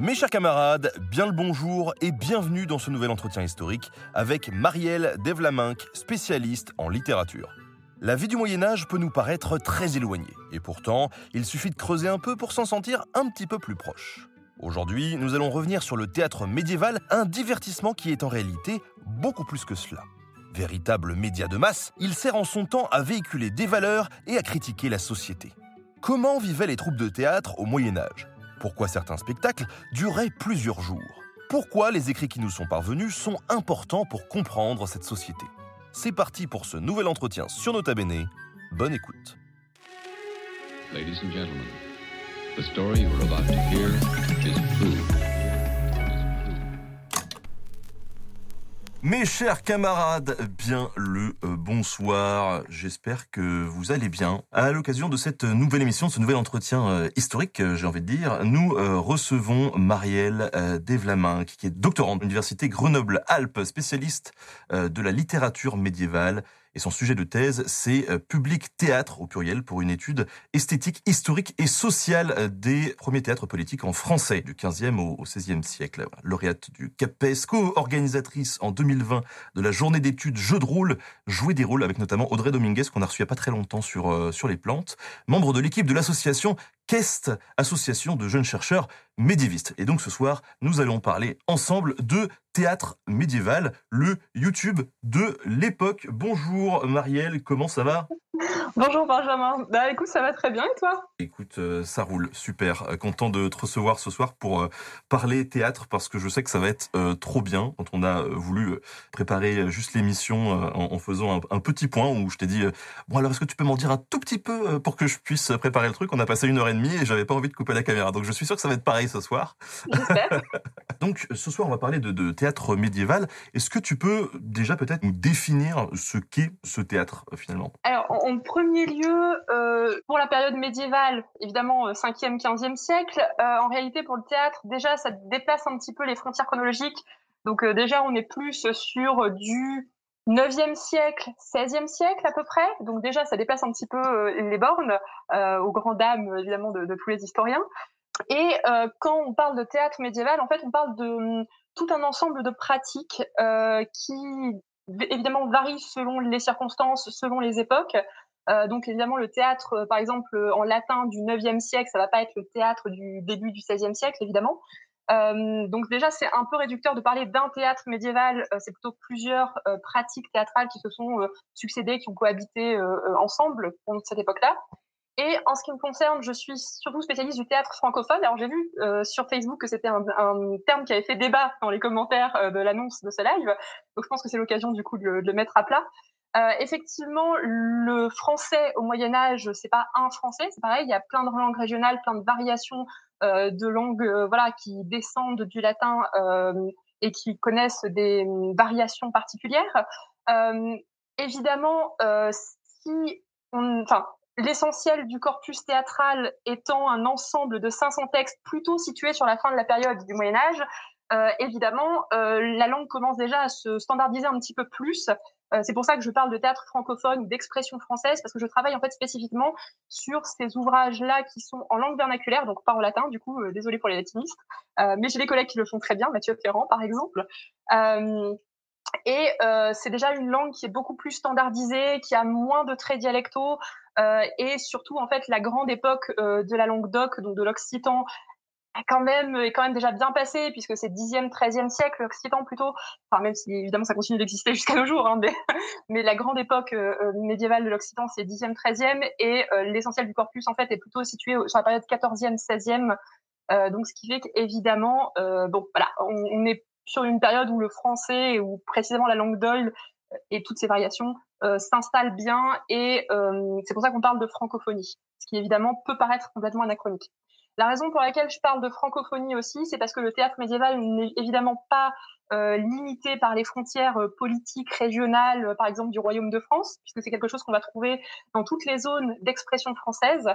Mes chers camarades, bien le bonjour et bienvenue dans ce nouvel entretien historique avec Marielle Devlaminck, spécialiste en littérature. La vie du Moyen Âge peut nous paraître très éloignée, et pourtant, il suffit de creuser un peu pour s'en sentir un petit peu plus proche. Aujourd'hui, nous allons revenir sur le théâtre médiéval, un divertissement qui est en réalité beaucoup plus que cela. Véritable média de masse, il sert en son temps à véhiculer des valeurs et à critiquer la société. Comment vivaient les troupes de théâtre au Moyen Âge? Pourquoi certains spectacles duraient plusieurs jours Pourquoi les écrits qui nous sont parvenus sont importants pour comprendre cette société C'est parti pour ce nouvel entretien sur Nota Bene. Bonne écoute. Mes chers camarades, bien le euh, bonsoir. J'espère que vous allez bien. À l'occasion de cette nouvelle émission, de ce nouvel entretien euh, historique, euh, j'ai envie de dire, nous recevons Marielle Devlamin, qui est doctorante de l'université Grenoble-Alpes, spécialiste de la littérature médiévale. Et son sujet de thèse, c'est euh, Public théâtre au pluriel pour une étude esthétique, historique et sociale euh, des premiers théâtres politiques en français du 15e au, au 16e siècle. Lauréate du CAPES, co-organisatrice en 2020 de la journée d'études Jeux de rôle, jouer des rôles avec notamment Audrey Dominguez qu'on a reçu il n'y a pas très longtemps euh, sur les plantes, membre de l'équipe de l'association KEST, association de jeunes chercheurs médiévistes. Et donc ce soir, nous allons parler ensemble de théâtre médiéval, le YouTube de l'époque. Bonjour Marielle, comment ça va? Bonjour Benjamin. Bah écoute, ça va très bien et toi? Écoute, euh, ça roule, super. Euh, content de te recevoir ce soir pour euh, parler théâtre parce que je sais que ça va être euh, trop bien. Quand on a voulu préparer juste l'émission en, en faisant un, un petit point où je t'ai dit bon alors est-ce que tu peux m'en dire un tout petit peu pour que je puisse préparer le truc? On a passé une heure et demie et j'avais pas envie de couper la caméra, donc je suis sûr que ça va être pareil ce soir. Donc ce soir on va parler de, de théâtre médiéval. Est-ce que tu peux déjà peut-être nous définir ce qu'est ce théâtre euh, finalement? Alors en, en premier lieu, euh, pour la période médiévale, évidemment euh, 5e, 15e siècle, euh, en réalité pour le théâtre, déjà ça déplace un petit peu les frontières chronologiques. Donc euh, déjà on est plus sur du 9e siècle, 16e siècle à peu près. Donc déjà ça déplace un petit peu euh, les bornes euh, aux grandes dames évidemment de, de tous les historiens. Et euh, quand on parle de théâtre médiéval, en fait, on parle de hum, tout un ensemble de pratiques euh, qui évidemment varient selon les circonstances, selon les époques. Euh, donc évidemment, le théâtre, euh, par exemple, en latin du 9e siècle, ça va pas être le théâtre du début du 16e siècle, évidemment. Euh, donc déjà, c'est un peu réducteur de parler d'un théâtre médiéval. Euh, c'est plutôt plusieurs euh, pratiques théâtrales qui se sont succédées, qui ont cohabité ensemble pendant cette époque-là. Et en ce qui me concerne, je suis surtout spécialiste du théâtre francophone. Alors j'ai vu sur Facebook que c'était un, terme qui avait fait débat dans les commentaires de l'annonce de ce live. Donc je pense que c'est l'occasion du coup de, le- mettre à plat. Effectivement, le français au Moyen Âge, c'est pas un français, c'est pareil. Il y a plein de langues régionales, plein de variations de langues, euh, voilà, qui descendent du latin euh, et qui connaissent des euh, variations particulières. Euh, évidemment, euh, si enfin, l'essentiel du corpus théâtral étant un ensemble de 500 textes plutôt situés sur la fin de la période du Moyen Âge, euh, évidemment, euh, la langue commence déjà à se standardiser un petit peu plus. Euh, c'est pour ça que je parle de théâtre francophone ou d'expression française, parce que je travaille en fait spécifiquement sur ces ouvrages-là qui sont en langue vernaculaire, donc pas en latin, du coup, euh, désolé pour les latinistes, euh, mais j'ai des collègues qui le font très bien, Mathieu Ferrand par exemple. Euh, et euh, c'est déjà une langue qui est beaucoup plus standardisée, qui a moins de traits dialectaux, et surtout en fait la grande époque de la langue d'oc, donc de l'occitan, quand même est quand même déjà bien passée puisque c'est 10e, 13e siècle l'occitan plutôt. Enfin même si évidemment ça continue d'exister jusqu'à nos jours, hein, mais, mais la grande époque euh, euh, médiévale de l'occitan c'est 10e, 13e et euh, l'essentiel du corpus en fait est plutôt situé sur la période 14e, 16e. Euh, donc ce qui fait qu'évidemment euh, bon voilà on, on est sur une période où le français ou précisément la langue d'oïl et toutes ces variations euh, s'installent bien et euh, c'est pour ça qu'on parle de francophonie. ce qui évidemment peut paraître complètement anachronique. La raison pour laquelle je parle de francophonie aussi, c'est parce que le théâtre médiéval n'est évidemment pas euh, limité par les frontières euh, politiques régionales, euh, par exemple du Royaume de France, puisque c'est quelque chose qu'on va trouver dans toutes les zones d'expression française.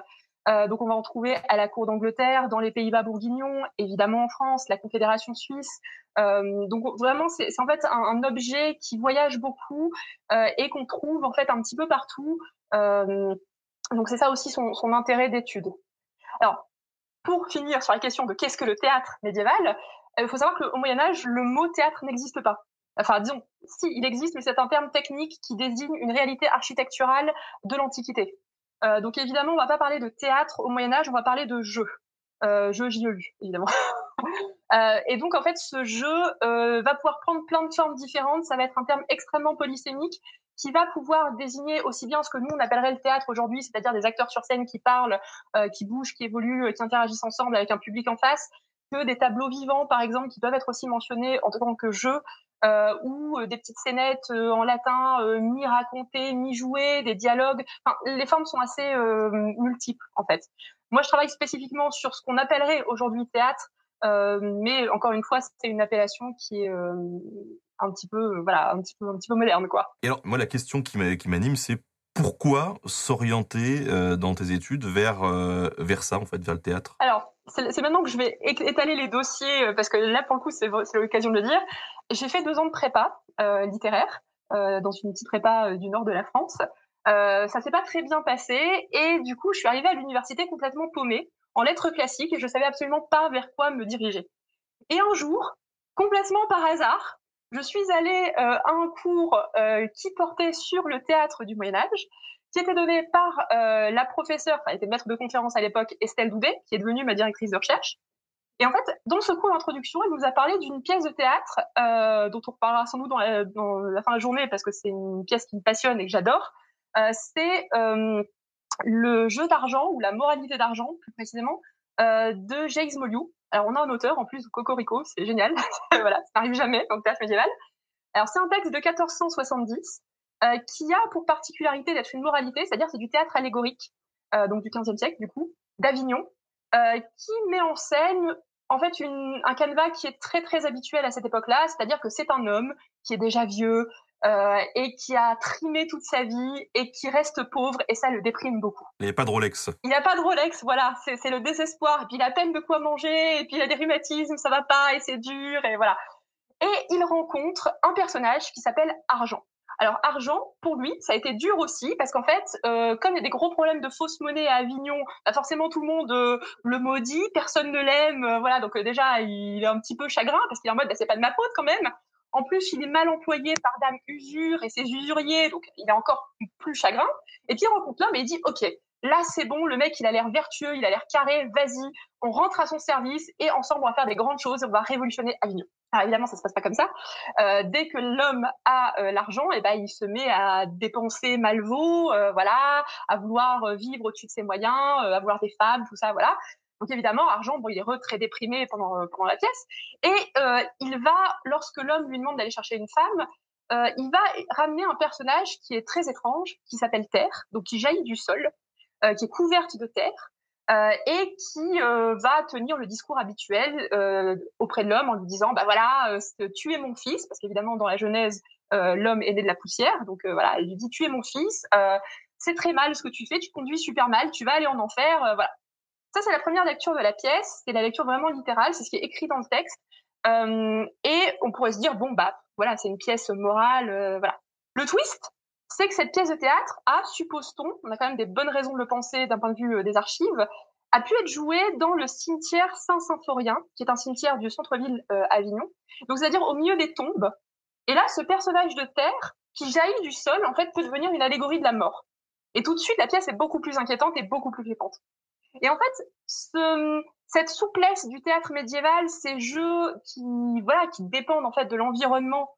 Euh, donc on va en trouver à la cour d'Angleterre, dans les Pays-Bas bourguignons, évidemment en France, la Confédération suisse. Euh, donc vraiment c'est en fait un, un, objet qui voyage beaucoup et qu'on trouve en fait un petit peu partout. donc c'est ça aussi son, son intérêt d'étude. Alors pour finir sur la question de qu'est-ce que le théâtre médiéval, il faut savoir qu'au Moyen Âge, le mot théâtre n'existe pas. Enfin, disons, si, il existe, mais c'est un terme technique qui désigne une réalité architecturale de l'Antiquité. Euh, donc évidemment, on va pas parler de théâtre au Moyen Âge, on va parler de jeu. Euh, jeu JEU, évidemment. euh, et donc, en fait, ce jeu euh, va pouvoir prendre plein de formes différentes. Ça va être un terme extrêmement polysémique qui va pouvoir désigner aussi bien ce que nous, on appellerait le théâtre aujourd'hui, c'est-à-dire des acteurs sur scène qui parlent, euh, qui bougent, qui évoluent, qui interagissent ensemble avec un public en face, que des tableaux vivants, par exemple, qui peuvent être aussi mentionnés en tant que jeu, euh, ou euh, des petites scénettes euh, en latin euh, mi-racontées, mi-jouées, des dialogues. Enfin, les formes sont assez euh, multiples, en fait. Moi, je travaille spécifiquement sur ce qu'on appellerait aujourd'hui théâtre, mais encore une fois, c'est une appellation qui est un petit peu, voilà, un petit peu, un petit peu moderne, quoi. Et alors, moi, la question qui m'anime, c'est pourquoi s'orienter euh, dans tes études vers euh, vers ça en fait vers le théâtre? Alors c'est maintenant que je vais étaler les dossiers euh, parce que là pour le coup c'est l'occasion de le dire. J'ai fait deux ans de prépa euh, littéraire euh, dans une petite prépa du nord de la France. ça s'est pas très bien passé et du coup je suis arrivée à l'université complètement paumée en lettres classiques et je savais absolument pas vers quoi me diriger. Et un jour, complètement par hasard, je suis allée euh, à un cours euh, qui portait sur le théâtre du Moyen Âge, qui était donné par euh, la professeure, enfin, elle était maître de conférence à l'époque, Estelle Doudet, qui est devenue ma directrice de recherche. Et en fait, dans ce cours d'introduction, elle nous a parlé d'une pièce de théâtre dont on reparlera sans doute dans la, fin de la journée parce que c'est une pièce qui me passionne et que j'adore. C'est le jeu d'argent ou la moralité d'argent, plus précisément, de Jacques Moliou, alors, on a un auteur, en plus, Cocorico, c'est génial. voilà, ça n'arrive jamais le théâtre médiéval. Alors, c'est un texte de 1470 euh, qui a pour particularité d'être une moralité, c'est-à-dire c'est du théâtre allégorique, euh, donc du 15e siècle, du coup, d'Avignon, euh, qui met en scène en fait un canevas qui est très très habituel à cette époque-là, c'est-à-dire que c'est un homme qui est déjà vieux, euh, et qui a trimé toute sa vie et qui reste pauvre et ça le déprime beaucoup. Il n'y a pas de Rolex. Il n'y a pas de Rolex, voilà, c'est le désespoir. Et puis il a peine de quoi manger et puis il a des rhumatismes, ça va pas et c'est dur et voilà. Et il rencontre un personnage qui s'appelle Argent. Alors argent, pour lui, ça a été dur aussi parce qu'en fait, euh, comme il y a des gros problèmes de fausse monnaie à Avignon, bah forcément tout le monde euh, le maudit, personne ne l'aime, euh, voilà. Donc déjà, il est un petit peu chagrin parce qu'il est en mode, bah, c'est pas de ma faute quand même. En plus, il est mal employé par Dame Usure et ses usuriers, donc il est encore plus chagrin. Et puis il rencontre l'homme et il dit, OK, là c'est bon, le mec il a l'air vertueux, il a l'air carré, vas-y, on rentre à son service et ensemble on va faire des grandes choses, on va révolutionner Avignon. Alors évidemment, ça se passe pas comme ça. Euh, dès que l'homme a euh, l'argent, et eh ben il se met à dépenser malveau, euh, voilà, à vouloir euh, vivre au-dessus de ses moyens, euh, à vouloir des femmes, tout ça, voilà. Donc évidemment, Argent, bon, il est très déprimé pendant, euh, pendant la pièce. Et euh, il va, lorsque l'homme lui demande d'aller chercher une femme, euh, il va ramener un personnage qui est très étrange, qui s'appelle Terre, donc qui jaillit du sol, qui est couverte de terre, et qui va tenir le discours habituel auprès de l'homme en lui disant, bah voilà, tu es mon fils, parce qu'évidemment dans la Genèse, l'homme est né de la poussière, donc voilà, il lui dit, tu es mon fils, c'est très mal ce que tu fais, tu conduis super mal, tu vas aller en enfer, voilà. Ça, c'est la première lecture de la pièce. C'est la lecture vraiment littérale. C'est ce qui est écrit dans le texte. Euh, et on pourrait se dire, bon, bah, voilà, c'est une pièce morale, euh, voilà. Le twist, c'est que cette pièce de théâtre a, suppose-t-on, on a quand même des bonnes raisons de le penser d'un point de vue euh, des archives, a pu être jouée dans le cimetière Saint-Symphorien, qui est un cimetière du centre-ville euh, Avignon. Donc, c'est-à-dire au milieu des tombes. Et là, ce personnage de terre qui jaillit du sol, en fait, peut devenir une allégorie de la mort. Et tout de suite, la pièce est beaucoup plus inquiétante et beaucoup plus flippante. Et en fait, ce, cette souplesse du théâtre médiéval, ces jeux qui, voilà, qui dépendent en fait de l'environnement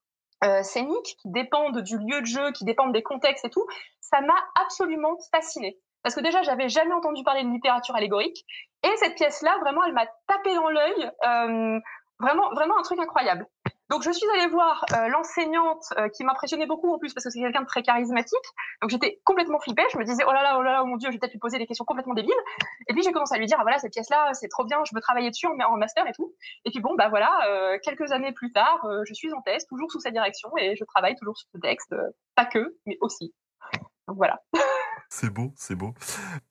euh, scénique, qui dépendent du lieu de jeu, qui dépendent des contextes et tout, ça m'a absolument fascinée. Parce que déjà, j'avais jamais entendu parler de littérature allégorique, et cette pièce-là, vraiment, elle m'a tapé dans l'œil, euh, vraiment, vraiment un truc incroyable. Donc je suis allée voir euh, l'enseignante euh, qui m'impressionnait beaucoup en plus parce que c'est quelqu'un de très charismatique. Donc j'étais complètement flippée. Je me disais oh là là oh là là oh mon dieu, je peut-être lui poser des questions complètement débiles. Et puis j'ai commencé à lui dire ah voilà cette pièce là c'est trop bien, je veux travailler dessus en, en master et tout. Et puis bon bah voilà euh, quelques années plus tard, je suis en thèse toujours sous sa direction et je travaille toujours sur ce texte, pas que mais aussi. Donc voilà. C'est beau, c'est beau.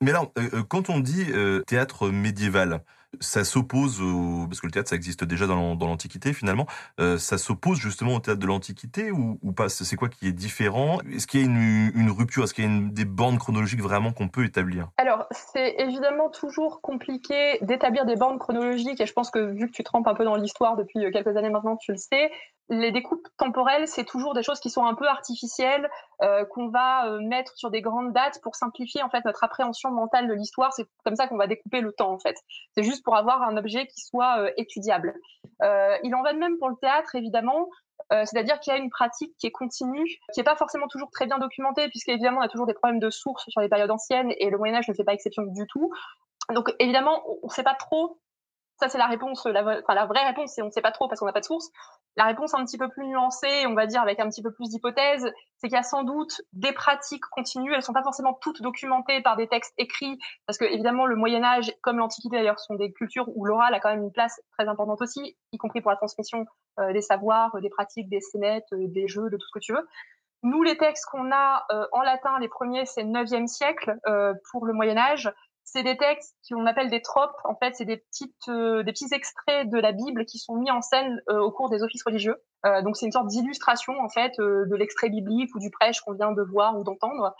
Mais alors, quand on dit théâtre médiéval, ça s'oppose au parce que le théâtre ça existe déjà dans l'Antiquité finalement. Euh, ça s'oppose justement au théâtre de l'Antiquité ou, pas? C'est quoi qui est différent? Est-ce qu'il y a une, rupture? Est-ce qu'il y a des bornes chronologiques vraiment qu'on peut établir? Alors c'est évidemment toujours compliqué d'établir des bornes chronologiques et je pense que vu que tu trempes un peu dans l'histoire depuis quelques années maintenant, tu le sais les découpes temporelles, c'est toujours des choses qui sont un peu artificielles, euh, qu'on va euh, mettre sur des grandes dates pour simplifier en fait notre appréhension mentale de l'histoire. C'est comme ça qu'on va découper le temps en fait. C'est juste pour avoir un objet qui soit euh, étudiable. il en va de même pour le théâtre évidemment. C'est-à-dire qu'il y a une pratique qui est continue, qui n'est pas forcément toujours très bien documentée, puisqu'évidemment on a toujours des problèmes de sources sur les périodes anciennes et le Moyen Âge ne fait pas exception du tout. Donc évidemment, on ne sait pas trop ça, c'est la réponse, la, enfin, la vraie réponse, c'est on ne sait pas trop parce qu'on n'a pas de source. La réponse un petit peu plus nuancée, on va dire avec un petit peu plus d'hypothèses, c'est qu'il y a sans doute des pratiques continues. Elles sont pas forcément toutes documentées par des textes écrits, parce que évidemment le Moyen Âge, comme l'Antiquité d'ailleurs, sont des cultures où l'oral a quand même une place très importante aussi, y compris pour la transmission euh, des savoirs, des pratiques, des scénettes, euh, des jeux, de tout ce que tu veux. Nous, les textes qu'on a euh, en latin, les premiers, c'est 9e siècle pour le Moyen Âge c'est des textes qu'on appelle des tropes. En fait, c'est des petites, euh, des petits extraits de la Bible qui sont mis en scène euh, au cours des offices religieux. Euh, donc, c'est une sorte d'illustration en fait de l'extrait biblique ou du prêche qu'on vient de voir ou d'entendre.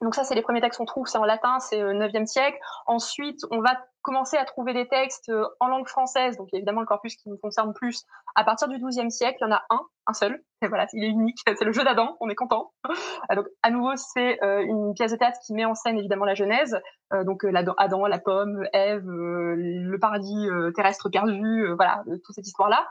Donc ça, c'est les premiers textes qu'on trouve, c'est en latin, c'est 9e siècle. Ensuite, on va commencer à trouver des textes en langue française, donc évidemment le corpus qui nous concerne plus. À partir du 12e siècle, il y en a un, un seul, et voilà, il est unique, c'est le jeu d'Adam, on est content. donc à nouveau, c'est une pièce de théâtre qui met en scène évidemment la Genèse, donc Adam, la pomme, Ève, le paradis terrestre perdu, voilà, toute cette histoire-là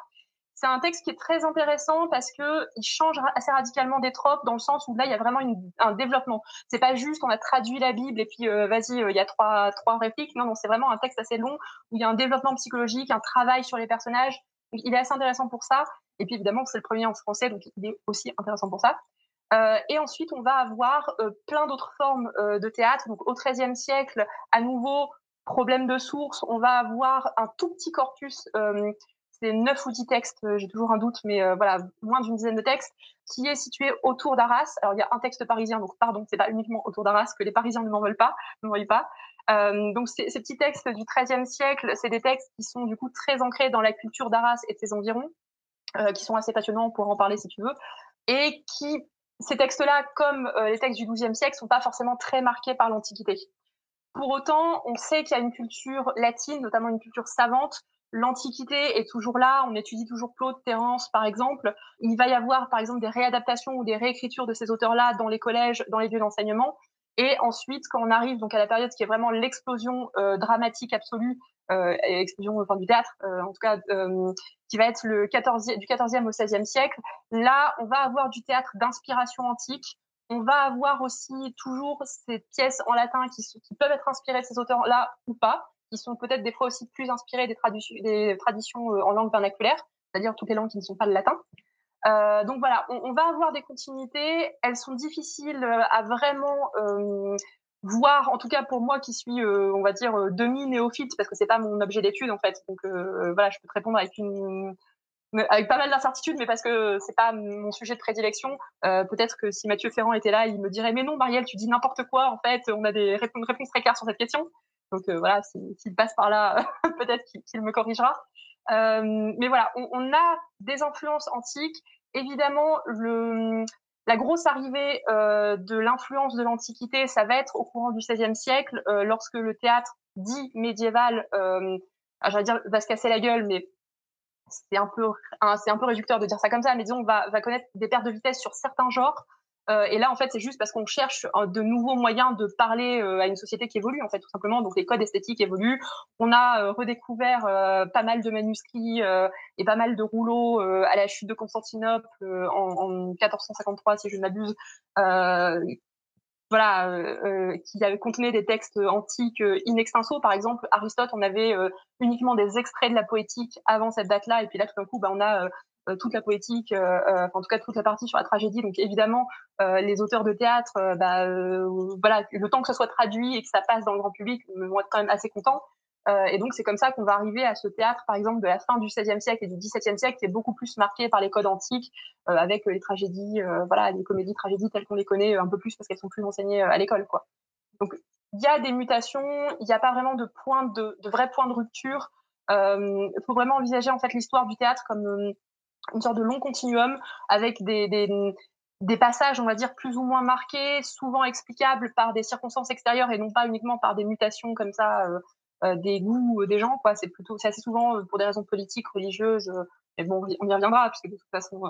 c'est un texte qui est très intéressant parce que il change assez radicalement des tropes dans le sens où là il y a vraiment un développement. C'est pas juste on a traduit la Bible et puis euh, vas-y euh, il y a trois trois répliques. Non non c'est vraiment un texte assez long où il y a un développement psychologique, un travail sur les personnages. Il est assez intéressant pour ça. Et puis évidemment c'est le premier en français donc il est aussi intéressant pour ça. Euh, et ensuite on va avoir plein d'autres formes de théâtre. Donc au XIIIe siècle à nouveau problème de source, on va avoir un tout petit corpus c'est neuf ou dix textes, euh, j'ai toujours un doute, mais euh, voilà, moins d'une dizaine de textes, qui est situé autour d'Arras. Alors il y a un texte parisien, donc pardon, c'est pas uniquement autour d'Arras que les Parisiens ne m'en veulent pas, ne m'en pas. Euh, donc ces, petits textes du XIIIe siècle, c'est des textes qui sont du coup très ancrés dans la culture d'Arras et de ses environs, qui sont assez passionnants, pour en parler si tu veux, et qui ces textes-là, comme les textes du XIIe siècle, sont pas forcément très marqués par l'Antiquité. Pour autant, on sait qu'il y a une culture latine, notamment une culture savante, l'Antiquité est toujours là, on étudie toujours Claude, Terence par exemple. Il va y avoir par exemple des réadaptations ou des réécritures de ces auteurs-là dans les collèges, dans les lieux d'enseignement. Et ensuite, quand on arrive donc à la période qui est vraiment l'explosion euh, dramatique absolue, euh, explosion enfin, du théâtre, euh, en tout cas, euh, qui va être le 14 du 14e au 16e siècle, là, on va avoir du théâtre d'inspiration antique. On va avoir aussi toujours ces pièces en latin qui, qui peuvent être inspirées de ces auteurs-là ou pas qui sont peut-être des fois aussi plus inspirées des, des traditions euh, en langue vernaculaire, c'est-à-dire toutes les langues qui ne sont pas le latin. Euh, donc voilà, on, va avoir des continuités. Elles sont difficiles euh, à vraiment euh, voir, en tout cas pour moi qui suis, euh, on va dire, demi néophyte, parce que c'est pas mon objet d'étude en fait. Donc voilà, je peux te répondre avec une avec pas mal d'incertitudes, mais parce que c'est pas mon sujet de prédilection. Peut-être que si Mathieu Ferrand était là, il me dirait mais non, Marielle, tu dis n'importe quoi. En fait, on a des réponses très claires sur cette question. Donc euh, voilà, s'il passe par là, peut-être qu'il me corrigera. Euh, mais voilà, on, a des influences antiques. Évidemment, le, la grosse arrivée euh, de l'influence de l'Antiquité, ça va être au courant du XVIe siècle, lorsque le théâtre dit médiéval, euh, j'allais dire, va se casser la gueule, mais c'est un peu, un peu réducteur de dire ça comme ça, mais disons, va, va connaître des pertes de vitesse sur certains genres. Euh, et là, en fait, c'est juste parce qu'on cherche euh, de nouveaux moyens de parler euh, à une société qui évolue, en fait, tout simplement. Donc, les codes esthétiques évoluent. On a redécouvert pas mal de manuscrits et pas mal de rouleaux à la chute de Constantinople en, en 1453, si je ne m'abuse, voilà, qui contené des textes antiques in extenso. Par exemple, Aristote, on avait uniquement des extraits de la poétique avant cette date-là, et puis là, tout d'un coup, bah, on a toute la poétique, en tout cas toute la partie sur la tragédie. Donc évidemment, les auteurs de théâtre, bah, voilà, le temps que ça soit traduit et que ça passe dans le grand public, vont être quand même assez contents. Euh, et donc c'est comme ça qu'on va arriver à ce théâtre, par exemple, de la fin du XVIe siècle et du XVIIe siècle, qui est beaucoup plus marqué par les codes antiques, euh, avec les tragédies, euh, voilà, les comédies tragédies telles qu'on les connaît un peu plus parce qu'elles sont plus enseignées à l'école, quoi. Donc il y a des mutations, il n'y a pas vraiment de point de, de vrai point de rupture. Il faut vraiment envisager en fait l'histoire du théâtre comme une sorte de long continuum avec des, des, passages, on va dire, plus ou moins marqués, souvent explicables par des circonstances extérieures et non pas uniquement par des mutations comme ça euh, des goûts des gens. Quoi. C'est plutôt, c'est assez souvent euh, pour des raisons politiques, religieuses. Euh, mais bon, on y reviendra puisque de toute façon,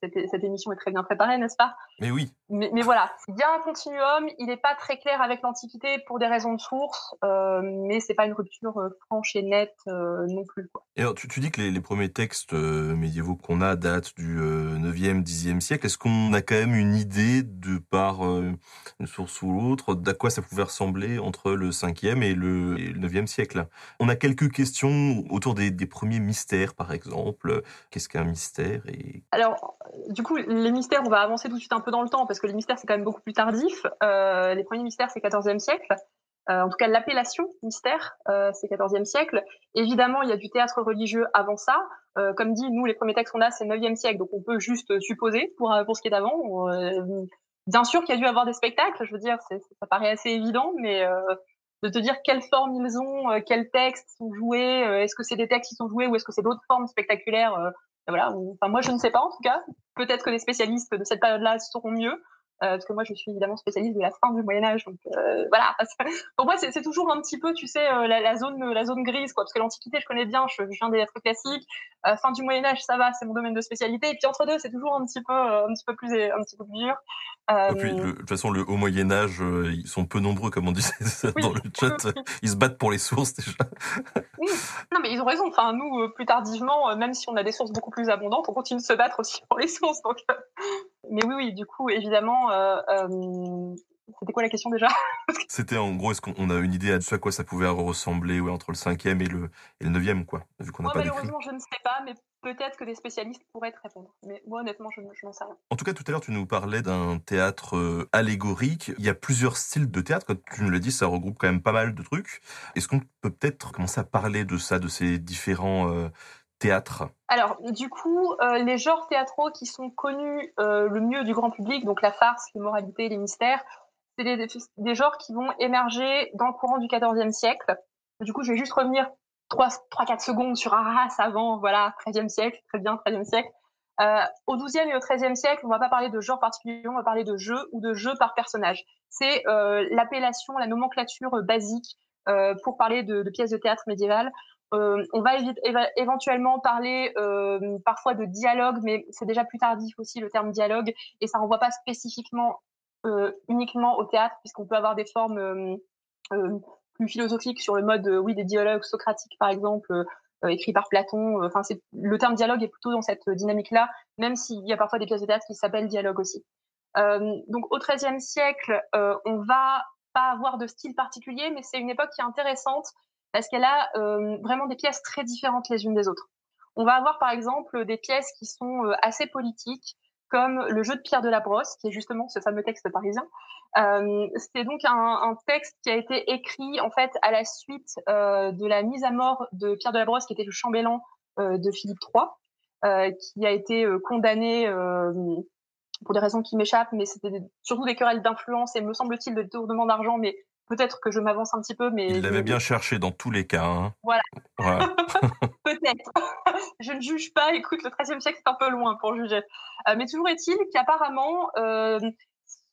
cette, émission est très bien préparée, n'est-ce pas? Mais oui. Mais, mais, voilà, il y a un continuum, il n'est pas très clair avec l'Antiquité pour des raisons de source, euh, mais c'est pas une rupture euh, franche et nette euh, non plus. Quoi. Et alors, tu, tu dis que les, les premiers textes euh, médiévaux qu'on a datent du 9e, 10e siècle. Est-ce qu'on a quand même une idée, de par une source ou l'autre, d'à quoi ça pouvait ressembler entre le 5e et le, 9e siècle? On a quelques questions autour des, des premiers mystères, par exemple. Qu'est-ce qu'un mystère et... Alors, du coup, les mystères, on va avancer tout de suite un peu dans le temps parce que les mystères, c'est quand même beaucoup plus tardif. Euh, les premiers mystères, c'est 14e siècle. Euh, en tout cas, l'appellation mystère, euh, c'est 14e siècle. Évidemment, il y a du théâtre religieux avant ça. Comme dit, nous, les premiers textes qu'on a, c'est 9e siècle, donc on peut juste supposer pour, pour ce qui est d'avant. Bien sûr qu'il y a dû avoir des spectacles, je veux dire, ça paraît assez évident, mais de te dire quelle forme ils ont, quels textes sont joués, est-ce que c'est des textes qui sont joués ou est-ce que c'est d'autres formes spectaculaires voilà. Enfin, moi, je ne sais pas en tout cas. Peut-être que les spécialistes de cette période-là sauront mieux. Euh, parce que moi je suis évidemment spécialiste de la fin du Moyen Âge, donc euh, voilà. Pour moi c'est toujours un petit peu, tu sais, euh, la, la, zone la zone grise, quoi. Parce que l'Antiquité je connais bien, je, viens des lettres classiques. Fin du Moyen Âge ça va, c'est mon domaine de spécialité. Et puis entre deux c'est toujours un petit peu un petit peu plus un petit peu plus dur. Et puis de toute façon le au Moyen Âge ils sont peu nombreux comme on disait dans le chat. Ils se battent pour les sources déjà. oui. Non mais ils ont raison. Enfin nous plus tardivement, même si on a des sources beaucoup plus abondantes, on continue de se battre aussi pour les sources. Donc mais oui, oui, du coup, évidemment, euh, euh, c'était quoi la question déjà? C'était en gros, est-ce qu'on a une idée de ce à quoi ça pouvait ressembler ouais, entre le cinquième et le, et le neuvième, quoi, vu qu'on n'a pas Malheureusement, je ne sais pas, mais peut-être que des spécialistes pourraient te répondre. Mais moi, honnêtement, je, n'en sais rien. En tout cas, tout à l'heure, tu nous parlais d'un théâtre euh, allégorique. Il y a plusieurs styles de théâtre. Comme tu nous l'as dit, ça regroupe quand même pas mal de trucs. Est-ce qu'on peut peut-être commencer à parler de ça, de ces différents euh, théâtre Alors, du coup, euh, les genres théâtraux qui sont connus euh, le mieux du grand public, donc la farce, l'immoralité, les mystères, c'est des, des, genres qui vont émerger dans le courant du XIVe siècle. Du coup, je vais juste revenir 3-4 secondes sur Arras avant, voilà, XIIIe siècle, très bien, XIIIe siècle. Euh, au XIIe et au XIIIe siècle, on va pas parler de genre particulier, on va parler de jeu ou de jeu par personnage. C'est l'appellation, la nomenclature basique pour parler de, de, pièces de théâtre médiévales. Euh, on va éventuellement parler euh, parfois de dialogue, mais c'est déjà plus tardif aussi le terme dialogue, et ça renvoie pas spécifiquement euh, uniquement au théâtre, puisqu'on peut avoir des formes plus philosophiques sur le mode, oui, des dialogues socratiques par exemple, écrits par Platon. Enfin, le terme dialogue est plutôt dans cette dynamique-là, même s'il y a parfois des pièces de théâtre qui s'appellent dialogue aussi. donc au XIIIe siècle, on va pas avoir de style particulier, mais c'est une époque qui est intéressante parce qu'elle a euh, vraiment des pièces très différentes les unes des autres. On va avoir par exemple des pièces qui sont euh, assez politiques, comme le jeu de Pierre de la Brosse, qui est justement ce fameux texte parisien. Euh, C'était donc un, texte qui a été écrit en fait à la suite euh, de la mise à mort de Pierre de la Brosse, qui était le chambellan de Philippe III, qui a été condamné pour des raisons qui m'échappent, mais c'était surtout des querelles d'influence et me semble-t-il de détournement d'argent, Peut-être que je m'avance un petit peu, mais... Il l'avait bien cherché dans tous les cas. Hein. Voilà. Peut-être. je ne juge pas. Écoute, le XIIIe siècle, c'est un peu loin pour juger. Euh, mais toujours est-il qu'apparemment, euh,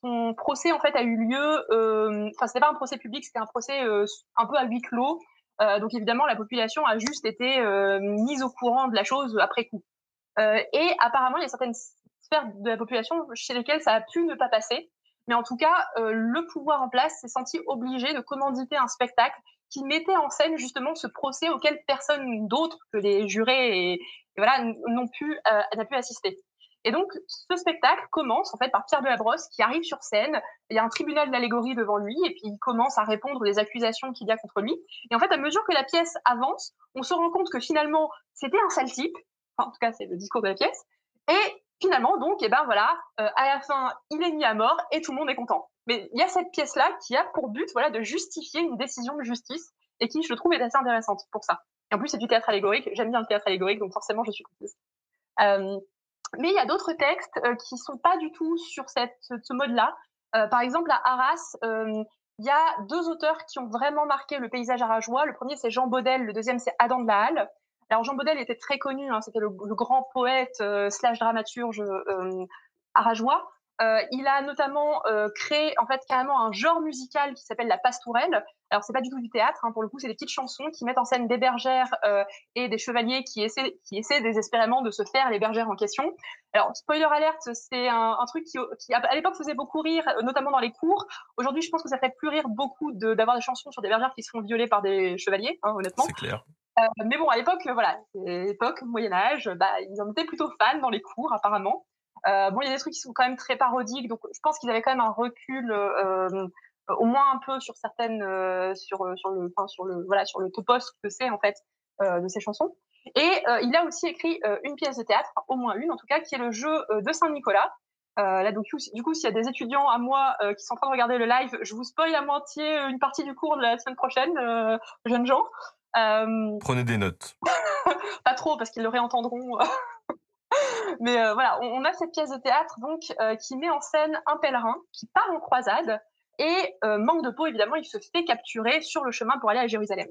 son procès, en fait, a eu lieu... Euh, enfin, c'était pas un procès public, c'était un procès euh, un peu à huis clos. Euh, donc, évidemment, la population a juste été mise au courant de la chose après coup. et apparemment, il y a certaines sphères de la population chez lesquelles ça a pu ne pas passer. Mais en tout cas, euh, le pouvoir en place s'est senti obligé de commanditer un spectacle qui mettait en scène justement ce procès auquel personne d'autre que les jurés et, voilà n'ont pu euh, n'a pu assister. Et donc ce spectacle commence en fait par Pierre de la Brosse qui arrive sur scène. Il y a un tribunal d'allégorie devant lui et puis il commence à répondre aux accusations qu'il y a contre lui. Et en fait, à mesure que la pièce avance, on se rend compte que finalement c'était un sale type Enfin, en tout cas, c'est le discours de la pièce. Et finalement, donc, et eh ben voilà, euh, à la fin, il est mis à mort et tout le monde est content. Mais il y a cette pièce-là qui a pour but, voilà, de justifier une décision de justice et qui, je trouve, est assez intéressante pour ça. Et en plus, c'est du théâtre allégorique. J'aime bien le théâtre allégorique, donc forcément, je suis contente. Euh, mais il y a d'autres textes euh, qui sont pas du tout sur ce mode-là. Euh, par exemple, à Arras, il y a deux auteurs qui ont vraiment marqué le paysage arageois. Le premier, c'est Jean Baudel. Le deuxième, c'est Adam de la Halle. Alors, Jean Baudel était très connu. Hein, C'était le, grand poète slash dramaturge arageois. Euh, il a notamment euh, créé en fait carrément un genre musical qui s'appelle la pastourelle. Alors c'est pas du tout du théâtre, hein, pour le coup c'est des petites chansons qui mettent en scène des bergères euh, et des chevaliers qui essaient, désespérément de se faire les bergères en question. Alors spoiler alerte, c'est un, truc qui, qui à l'époque faisait beaucoup rire, notamment dans les cours. Aujourd'hui je pense que ça fait plus rire beaucoup d'avoir des chansons sur des bergères qui se font violer par des chevaliers, hein, honnêtement. C'est clair. Euh, mais bon, à l'époque, voilà, l'époque Moyen Âge, bah, ils en étaient plutôt fans dans les cours apparemment. Euh, bon, il y a des trucs qui sont quand même très parodiques, donc je pense qu'ils avaient quand même un recul, euh, au moins un peu sur certaines, euh, sur sur le, enfin, sur le, voilà, sur le topos que c'est en fait euh, de ces chansons. Et euh, il a aussi écrit une pièce de théâtre, au moins une en tout cas, qui est le jeu de Saint-Nicolas. Là, donc, du coup, s'il y a des étudiants à moi qui sont en train de regarder le live, je vous spoil à moitié une partie du cours de la semaine prochaine, jeunes gens. Prenez des notes. pas trop, parce qu'ils le réentendront. Mais euh, voilà, on, on, a cette pièce de théâtre donc euh, qui met en scène un pèlerin qui part en croisade et euh, manque de peau évidemment, il se fait capturer sur le chemin pour aller à Jérusalem.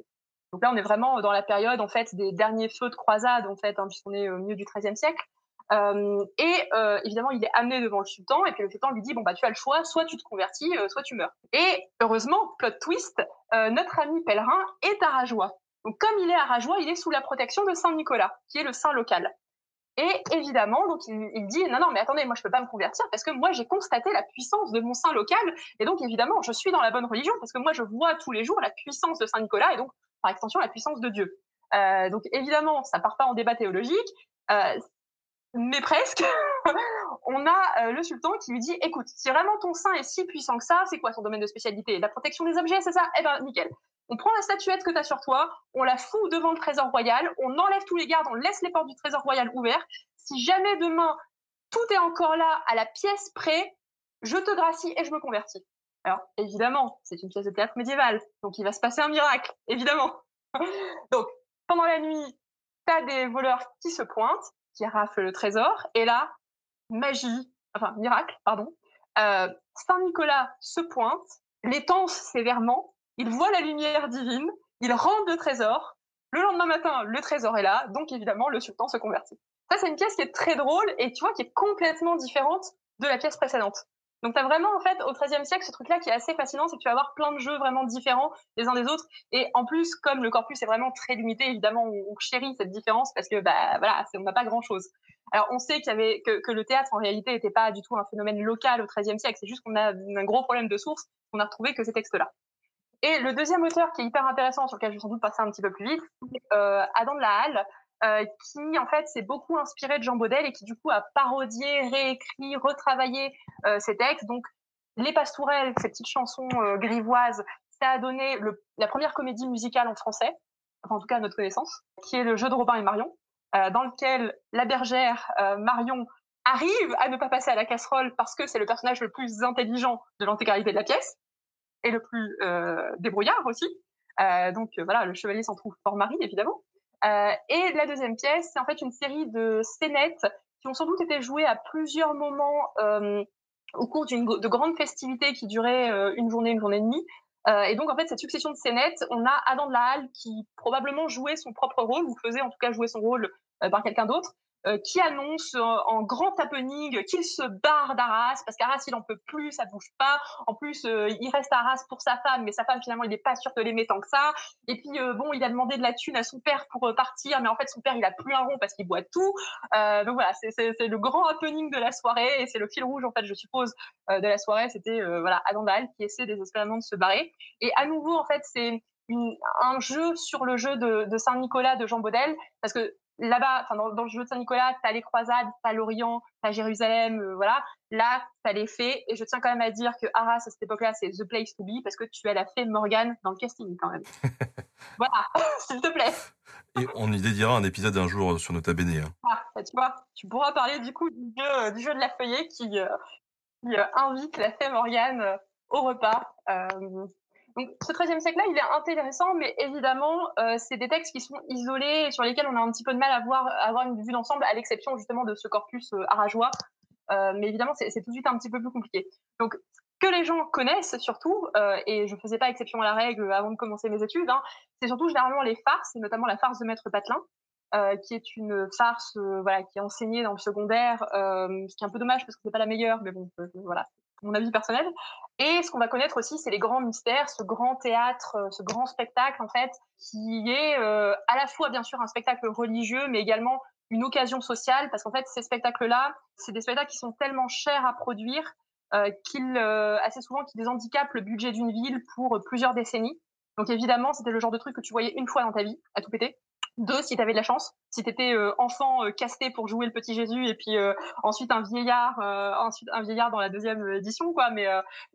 Donc là, on est vraiment dans la période en fait des derniers feux de croisade en fait, hein, puisqu'on est au milieu du XIIIe siècle. Euh, et euh, évidemment, il est amené devant le sultan, et puis le sultan lui dit bon bah tu as le choix, soit tu te convertis, euh, soit tu meurs. Et heureusement, plot twist, notre ami pèlerin est à Rajoie. Donc comme il est à Rajoie, il est sous la protection de Saint Nicolas, qui est le saint local. Et évidemment, donc il, dit non non mais attendez moi je peux pas me convertir parce que moi j'ai constaté la puissance de mon saint local et donc évidemment je suis dans la bonne religion parce que moi je vois tous les jours la puissance de Saint Nicolas et donc par extension la puissance de Dieu. Donc évidemment ça part pas en débat théologique, mais presque. On a euh, le sultan qui lui dit écoute si vraiment ton saint est si puissant que ça c'est quoi son domaine de spécialité? La protection des objets c'est ça? Eh ben nickel. On prend la statuette que tu as sur toi, on la fout devant le trésor royal, on enlève tous les gardes, on laisse les portes du trésor royal ouvertes. Si jamais demain tout est encore là à la pièce près, je te gracie et je me convertis. Alors évidemment, c'est une pièce de théâtre médiévale, donc il va se passer un miracle, évidemment. donc pendant la nuit, tu as des voleurs qui se pointent, qui raflent le trésor, et là, magie, enfin miracle, pardon. Euh, Saint Nicolas se pointe, l'étance sévèrement, il voit la lumière divine, il rentre le trésor. Le lendemain matin, le trésor est là, donc évidemment, le sultan se convertit. Ça, c'est une pièce qui est très drôle et tu vois, qui est complètement différente de la pièce précédente. Donc, tu as vraiment, en fait, au XIIIe siècle, ce truc-là qui est assez fascinant, c'est que tu vas avoir plein de jeux vraiment différents les uns des autres. Et en plus, comme le corpus est vraiment très limité, évidemment, on, chérit cette différence parce que, bah, voilà, on n'a pas grand-chose. Alors, on sait qu'il que, le théâtre, en réalité, n'était pas du tout un phénomène local au XIIIe siècle. C'est juste qu'on a un gros problème de source. On a retrouvé que ces textes-là. Et le deuxième auteur qui est hyper intéressant, sur lequel je vais sans doute passer un petit peu plus vite, c'est euh, Adam de la Halle, euh, qui en fait s'est beaucoup inspiré de Jean Baudel et qui du coup a parodié, réécrit, retravaillé euh, ses textes. Donc Les Pastourelles, ces petites chansons euh, grivoises, ça a donné la première comédie musicale en français, en tout cas à notre connaissance, qui est le jeu de Robin et Marion, euh, dans lequel la bergère euh, Marion arrive à ne pas passer à la casserole parce que c'est le personnage le plus intelligent de l'intégralité de la pièce et le plus débrouillard aussi. Donc voilà, le chevalier s'en trouve fort mari évidemment. Euh, et la deuxième pièce, c'est en fait une série de scénettes qui ont sans doute été jouées à plusieurs moments euh, au cours de grandes festivités qui duraient euh, une journée, une journée et demie. et donc en fait cette succession de scénettes, on a Adam de la Halle qui probablement jouait son propre rôle ou faisait en tout cas jouer son rôle par quelqu'un d'autre. Euh, qui annonce en grand happening qu'il se barre d'Arras parce qu'Arras il en peut plus, ça bouge pas. En plus, euh, il reste à Arras pour sa femme, mais sa femme finalement il n'est pas sûr de l'aimer tant que ça. Et puis euh, bon, il a demandé de la thune à son père pour partir, mais en fait son père il a plus un rond parce qu'il boit tout. donc voilà, c'est le grand happening de la soirée et c'est le fil rouge en fait, je suppose, de la soirée. C'était voilà Adandal qui essaie désespérément de se barrer. Et à nouveau en fait c'est un jeu sur le jeu de, de Saint-Nicolas de Jean Baudel, parce que là-bas, dans, dans, le jeu de Saint-Nicolas, t'as les croisades, t'as l'Orient, t'as Jérusalem, euh, voilà. Là, t'as les fées, et je tiens quand même à dire que Arras à cette époque-là, c'est the place to be parce que tu as la fée Morgane dans le casting quand même. voilà, s'il te plaît. Et on y dédiera un épisode un jour sur Nota Bene. Hein. Ah, bah, tu vois, tu pourras parler du coup du jeu, du jeu de la feuillée qui, invite la fée Morgane au repas. Donc, ce XIIIe siècle-là, il est intéressant, mais évidemment, euh, c'est des textes qui sont isolés et sur lesquels on a un petit peu de mal à voir, à avoir une vue d'ensemble, à l'exception justement de ce corpus euh, arageois. Euh, mais évidemment, c'est tout de suite un petit peu plus compliqué. Donc, que les gens connaissent surtout, euh, et je ne faisais pas exception à la règle avant de commencer mes études, hein, c'est surtout généralement les farces, et notamment la farce de Maître Patelin, euh, qui est une farce voilà, qui est enseignée dans le secondaire, ce qui est un peu dommage parce que c'est pas la meilleure, mais bon, voilà, mon avis personnel. Et ce qu'on va connaître aussi, c'est les grands mystères, ce grand théâtre, euh, ce grand spectacle en fait, qui est euh, à la fois bien sûr un spectacle religieux, mais également une occasion sociale, parce qu'en fait ces spectacles-là, c'est des spectacles qui sont tellement chers à produire euh, qu'ils assez souvent qu'ils handicapent le budget d'une ville pour plusieurs décennies. Donc évidemment, c'était le genre de truc que tu voyais une fois dans ta vie, à tout péter. Deux, si tu avais de la chance, si tu étais euh, enfant euh, casté pour jouer le petit Jésus et puis euh, ensuite un vieillard, ensuite un vieillard dans la deuxième édition, quoi. Mais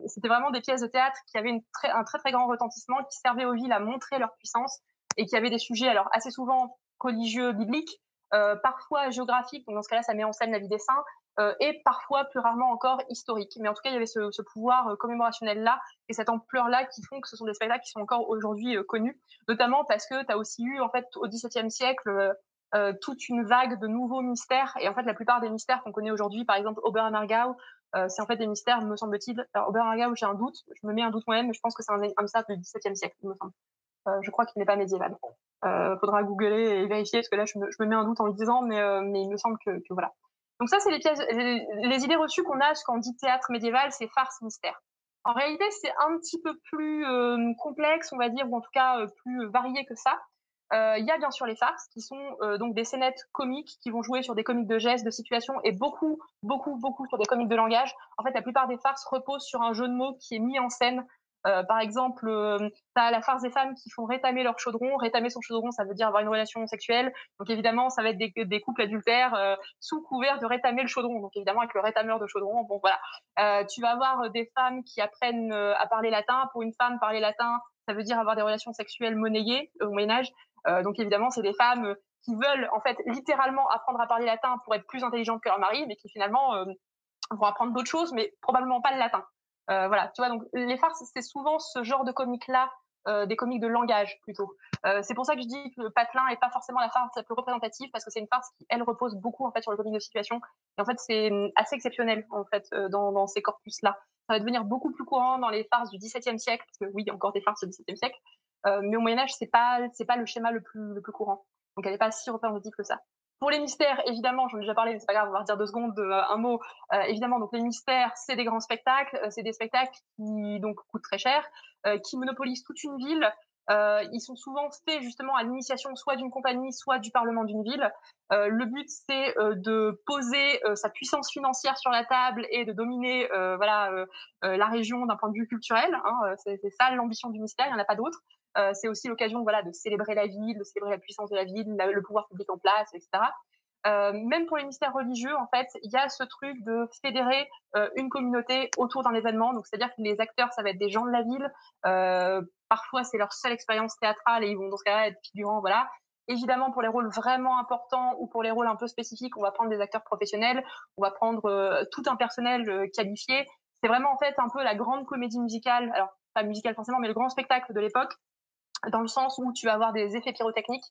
c'était vraiment des pièces de théâtre qui avaient une très, un très très grand retentissement, qui servaient aux villes à montrer leur puissance et qui avaient des sujets, alors assez souvent religieux, bibliques, parfois géographiques. Donc dans ce cas-là, ça met en scène la vie des saints, euh, et parfois plus rarement encore historique. Mais en tout cas, il y avait ce, ce pouvoir euh, commémorationnel-là et cette ampleur-là qui font que ce sont des spectacles qui sont encore aujourd'hui euh, connus, notamment parce que tu as aussi eu, en fait, au XVIIe siècle, euh, toute une vague de nouveaux mystères. Et en fait, la plupart des mystères qu'on connaît aujourd'hui, par exemple Oberammergau, euh, c'est en fait des mystères, me semble-t-il. Oberammergau, j'ai un doute, je me mets un doute moi-même, mais je pense que c'est un, un, mystère du XVIIe siècle, me semble. Euh, je crois qu'il n'est pas médiéval. Euh, faudra googler et vérifier, parce que là, je me, je me mets un doute en le disant, mais, mais il me semble que voilà. Donc ça, c'est les pièces, les, idées reçues qu'on a quand on dit théâtre médiéval, c'est farce mystère. En réalité, c'est un petit peu plus euh, complexe, on va dire, ou en tout cas euh, plus varié que ça. Euh, il y a bien sûr les farces, qui sont donc des scénettes comiques qui vont jouer sur des comiques de gestes, de situations, et beaucoup, beaucoup, beaucoup sur des comiques de langage. En fait, la plupart des farces reposent sur un jeu de mots qui est mis en scène euh, par exemple, euh, tu la farce des femmes qui font rétamer leur chaudron. Rétamer son chaudron, ça veut dire avoir une relation sexuelle. Donc évidemment, ça va être des, couples adultères euh, sous couvert de rétamer le chaudron. Donc évidemment, avec le rétameur de chaudron, bon voilà. tu vas avoir des femmes qui apprennent à parler latin. Pour une femme, parler latin, ça veut dire avoir des relations sexuelles monnayées au Moyen Âge. donc évidemment, c'est des femmes qui veulent en fait littéralement apprendre à parler latin pour être plus intelligentes que leur mari, mais qui finalement vont apprendre d'autres choses, mais probablement pas le latin. Euh, voilà, tu vois, donc les farces, c'est souvent ce genre de comiques-là, euh, des comiques de langage plutôt. Euh, c'est pour ça que je dis que le patelin est pas forcément la farce la plus représentative parce que c'est une farce qui elle repose beaucoup en fait sur le comique de situation et en fait c'est hum, assez exceptionnel en fait dans, dans ces corpus là. Ça va devenir beaucoup plus courant dans les farces du XVIIe siècle parce que oui il y a encore des farces du XVIIe siècle, mais au Moyen Âge c'est pas c'est pas le schéma le plus le plus courant donc elle n'est pas si représentative que ça. Pour les mystères, évidemment, j'en ai déjà parlé, mais c'est pas grave, on va redire deux secondes euh, un mot. Euh, évidemment, donc les mystères, c'est des grands spectacles, euh, c'est des spectacles qui donc coûtent très cher, qui monopolisent toute une ville. ils sont souvent faits justement à l'initiation soit d'une compagnie, soit du parlement d'une ville. le but, c'est de poser sa puissance financière sur la table et de dominer voilà la région d'un point de vue culturel. Hein, c'est ça l'ambition du mystère, il n'y en a pas d'autre. Euh, c'est aussi l'occasion de célébrer la ville, de célébrer la puissance de la ville, le pouvoir public en place, etc. Euh, même pour les mystères religieux, en fait, il y a ce truc de fédérer euh, une communauté autour d'un événement. Donc, c'est-à-dire que les acteurs, ça va être des gens de la ville. Parfois, c'est leur seule expérience théâtrale et ils vont dans ce cas-là être figurants, voilà. Évidemment, pour les rôles vraiment importants ou pour les rôles un peu spécifiques, on va prendre des acteurs professionnels, on va prendre tout un personnel qualifié. C'est vraiment en fait un peu la grande comédie musicale. Alors, pas musicale forcément, mais le grand spectacle de l'époque dans le sens où tu vas avoir des effets pyrotechniques.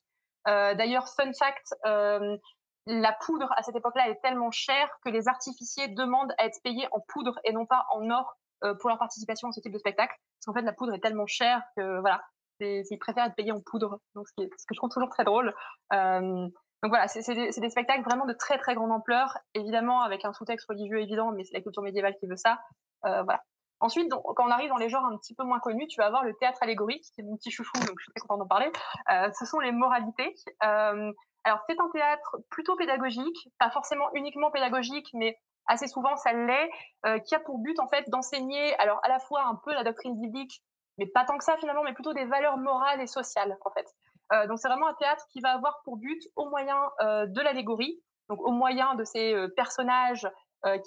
Euh, D'ailleurs, fun fact, euh, la poudre à cette époque-là est tellement chère que les artificiers demandent à être payés en poudre et non pas en or euh, pour leur participation à ce type de spectacle. Parce qu'en fait, la poudre est tellement chère que voilà, ils préfèrent être payés en poudre. Donc, ce, qui est, ce que je trouve toujours très drôle. Euh, donc voilà, c'est des, des, spectacles vraiment de très très grande ampleur, évidemment avec un sous-texte religieux évident, mais c'est la culture médiévale qui veut ça. Euh, voilà. Ensuite, donc, quand on arrive dans les genres un petit peu moins connus, tu vas avoir le théâtre allégorique, qui est mon petit chouchou, donc je suis très contente d'en parler. Euh, ce sont les moralités. Euh, alors, c'est un théâtre plutôt pédagogique, pas forcément uniquement pédagogique, mais assez souvent ça l'est, euh, qui a pour but en fait d'enseigner, alors à la fois un peu la doctrine biblique, mais pas tant que ça finalement, mais plutôt des valeurs morales et sociales en fait. Euh, donc c'est vraiment un théâtre qui va avoir pour but, au moyen euh, de l'allégorie, donc au moyen de ces euh, personnages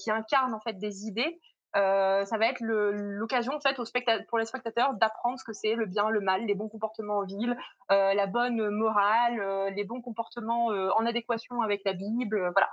qui incarnent en fait des idées, Euh, ça va être l'occasion en fait aux pour les spectateurs d'apprendre ce que c'est le bien, le mal, les bons comportements en ville, euh, la bonne morale, euh, les bons comportements en adéquation avec la Bible, voilà.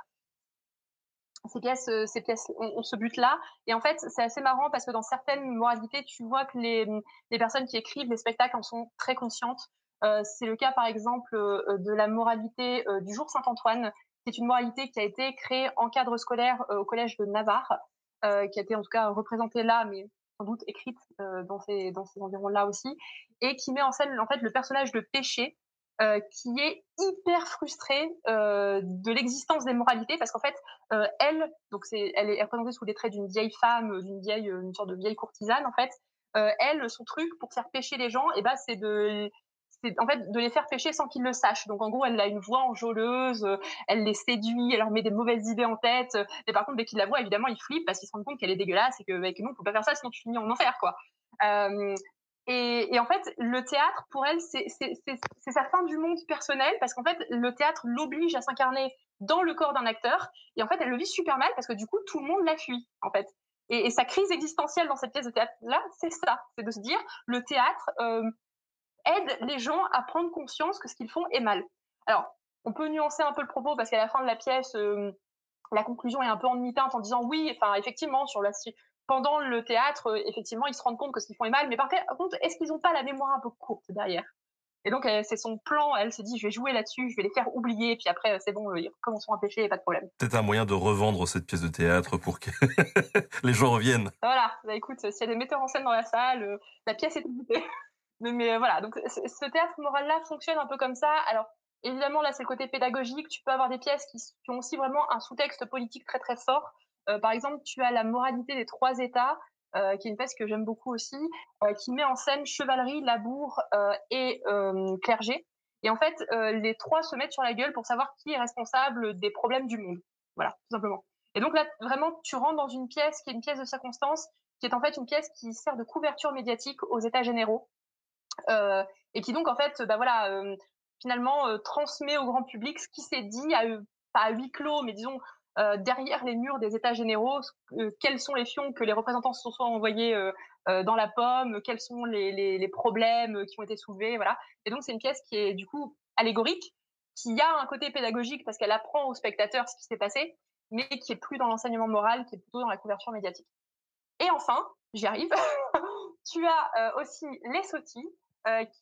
Ces pièces, ces pièces ont, ce but-là. Et en fait, c'est assez marrant parce que dans certaines moralités, tu vois que les, les personnes qui écrivent les spectacles en sont très conscientes. c'est le cas, par exemple, de la moralité du jour Saint-Antoine. C'est une moralité qui a été créée en cadre scolaire au collège de Navarre. Euh, qui a été en tout cas représentée là, mais sans doute écrite euh, dans ces dans ces environs-là aussi, et qui met en scène en fait le personnage de Péché, euh, qui est hyper frustrée de l'existence des moralités parce qu'en fait elle donc c'est elle est représentée sous les traits d'une vieille femme d'une vieille une sorte de vieille courtisane en fait elle son truc pour faire pécher les gens et eh ben c'est de c'est en fait de les faire pêcher sans qu'ils le sachent. Donc en gros, elle a une voix enjôleuse, euh, elle les séduit, elle leur met des mauvaises idées en tête. Et par contre, dès qu'ils la voient, évidemment, ils flippent parce qu'ils se rendent compte qu'elle est dégueulasse et que, bah, que non, faut pas faire ça, sinon tu finis en enfer, quoi. Euh, et, en fait, le théâtre, pour elle, c'est sa fin du monde personnel parce qu'en fait, le théâtre l'oblige à s'incarner dans le corps d'un acteur. Et en fait, elle le vit super mal parce que du coup, tout le monde la fuit, en fait. Et, et sa crise existentielle dans cette pièce de théâtre-là, c'est ça. C'est de se dire, le théâtre, euh, aide les gens à prendre conscience que ce qu'ils font est mal. Alors, on peut nuancer un peu le propos parce qu'à la fin de la pièce, euh, la conclusion est un peu en demi-teinte en disant oui, enfin effectivement sur la pendant le théâtre, euh, effectivement, ils se rendent compte que ce qu'ils font est mal, mais par contre, est-ce qu'ils n'ont pas la mémoire un peu courte derrière? Et donc, c'est son plan, elle se dit, je vais jouer là-dessus, je vais les faire oublier, puis après, c'est bon, ils commenceront à pêcher, pas de problème. Peut-être un moyen de revendre cette pièce de théâtre pour que les gens reviennent. Voilà, bah, écoute, s'il y a des metteurs en scène dans la salle, euh, la pièce est écoutée. Mais, euh, voilà, donc ce théâtre moral-là fonctionne un peu comme ça. Alors, évidemment, là, c'est le côté pédagogique. Tu peux avoir des pièces qui, ont aussi vraiment un sous-texte politique très, très fort. Euh, par exemple, tu as La moralité des trois États, euh, qui est une pièce que j'aime beaucoup aussi, euh, qui met en scène chevalerie, labour euh, et clergé. Et en fait, les trois se mettent sur la gueule pour savoir qui est responsable des problèmes du monde. Voilà, tout simplement. Et donc là, vraiment, tu rentres dans une pièce qui est une pièce de circonstance, qui est en fait une pièce qui sert de couverture médiatique aux États généraux. Euh, et qui donc en fait, bah voilà, euh, finalement euh, transmet au grand public ce qui s'est dit à pas à huis clos, mais disons derrière les murs des États généraux, quels sont les fions que les représentants se sont envoyés dans la pomme, quels sont les, les, problèmes qui ont été soulevés, voilà. Et donc c'est une pièce qui est du coup allégorique, qui a un côté pédagogique parce qu'elle apprend aux spectateurs ce qui s'est passé, mais qui est plus dans l'enseignement moral, qui est plutôt dans la couverture médiatique. Et enfin, j'y arrive, tu as aussi les sottis,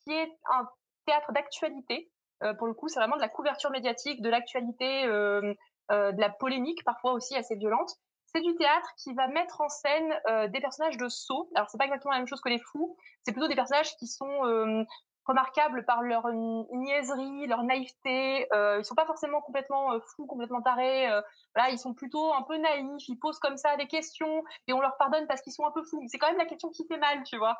qui est un théâtre d'actualité. Euh, pour le coup, c'est vraiment de la couverture médiatique, de l'actualité, euh, de la polémique parfois aussi assez violente. C'est du théâtre qui va mettre en scène des personnages de sceaux. Alors c'est pas exactement la même chose que les fous. C'est plutôt des personnages qui sont remarquables par leur niaiserie, leur naïveté. Euh, ils sont pas forcément complètement fous, complètement tarés. voilà, ils sont plutôt un peu naïfs. Ils posent comme ça des questions et on leur pardonne parce qu'ils sont un peu fous. C'est quand même la question qui fait mal, tu vois.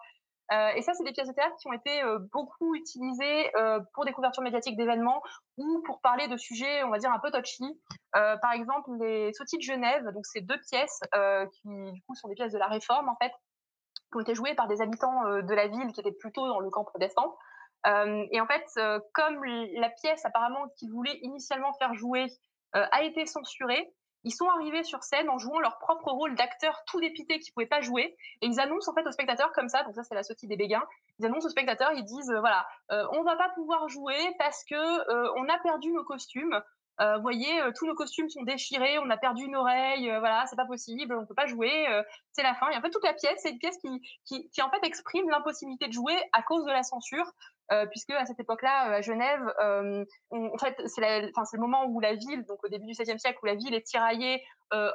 Euh, et ça, c'est des pièces de théâtre qui ont été euh, beaucoup utilisées euh, pour des couvertures médiatiques d'événements ou pour parler de sujets, on va dire, un peu touchy. par exemple, les Sautis de Genève, donc c'est deux pièces qui, du coup, sont des pièces de la Réforme, en fait, qui ont été jouées par des habitants de la ville qui étaient plutôt dans le camp protestant. et en fait, comme la pièce apparemment qu'ils voulaient initialement faire jouer a été censurée, ils sont arrivés sur scène en jouant leur propre rôle d'acteurs tout dépités qui pouvaient pas jouer. Et ils annoncent en fait aux spectateurs comme ça donc ça c'est la sortie des béguins ils annoncent aux spectateurs ils disent euh, voilà euh, on va pas pouvoir jouer parce que euh, on a perdu nos costumes. Vous voyez tous nos costumes sont déchirés on a perdu une oreille voilà c'est pas possible on peut pas jouer c'est la fin. Et en fait toute la pièce c'est une pièce qui, qui, qui en fait exprime l'impossibilité de jouer à cause de la censure. euh, puisque à cette époque-là, euh, à Genève, euh, en fait, c'est le moment où la ville, donc au début du XVIIe siècle, où la ville est tiraillée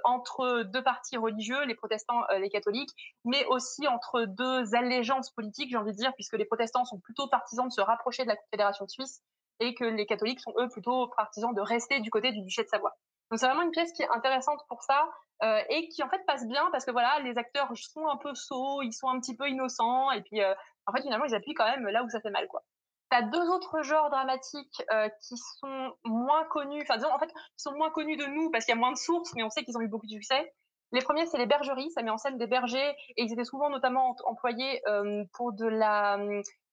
entre deux partis religieux, les protestants, les catholiques, mais aussi entre deux allégeances politiques, j'ai envie de dire, puisque les protestants sont plutôt partisans de se rapprocher de la Confédération suisse et que les catholiques sont eux plutôt partisans de rester du côté du duché de Savoie. Donc c'est vraiment une pièce qui est intéressante pour ça euh, et qui en fait passe bien parce que voilà, les acteurs sont un peu sots, ils sont un petit peu innocents et puis euh, en fait finalement ils appuient quand même là où ça fait mal quoi. T'as deux autres genres dramatiques euh, qui sont moins connus, enfin disons en fait qui sont moins connus de nous parce qu'il y a moins de sources, mais on sait qu'ils ont eu beaucoup de succès. Les premiers c'est les bergeries, ça met en scène des bergers et ils étaient souvent notamment employés euh, pour de la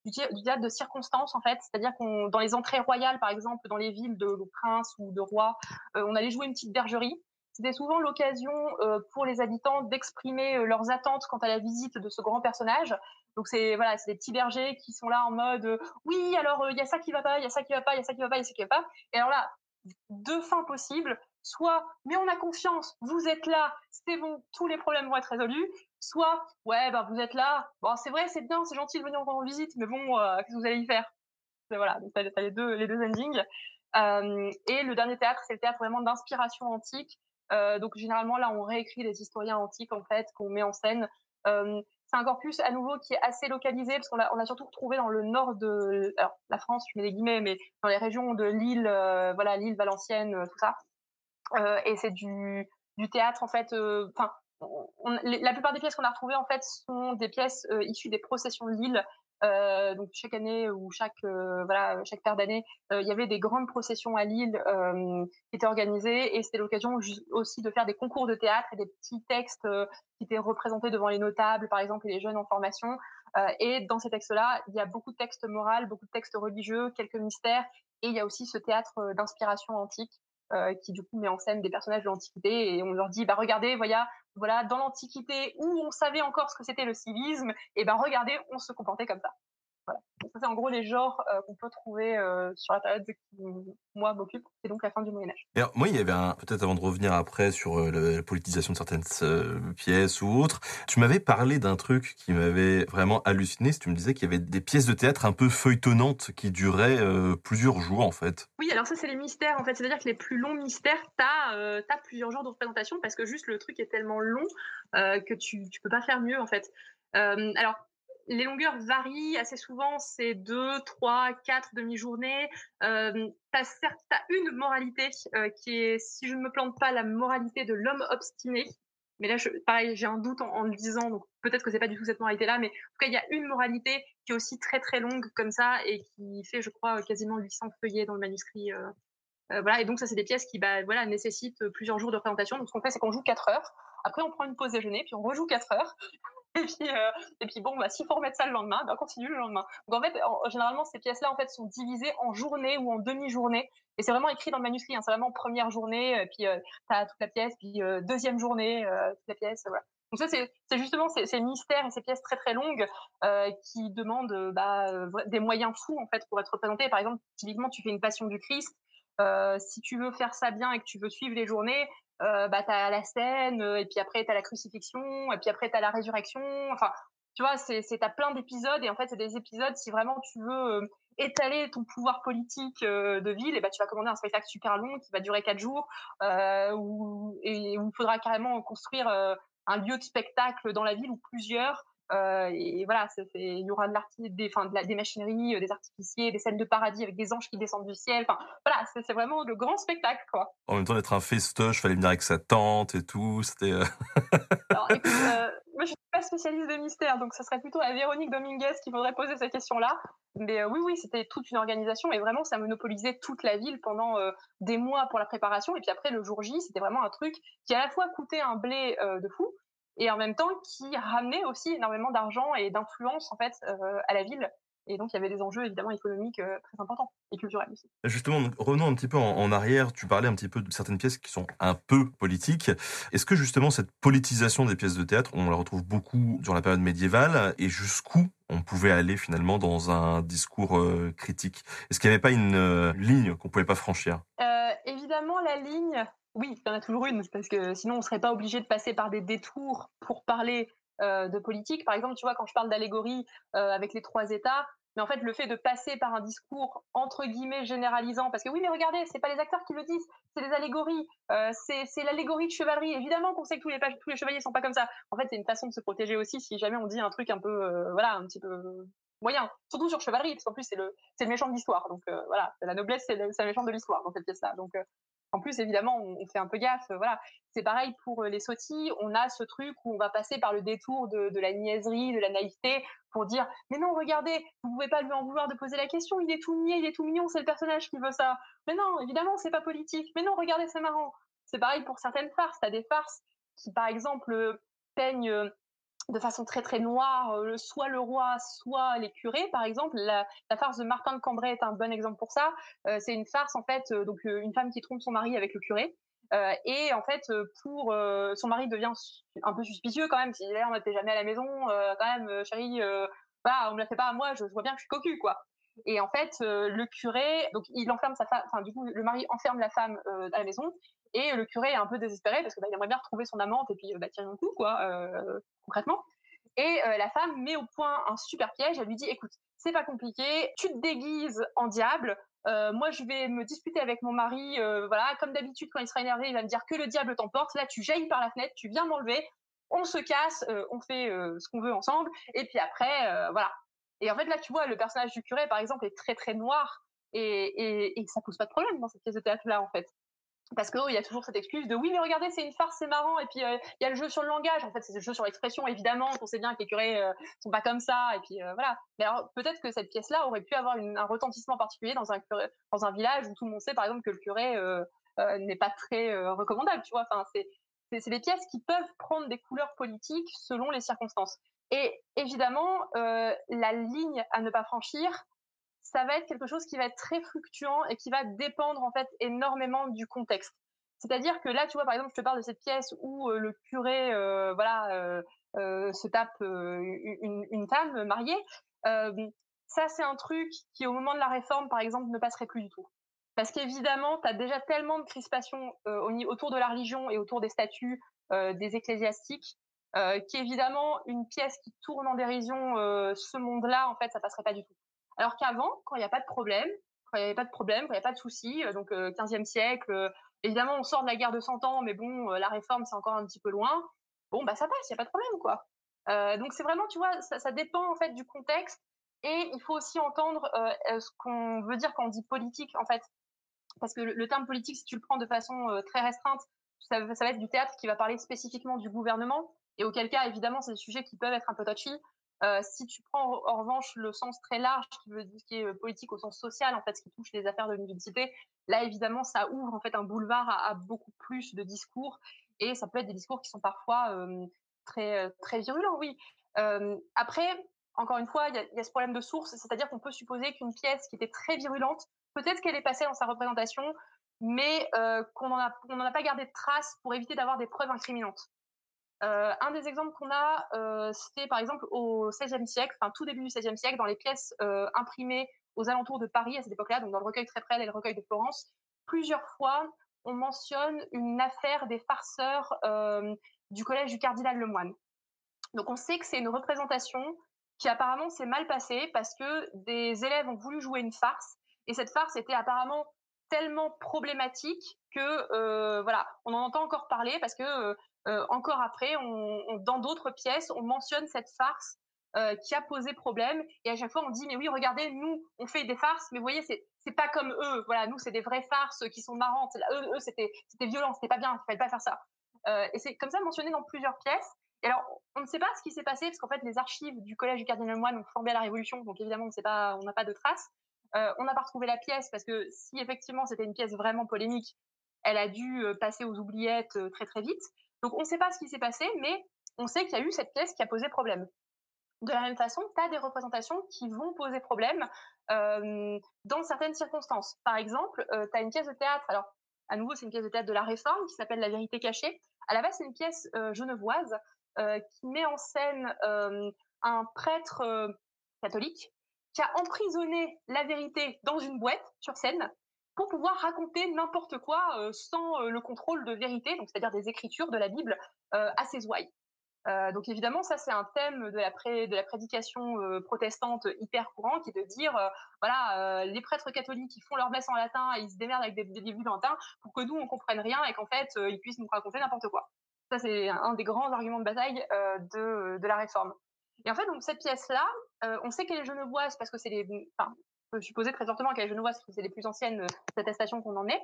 du, théâtre de circonstance en fait, c'est-à-dire qu'on dans les entrées royales par exemple dans les villes de, de princes ou de rois, euh, on allait jouer une petite bergerie c'était souvent l'occasion pour les habitants d'exprimer leurs attentes quant à la visite de ce grand personnage. Donc c'est voilà, c'est des petits bergers qui sont là en mode oui, alors il y a ça qui va pas, il y a ça qui va pas, il y a ça qui va pas, il y a ça qui va pas. Et alors là, deux fins possibles soit mais on a confiance, vous êtes là, c'est bon, tous les problèmes vont être résolus, soit ouais bah vous êtes là, bon c'est vrai c'est bien, c'est gentil de venir en visite, mais bon euh, qu'est-ce que vous allez y faire? Voilà, donc les deux les deux endings. Euh, et le dernier théâtre, c'est le théâtre vraiment d'inspiration antique. Euh, donc généralement là on réécrit les historiens antiques en fait qu'on met en scène. c'est un corpus à nouveau qui est assez localisé parce qu'on a, on a surtout retrouvé dans le nord de la France, je mets les guillemets, mais dans les régions de l'île, voilà l'île Valencienne, tout ça. Euh, et c'est du, théâtre en fait. Euh, enfin, la plupart des pièces qu'on a retrouvées en fait sont des pièces euh, issues des processions de Lille. Euh, donc chaque année ou chaque euh, voilà chaque paire d'années, il y avait des grandes processions à Lille qui étaient organisées et c'était l'occasion aussi de faire des concours de théâtre et des petits textes qui étaient représentés devant les notables par exemple et les jeunes en formation. et dans ces textes-là, il y a beaucoup de textes moraux, beaucoup de textes religieux, quelques mystères et il y a aussi ce théâtre d'inspiration antique euh, qui du coup met en scène des personnages de l'Antiquité et on leur dit bah regardez voilà voilà dans l'Antiquité où on savait encore ce que c'était le civisme et ben regardez on se comportait comme ça voilà. ça, c'est en gros les genres euh, qu'on peut trouver euh, sur la période qui, moi, m'occupe. C'est donc la fin du Moyen-Âge. Et moi, il y avait un, peut-être avant de revenir après sur euh, la politisation de certaines pièces ou autres, tu m'avais parlé d'un truc qui m'avait vraiment halluciné. Tu me disais qu'il y avait des pièces de théâtre un peu feuilletonnantes qui duraient plusieurs jours, en fait. Oui, alors ça, c'est les mystères, en fait. C'est-à-dire que les plus longs mystères, t'as as plusieurs jours de représentation parce que juste le truc est tellement long que tu, tu peux pas faire mieux, en fait. alors, les longueurs varient assez souvent, c'est deux, trois, quatre demi-journées. Euh, tu as, une moralité euh, qui est, si je ne me plante pas, la moralité de l'homme obstiné. Mais là, pareil, j'ai un doute en, le disant, donc peut-être que c'est pas du tout cette moralité-là, mais en tout cas, il y a une moralité qui est aussi très très longue comme ça et qui fait, je crois, quasiment 800 feuillets dans le manuscrit. Euh, euh, voilà, et donc ça, c'est des pièces qui, bah, voilà, nécessitent plusieurs jours de présentation. Donc ce qu'on fait, c'est qu'on joue 4 heures. Après, on prend une pause déjeuner, puis on rejoue 4 heures. Et puis, euh, et puis bon, bah, s'il faut remettre ça le lendemain, on continue le lendemain. Donc en fait, généralement, ces pièces-là en fait sont divisées en journées ou en demi-journées. Et c'est vraiment écrit dans le manuscrit. Hein, c'est vraiment première journée, euh, puis euh, t'as toute la pièce, puis euh, deuxième journée, toute la pièce. Donc ça, c'est, justement ces, mystères et ces pièces très très longues qui demandent bah, des moyens fous en fait pour être représentées. Par exemple, typiquement, tu fais une Passion du Christ. si tu veux faire ça bien et que tu veux suivre les journées, euh, bah, t'as la scène, euh, et puis après t'as la crucifixion, et puis après t'as la résurrection. Enfin, tu vois, c'est, c'est t'as plein d'épisodes, et en fait c'est des épisodes. Si vraiment tu veux euh, étaler ton pouvoir politique euh, de ville, et bah tu vas commander un spectacle super long qui va durer quatre jours, où, et où il faudra carrément construire un lieu de spectacle dans la ville ou plusieurs. Euh, et voilà, il y aura de des, de des machineries, euh, des artificiers, des scènes de paradis avec des anges qui descendent du ciel. Enfin, voilà, c'est vraiment le grand spectacle, quoi. En même temps d'être un festoche, fallait venir avec sa tante et tout. C'était. Euh, Alors, écoute, moi, je suis pas spécialiste de mystère, donc ce serait plutôt à Véronique Dominguez qui faudrait poser cette question-là. Mais oui, oui, c'était toute une organisation et vraiment, ça monopolisait toute la ville pendant des mois pour la préparation. Et puis après, le jour J, c'était vraiment un truc qui à la fois coûtait un blé de fou, et en même temps qui ramenait aussi énormément d'argent et d'influence en fait euh, à la ville. Et donc, il y avait des enjeux évidemment économiques euh, très importants et culturels aussi. Justement, revenons un petit peu en, arrière. Tu parlais un petit peu de certaines pièces qui sont un peu politiques. Est-ce que justement cette politisation des pièces de théâtre, on la retrouve beaucoup durant la période médiévale et jusqu'où on pouvait aller finalement dans un discours euh, critique? Est-ce qu'il n'y avait pas une ligne qu'on pouvait pas franchir? Évidemment, la ligne, oui, il y en a toujours une, parce que sinon on serait pas obligé de passer par des détours pour parler euh, de politique. Par exemple, tu vois, quand je parle d'allégorie euh, avec les trois États, mais en fait, le fait de passer par un discours entre guillemets généralisant, parce que oui, mais regardez, c'est pas les acteurs qui le disent, c'est des allégories, euh, c'est l'allégorie de chevalerie. Évidemment qu'on sait que tous les, tous les chevaliers sont pas comme ça. En fait, c'est une façon de se protéger aussi si jamais on dit un truc un peu, voilà, un petit peu moyen. Surtout sur chevalerie, parce qu'en plus c'est le, méchant de l'histoire. Donc voilà, la noblesse, c'est le, le méchant de l'histoire dans cette pièce-là. Donc en plus, évidemment, on, fait un peu gaffe. Voilà, c'est pareil pour euh, les sottis. On a ce truc où on va passer par le détour de, la niaiserie, de la naïveté, pour dire mais non, regardez, vous pouvez pas lui en vouloir de poser la question. Il est tout niais, il est tout mignon, c'est le personnage qui veut ça. Mais non, évidemment, c'est pas politique. Mais non, regardez, c'est marrant. C'est pareil pour certaines farces. T'as des farces qui, par exemple, euh, peignent euh, de façon très très noire, soit le roi, soit les curés, par exemple. La, farce de Martin de Cambrai est un bon exemple pour ça. C'est une farce en fait, donc une femme qui trompe son mari avec le curé. et en fait, pour son mari devient un peu suspicieux quand même. Il dit d'ailleurs, on n'était jamais à la maison, quand même, chérie, bah, on me la fait pas à moi. Je, vois bien que je suis cocu, quoi. Et en fait, le curé, donc il enferme sa femme, enfin du coup, le mari enferme la femme à la maison, et le curé est un peu désespéré parce que bah, aimerait bien retrouver son amante et puis bah, tirer un coup, quoi, concrètement. Et la femme met au point un super piège. Elle lui dit, écoute, c'est pas compliqué, tu te déguises en diable. Euh, moi, je vais me disputer avec mon mari. Euh, voilà, comme d'habitude, quand il sera énervé, il va me dire que le diable t'emporte. Là, tu jaillis par la fenêtre, tu viens m'enlever. On se casse, euh, on fait ce qu'on veut ensemble. Et puis après, voilà. Et en fait, là, tu vois, le personnage du curé, par exemple, est très très noir et, et, ça pose pas de problème dans cette pièce de théâtre-là, en fait parce que oh, il y a toujours cette excuse de oui mais regardez c'est une farce c'est marrant et puis euh, il y a le jeu sur le langage en fait c'est le jeu sur l'expression évidemment on sait bien que les curés euh, sont pas comme ça et puis euh, voilà. Mais alors peut-être que cette pièce là aurait pu avoir un retentissement particulier dans un dans un village où tout le monde sait par exemple que le curé n'est pas très recommandable tu vois. Enfin c'est c'est des pièces qui peuvent prendre des couleurs politiques selon les circonstances. Et évidemment la ligne à ne pas franchir ça va être quelque chose qui va être très fluctuant et qui va dépendre en fait énormément du contexte. C'est-à-dire que là, tu vois, par exemple, je te parle de cette pièce où euh, le curé, euh, voilà, euh, se tape une, une, femme mariée. ça, c'est un truc qui, au moment de la réforme, par exemple, ne passerait plus du tout. Parce qu'évidemment, tu as déjà tellement de crispation autour de la religion et autour des statuts des ecclésiastiques qu'évidemment, une pièce qui tourne en dérision ce monde-là, en fait, ça passerait pas du tout. Alors qu'avant, quand il n'y a pas de problème, quand il n'y avait pas de problème, quand il n'y a pas de soucis, euh, donc euh, 15e siècle, euh, évidemment on sort de la guerre de 100 ans, mais bon, euh, la réforme c'est encore un petit peu loin. Bon bah ça passe, il n'y a pas de problème quoi. donc c'est vraiment, tu vois, ça, dépend en fait du contexte et il faut aussi entendre ce qu'on veut dire quand on dit politique en fait, parce que le, terme politique, si tu le prends de façon très restreinte, ça, ça, va être du théâtre qui va parler spécifiquement du gouvernement et auquel cas évidemment c'est des sujets qui peuvent être un peu touchy. Euh, si tu prends en revanche le sens très large, qui veut dire qui est euh, politique au sens social, en fait, ce qui touche les affaires de l'université, là évidemment, ça ouvre en fait un boulevard à, beaucoup plus de discours, et ça peut être des discours qui sont parfois euh, très très virulents, oui. Après, encore une fois, il y a, ce problème de source, c'est-à-dire qu'on peut supposer qu'une pièce qui était très virulente, peut-être qu'elle est passée dans sa représentation, mais qu'on n'en a pas gardé de traces pour éviter d'avoir des preuves incriminantes. Euh, un des exemples qu'on a, euh, c'était par exemple au XVIe siècle, enfin tout début du XVIe siècle, dans les pièces euh, imprimées aux alentours de Paris à cette époque-là, donc dans le recueil Tréprel et le recueil de Florence, plusieurs fois on mentionne une affaire des farceurs du collège du cardinal Lemoine. Donc on sait que c'est une représentation qui apparemment s'est mal passée parce que des élèves ont voulu jouer une farce et cette farce était apparemment tellement problématique que euh, voilà, on en entend encore parler parce que euh, encore après, dans d'autres pièces, on mentionne cette farce euh, qui a posé problème. Et à chaque fois, on dit mais oui, regardez, nous, on fait des farces, mais vous voyez, c'est c'est pas comme eux. Voilà, nous, c'est des vraies farces qui sont marrantes. Eux, eux, c'était c'était violent, c'était pas bien, il fallait pas faire ça. Euh, et c'est comme ça mentionné dans plusieurs pièces. Et alors, on ne sait pas ce qui s'est passé parce qu'en fait, les archives du collège du cardinal Moine ont formé à la Révolution, donc évidemment, on n'a pas de traces. Euh, on n'a pas retrouvé la pièce parce que si effectivement c'était une pièce vraiment polémique, elle a dû euh, passer aux oubliettes euh, très très vite. Donc on ne sait pas ce qui s'est passé, mais on sait qu'il y a eu cette pièce qui a posé problème. De la même façon, tu as des représentations qui vont poser problème dans certaines circonstances. Par exemple, euh, tu as une pièce de théâtre, alors à nouveau c'est une pièce de théâtre de la Réforme qui s'appelle La vérité cachée. À la base c'est une pièce genevoise qui met en scène un prêtre catholique qui a emprisonné la vérité dans une boîte sur scène pour pouvoir raconter n'importe quoi euh, sans euh, le contrôle de vérité, donc c'est-à-dire des écritures de la Bible euh, à ses ouailles. donc évidemment, ça c'est un thème de la, prédication protestante hyper courant, qui est de dire, voilà, les prêtres catholiques ils font leur messe en latin et ils se démerdent avec des, des livres latins pour que nous on comprenne rien et qu'en fait ils puissent nous raconter n'importe quoi. Ça c'est un des grands arguments de bataille de la réforme. Et en fait, donc cette pièce-là, on sait qu'elle est genevoise parce que c'est les, supposer très qu'elle est genevoise, parce que c'est les plus anciennes euh, attestations qu'on en ait.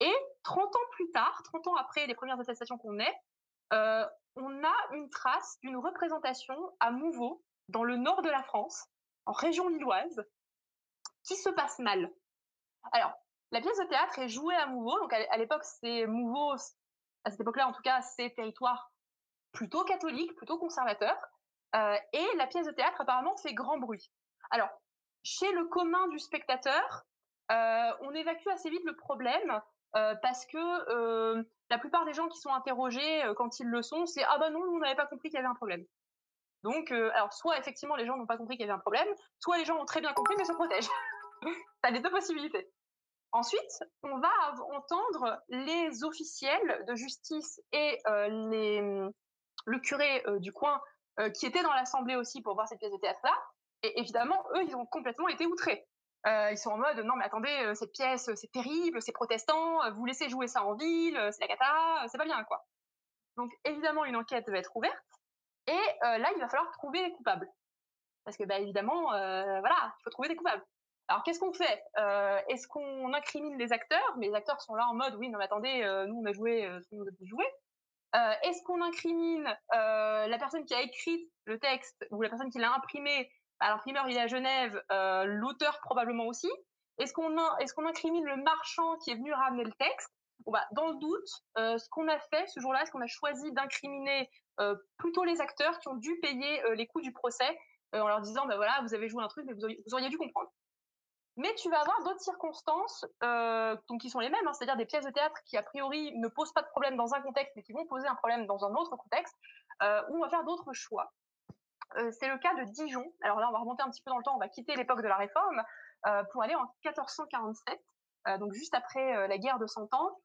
Et 30 ans plus tard, 30 ans après les premières attestations qu'on ait, euh, on a une trace d'une représentation à Mouveau, dans le nord de la France, en région lilloise, qui se passe mal. Alors, la pièce de théâtre est jouée à Mouveau, donc à l'époque, c'est Mouveau, à cette époque-là, en tout cas, c'est territoire plutôt catholique, plutôt conservateur, euh, et la pièce de théâtre, apparemment, fait grand bruit. Alors, chez le commun du spectateur, euh, on évacue assez vite le problème euh, parce que la plupart des gens qui sont interrogés quand ils le sont, c'est ah bah non, on n'avait pas compris qu'il y avait un problème. Donc, alors soit effectivement les gens n'ont pas compris qu'il y avait un problème, soit les gens ont très bien compris mais se protègent. T'as les deux possibilités. Ensuite, on va entendre les officiels de justice et le curé du coin qui étaient dans l'assemblée aussi pour voir cette pièce de théâtre-là. Et évidemment, eux, ils ont complètement été outrés. Euh, ils sont en mode non mais attendez euh, cette pièce c'est terrible c'est protestant euh, vous laissez jouer ça en ville c'est la cata c'est pas bien quoi. Donc évidemment une enquête va être ouverte et là il va falloir trouver les coupables. Parce que bah évidemment voilà il faut trouver des coupables. Alors qu'est-ce qu'on fait? Est-ce qu'on incrimine les acteurs? Mais les acteurs sont là en mode oui non mais attendez nous on a joué ce qu'on nous a jouer est-ce qu'on incrimine la personne qui a écrit le texte ou la personne qui l'a imprimé alors, l'imprimeur, il est à Genève, euh, l'auteur probablement aussi. Est-ce qu'on incrimine le marchand qui est venu ramener le texte? Bah, Dans le doute, euh, ce qu'on a fait ce jour-là, c'est qu'on a choisi d'incriminer euh, plutôt les acteurs qui ont dû payer les coûts du procès en leur disant, bah, voilà, vous avez joué un truc, mais vous auriez, dû comprendre. Mais tu vas avoir d'autres circonstances donc qui sont les mêmes, hein, c'est-à-dire des pièces de théâtre qui a priori ne posent pas de problème dans un contexte, mais qui vont poser un problème dans un autre contexte, où on va faire d'autres choix. Euh, c'est le cas de Dijon. Alors là, on va remonter un petit peu dans le temps, on va quitter l'époque de la Réforme euh, pour aller en 1447, euh, donc juste après la guerre de Cent Ans.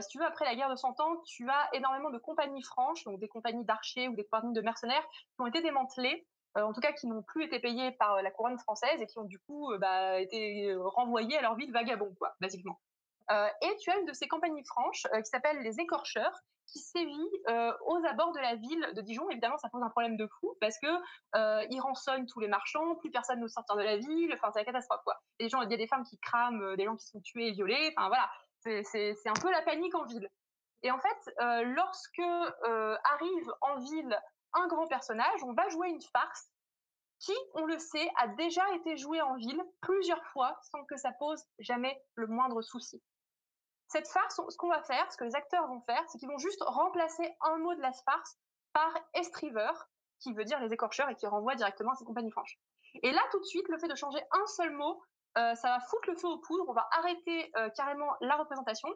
si tu veux, après la guerre de Cent Ans, tu as énormément de compagnies franches, donc des compagnies d'archers ou des compagnies de mercenaires, qui ont été démantelées, en tout cas qui n'ont plus été payées par la couronne française et qui ont du coup bah, été renvoyées à leur vie de vagabond, quoi, basiquement. et tu as une de ces compagnies franches qui s'appelle les écorcheurs, qui sévit euh, aux abords de la ville de Dijon. Évidemment, ça pose un problème de fou parce que euh, ils rançonnent tous les marchands, plus personne ne sortir de la ville. Enfin, c'est la catastrophe quoi. Et les gens, il y a des femmes qui crament, euh, des gens qui sont tués et violés. Enfin voilà, c'est un peu la panique en ville. Et en fait, euh, lorsque euh, arrive en ville un grand personnage, on va jouer une farce qui, on le sait, a déjà été jouée en ville plusieurs fois sans que ça pose jamais le moindre souci. Cette farce, ce qu'on va faire, ce que les acteurs vont faire, c'est qu'ils vont juste remplacer un mot de la farce par estriver, qui veut dire les écorcheurs et qui renvoie directement à ses compagnies franches. Et là, tout de suite, le fait de changer un seul mot, euh, ça va foutre le feu aux poudres, on va arrêter euh, carrément la représentation,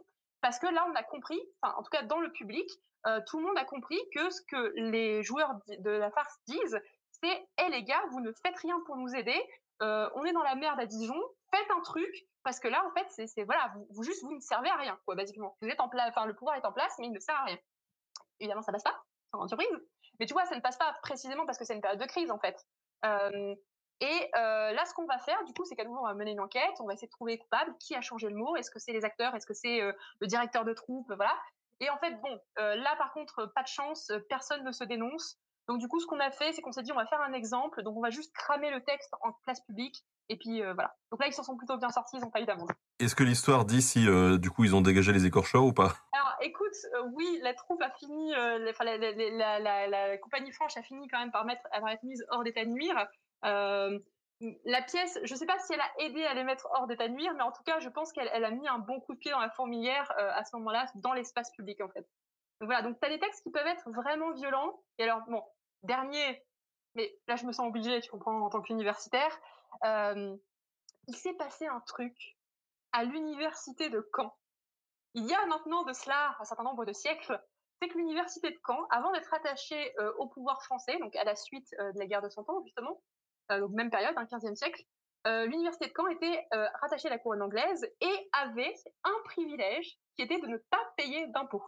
parce que là, on a compris, enfin, en tout cas dans le public, euh, tout le monde a compris que ce que les joueurs de la farce disent, c'est « Hé les gars, vous ne faites rien pour nous aider, on est dans la merde à Dijon, faites un truc, parce que là, en fait, c'est voilà, vous, juste vous ne servez à rien, quoi, basiquement. Vous êtes en place, enfin le pouvoir est en place, mais il ne sert à rien. Évidemment, ça passe pas, sans grande surprise. Mais tu vois, ça ne passe pas précisément parce que c'est une période de crise, en fait. Euh, et euh, là, ce qu'on va faire, du coup, c'est qu'à nouveau, on va mener une enquête, on va essayer de trouver coupable, qui a changé le mot, est-ce que c'est les acteurs, est-ce que c'est euh, le directeur de troupe, voilà. Et en fait, bon, euh, là, par contre, pas de chance, personne ne se dénonce. Donc du coup, ce qu'on a fait, c'est qu'on s'est dit, on va faire un exemple. Donc on va juste cramer le texte en place publique et puis voilà. Donc là, ils s'en sont plutôt bien sortis, ils n'ont pas eu d'amende. Est-ce que l'histoire dit si du coup ils ont dégagé les écorcheurs ou pas? Alors écoute, oui, la troupe a fini, la, la, la, la, compagnie franche a fini quand même par mettre, à être mise hors d'état de nuire. La pièce, je ne sais pas si elle a aidé à les mettre hors d'état de nuire, mais en tout cas, je pense qu'elle elle a mis un bon coup de pied dans la fourmilière à ce moment-là, dans l'espace public en fait. Donc voilà, donc tu as des textes qui peuvent être vraiment violents. Et alors, bon, dernier, mais là je me sens obligée, tu comprends, en tant qu'universitaire, il s'est passé un truc à l'université de Caen. Il y a maintenant de cela un certain nombre de siècles, c'est que l'université de Caen, avant d'être attachée au pouvoir français, donc à la suite de la guerre de Cent Ans justement, donc même période, hein, 15e siècle, l'université de Caen était rattachée à la couronne anglaise et avait un privilège qui était de ne pas payer d'impôts.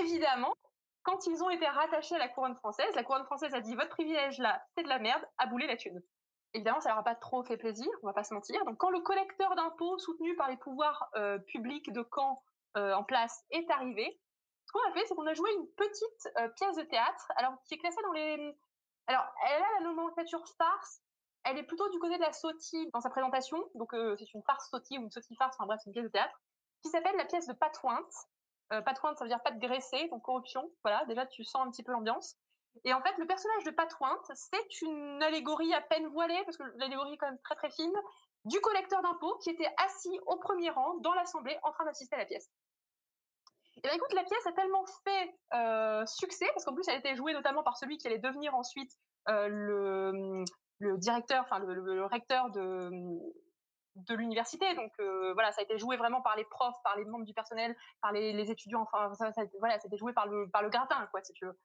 Évidemment, quand ils ont été rattachés à la couronne française, la couronne française a dit votre privilège là, c'est de la merde, aboulez la thune évidemment, ça leur a pas trop fait plaisir, on va pas se mentir. Donc, quand le collecteur d'impôts soutenu par les pouvoirs euh, publics de Caen euh, en place est arrivé, ce qu'on a fait, c'est qu'on a joué une petite euh, pièce de théâtre, alors qui est classée dans les. Alors, elle a la nomenclature farce. Elle est plutôt du côté de la sautille dans sa présentation. Donc, c'est une farce sautille ou une sautille farce. Enfin bref, c'est une pièce de théâtre qui s'appelle la pièce de Patointe. Euh, Patointe, ça veut dire pas de graisser, donc corruption. Voilà, déjà tu sens un petit peu l'ambiance. Et en fait, le personnage de Patouinte, c'est une allégorie à peine voilée, parce que l'allégorie est quand même très très fine, du collecteur d'impôts qui était assis au premier rang dans l'assemblée en train d'assister à la pièce. Et bien écoute, la pièce a tellement fait euh, succès, parce qu'en plus elle a été jouée notamment par celui qui allait devenir ensuite euh, le, le directeur, enfin le, recteur de, de l'université. Donc voilà, ça a été joué vraiment par les profs, par les membres du personnel, par les, étudiants. Enfin, ça, voilà, ça a été joué par le par le gratin, quoi, si tu veux.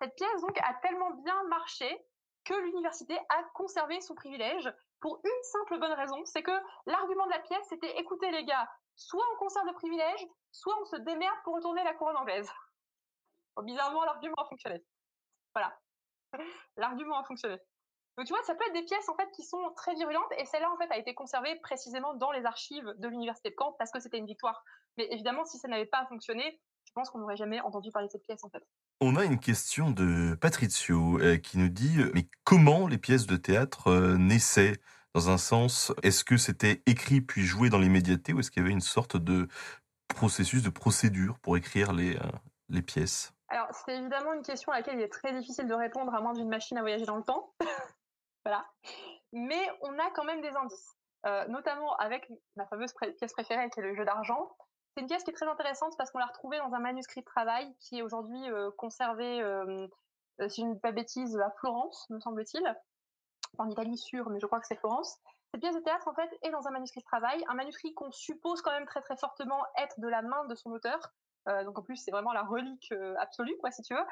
cette pièce donc a tellement bien marché que l'université a conservé son privilège pour une simple bonne raison, c'est que l'argument de la pièce, c'était écoutez les gars, soit on conserve le privilège, soit on se démerde pour retourner la couronne anglaise. bizarrement, l'argument a fonctionné. Voilà. l'argument a fonctionné. Donc tu vois, ça peut être des pièces en fait qui sont très virulentes et celle-là en fait a été conservée précisément dans les archives de l'université de Caen parce que c'était une victoire. Mais évidemment, si ça n'avait pas fonctionné, je pense qu'on n'aurait jamais entendu parler de cette pièce en fait. On a une question de Patrizio euh, qui nous dit mais comment les pièces de théâtre euh, naissaient? Dans un sens Est-ce que c'était écrit puis joué dans l'immédiateté ou est-ce qu'il y avait une sorte de processus, de procédure pour écrire les, euh, les pièces? Alors c'est évidemment une question à laquelle il est très difficile de répondre à moins d'une machine à voyager dans le temps. voilà. Mais on a quand même des indices. notamment avec ma fameuse pièce préférée qui est le jeu d'argent. C'est une pièce qui est très intéressante parce qu'on l'a retrouvée dans un manuscrit de travail qui est aujourd'hui euh, conservé, euh, euh, si je ne dis pas bêtise, à Florence, me semble-t-il. En Italie, sûr, mais je crois que c'est Florence. Cette pièce de théâtre, en fait, est dans un manuscrit de travail, un manuscrit qu'on suppose quand même très très fortement être de la main de son auteur. donc en plus, c'est vraiment la relique absolue, quoi, si tu veux.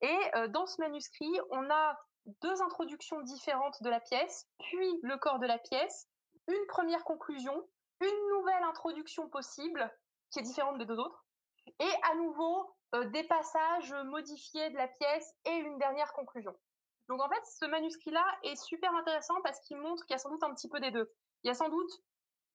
Et dans ce manuscrit, on a deux introductions différentes de la pièce, puis le corps de la pièce, une première conclusion, une nouvelle introduction possible, qui est différente des deux autres. Et à nouveau, euh, des passages modifiés de la pièce et une dernière conclusion. Donc en fait, ce manuscrit-là est super intéressant parce qu'il montre qu'il y a sans doute un petit peu des deux. Il y a sans doute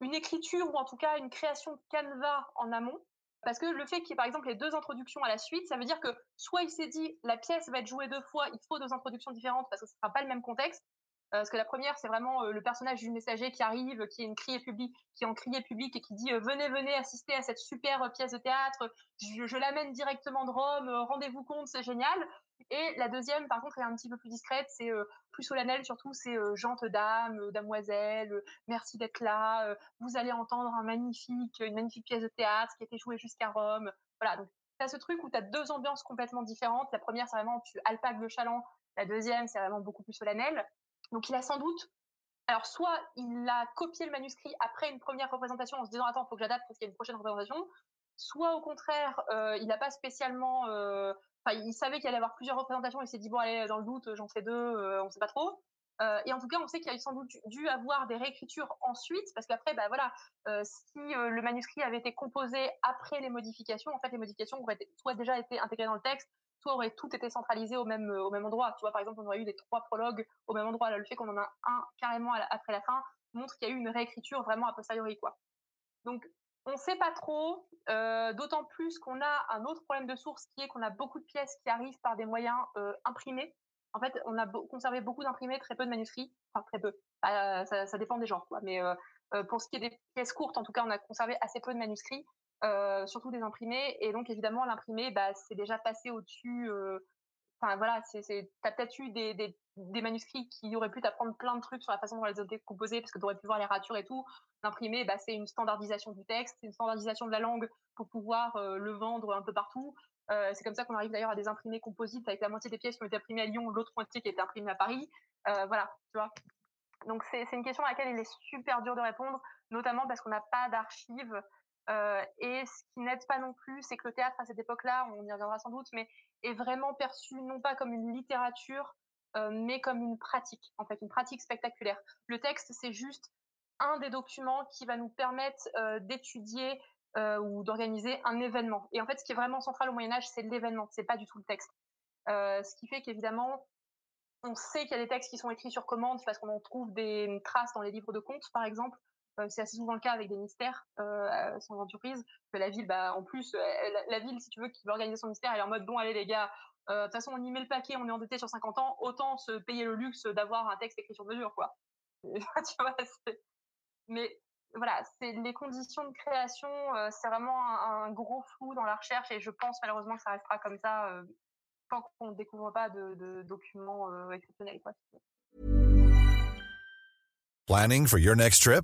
une écriture ou en tout cas une création de canevas en amont. Parce que le fait qu'il y ait par exemple les deux introductions à la suite, ça veut dire que soit il s'est dit la pièce va être jouée deux fois, il faut deux introductions différentes parce que ce ne sera pas le même contexte, parce que la première, c'est vraiment euh, le personnage du messager qui arrive, qui est une criée publique, qui en criée public et qui dit euh, venez, venez assister à cette super pièce de théâtre. Je, l'amène directement de Rome. Rendez-vous compte, c'est génial. Et la deuxième, par contre, est un petit peu plus discrète, c'est plus solennel surtout, c'est gente dame, damoiselle, merci d'être là, vous allez entendre un magnifique, une magnifique pièce de théâtre qui a été jouée jusqu'à Rome. Voilà, donc tu as ce truc où tu as deux ambiances complètement différentes. La première, c'est vraiment tu alpagues le chaland. La deuxième, c'est vraiment beaucoup plus solennel. Donc il a sans doute, alors soit il a copié le manuscrit après une première représentation en se disant attends, faut que j'adapte parce qu'il y a une prochaine représentation, soit au contraire, euh, il n'a pas spécialement, euh, il savait qu'il allait avoir plusieurs représentations, il s'est dit bon allez dans le doute, j'en fais deux, euh, on sait pas trop. et en tout cas, on sait qu'il a sans doute dû avoir des réécritures ensuite, parce qu'après, bah voilà, si le manuscrit avait été composé après les modifications, en fait, les modifications auraient soit déjà été intégrées dans le texte, soit aurait tout été centralisé au même, même endroit. Par exemple, on aurait eu les trois prologues au même endroit. Le fait qu'on en a un carrément après la fin montre qu'il y a eu une réécriture vraiment a posteriori, quoi. Donc, on ne sait pas trop, euh, d'autant plus qu'on a un autre problème de source qui est qu'on a beaucoup de pièces qui arrivent par des moyens euh, imprimés. En fait, on a conservé beaucoup d'imprimés, très peu de manuscrits. Enfin, très peu. Euh, ça, dépend des gens, quoi. Mais pour ce qui est des pièces courtes, en tout cas, on a conservé assez peu de manuscrits. Euh, surtout des imprimés. Et donc, évidemment, l'imprimé, bah, c'est déjà passé au-dessus. Euh, enfin, voilà, c'est, t'as peut-être eu des, manuscrits qui auraient pu t'apprendre plein de trucs sur la façon dont elles ont été parce que tu aurais pu voir les ratures et tout. L'imprimé, bah, c'est une standardisation du texte, c'est une standardisation de la langue pour pouvoir euh, le vendre un peu partout. c'est comme ça qu'on arrive d'ailleurs à des imprimés composites avec la moitié des pièces qui ont été imprimées à Lyon, l'autre moitié qui a été imprimée à Paris. voilà, tu vois. Donc c'est une question à laquelle il est super dur de répondre, notamment parce qu'on n'a pas d'archives euh, et ce qui n'aide pas non plus, c'est que le théâtre à cette époque-là, on y reviendra sans doute, mais est vraiment perçu non pas comme une littérature, euh, mais comme une pratique, en fait, une pratique spectaculaire. Le texte, c'est juste un des documents qui va nous permettre euh, d'étudier ou d'organiser un événement. Et en fait, ce qui est vraiment central au Moyen Âge, c'est l'événement, c'est pas du tout le texte. ce qui fait qu'évidemment, on sait qu'il y a des textes qui sont écrits sur commande parce qu'on en trouve des traces dans les livres de contes, par exemple. Euh, c'est assez souvent le cas avec des mystères euh, sans entreprise que la ville bah en plus la, ville si tu veux qui veut organiser son mystère elle est en mode bon allez les gars euh, de toute façon on y met le paquet on est endetté sur 50 ans autant se payer le luxe d'avoir un texte écrit sur mesure quoi. Mais voilà c'est les conditions de création c'est vraiment un, gros flou dans la recherche et je pense malheureusement que ça restera comme ça tant qu'on ne découvre pas de, de documents exceptionnels quoi Planning for your next trip?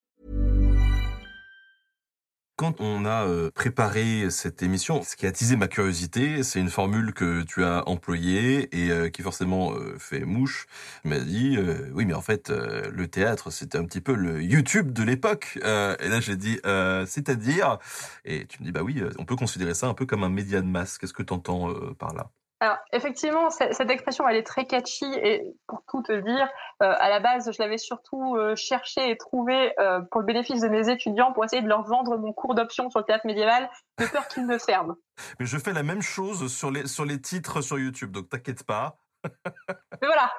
Quand on a euh, préparé cette émission, ce qui a attisé ma curiosité, c'est une formule que tu as employée et euh, qui forcément euh, fait mouche. Tu m'as dit, euh, oui, mais en fait, euh, le théâtre, c'était un petit peu le YouTube de l'époque. Euh, et là, j'ai dit, c'est-à-dire, et tu me dis, bah oui, on peut considérer ça un peu comme un média de masse. Qu'est-ce que tu entends par là? Alors, effectivement, cette expression, elle est très catchy et pour tout te dire, euh, à la base, je l'avais surtout euh, cherché et trouvé euh, pour le bénéfice de mes étudiants pour essayer de leur vendre mon cours d'option sur le théâtre médiéval de peur qu'ils ne ferment. Mais je fais la même chose sur les, sur les titres sur YouTube, donc t'inquiète pas. Mais voilà.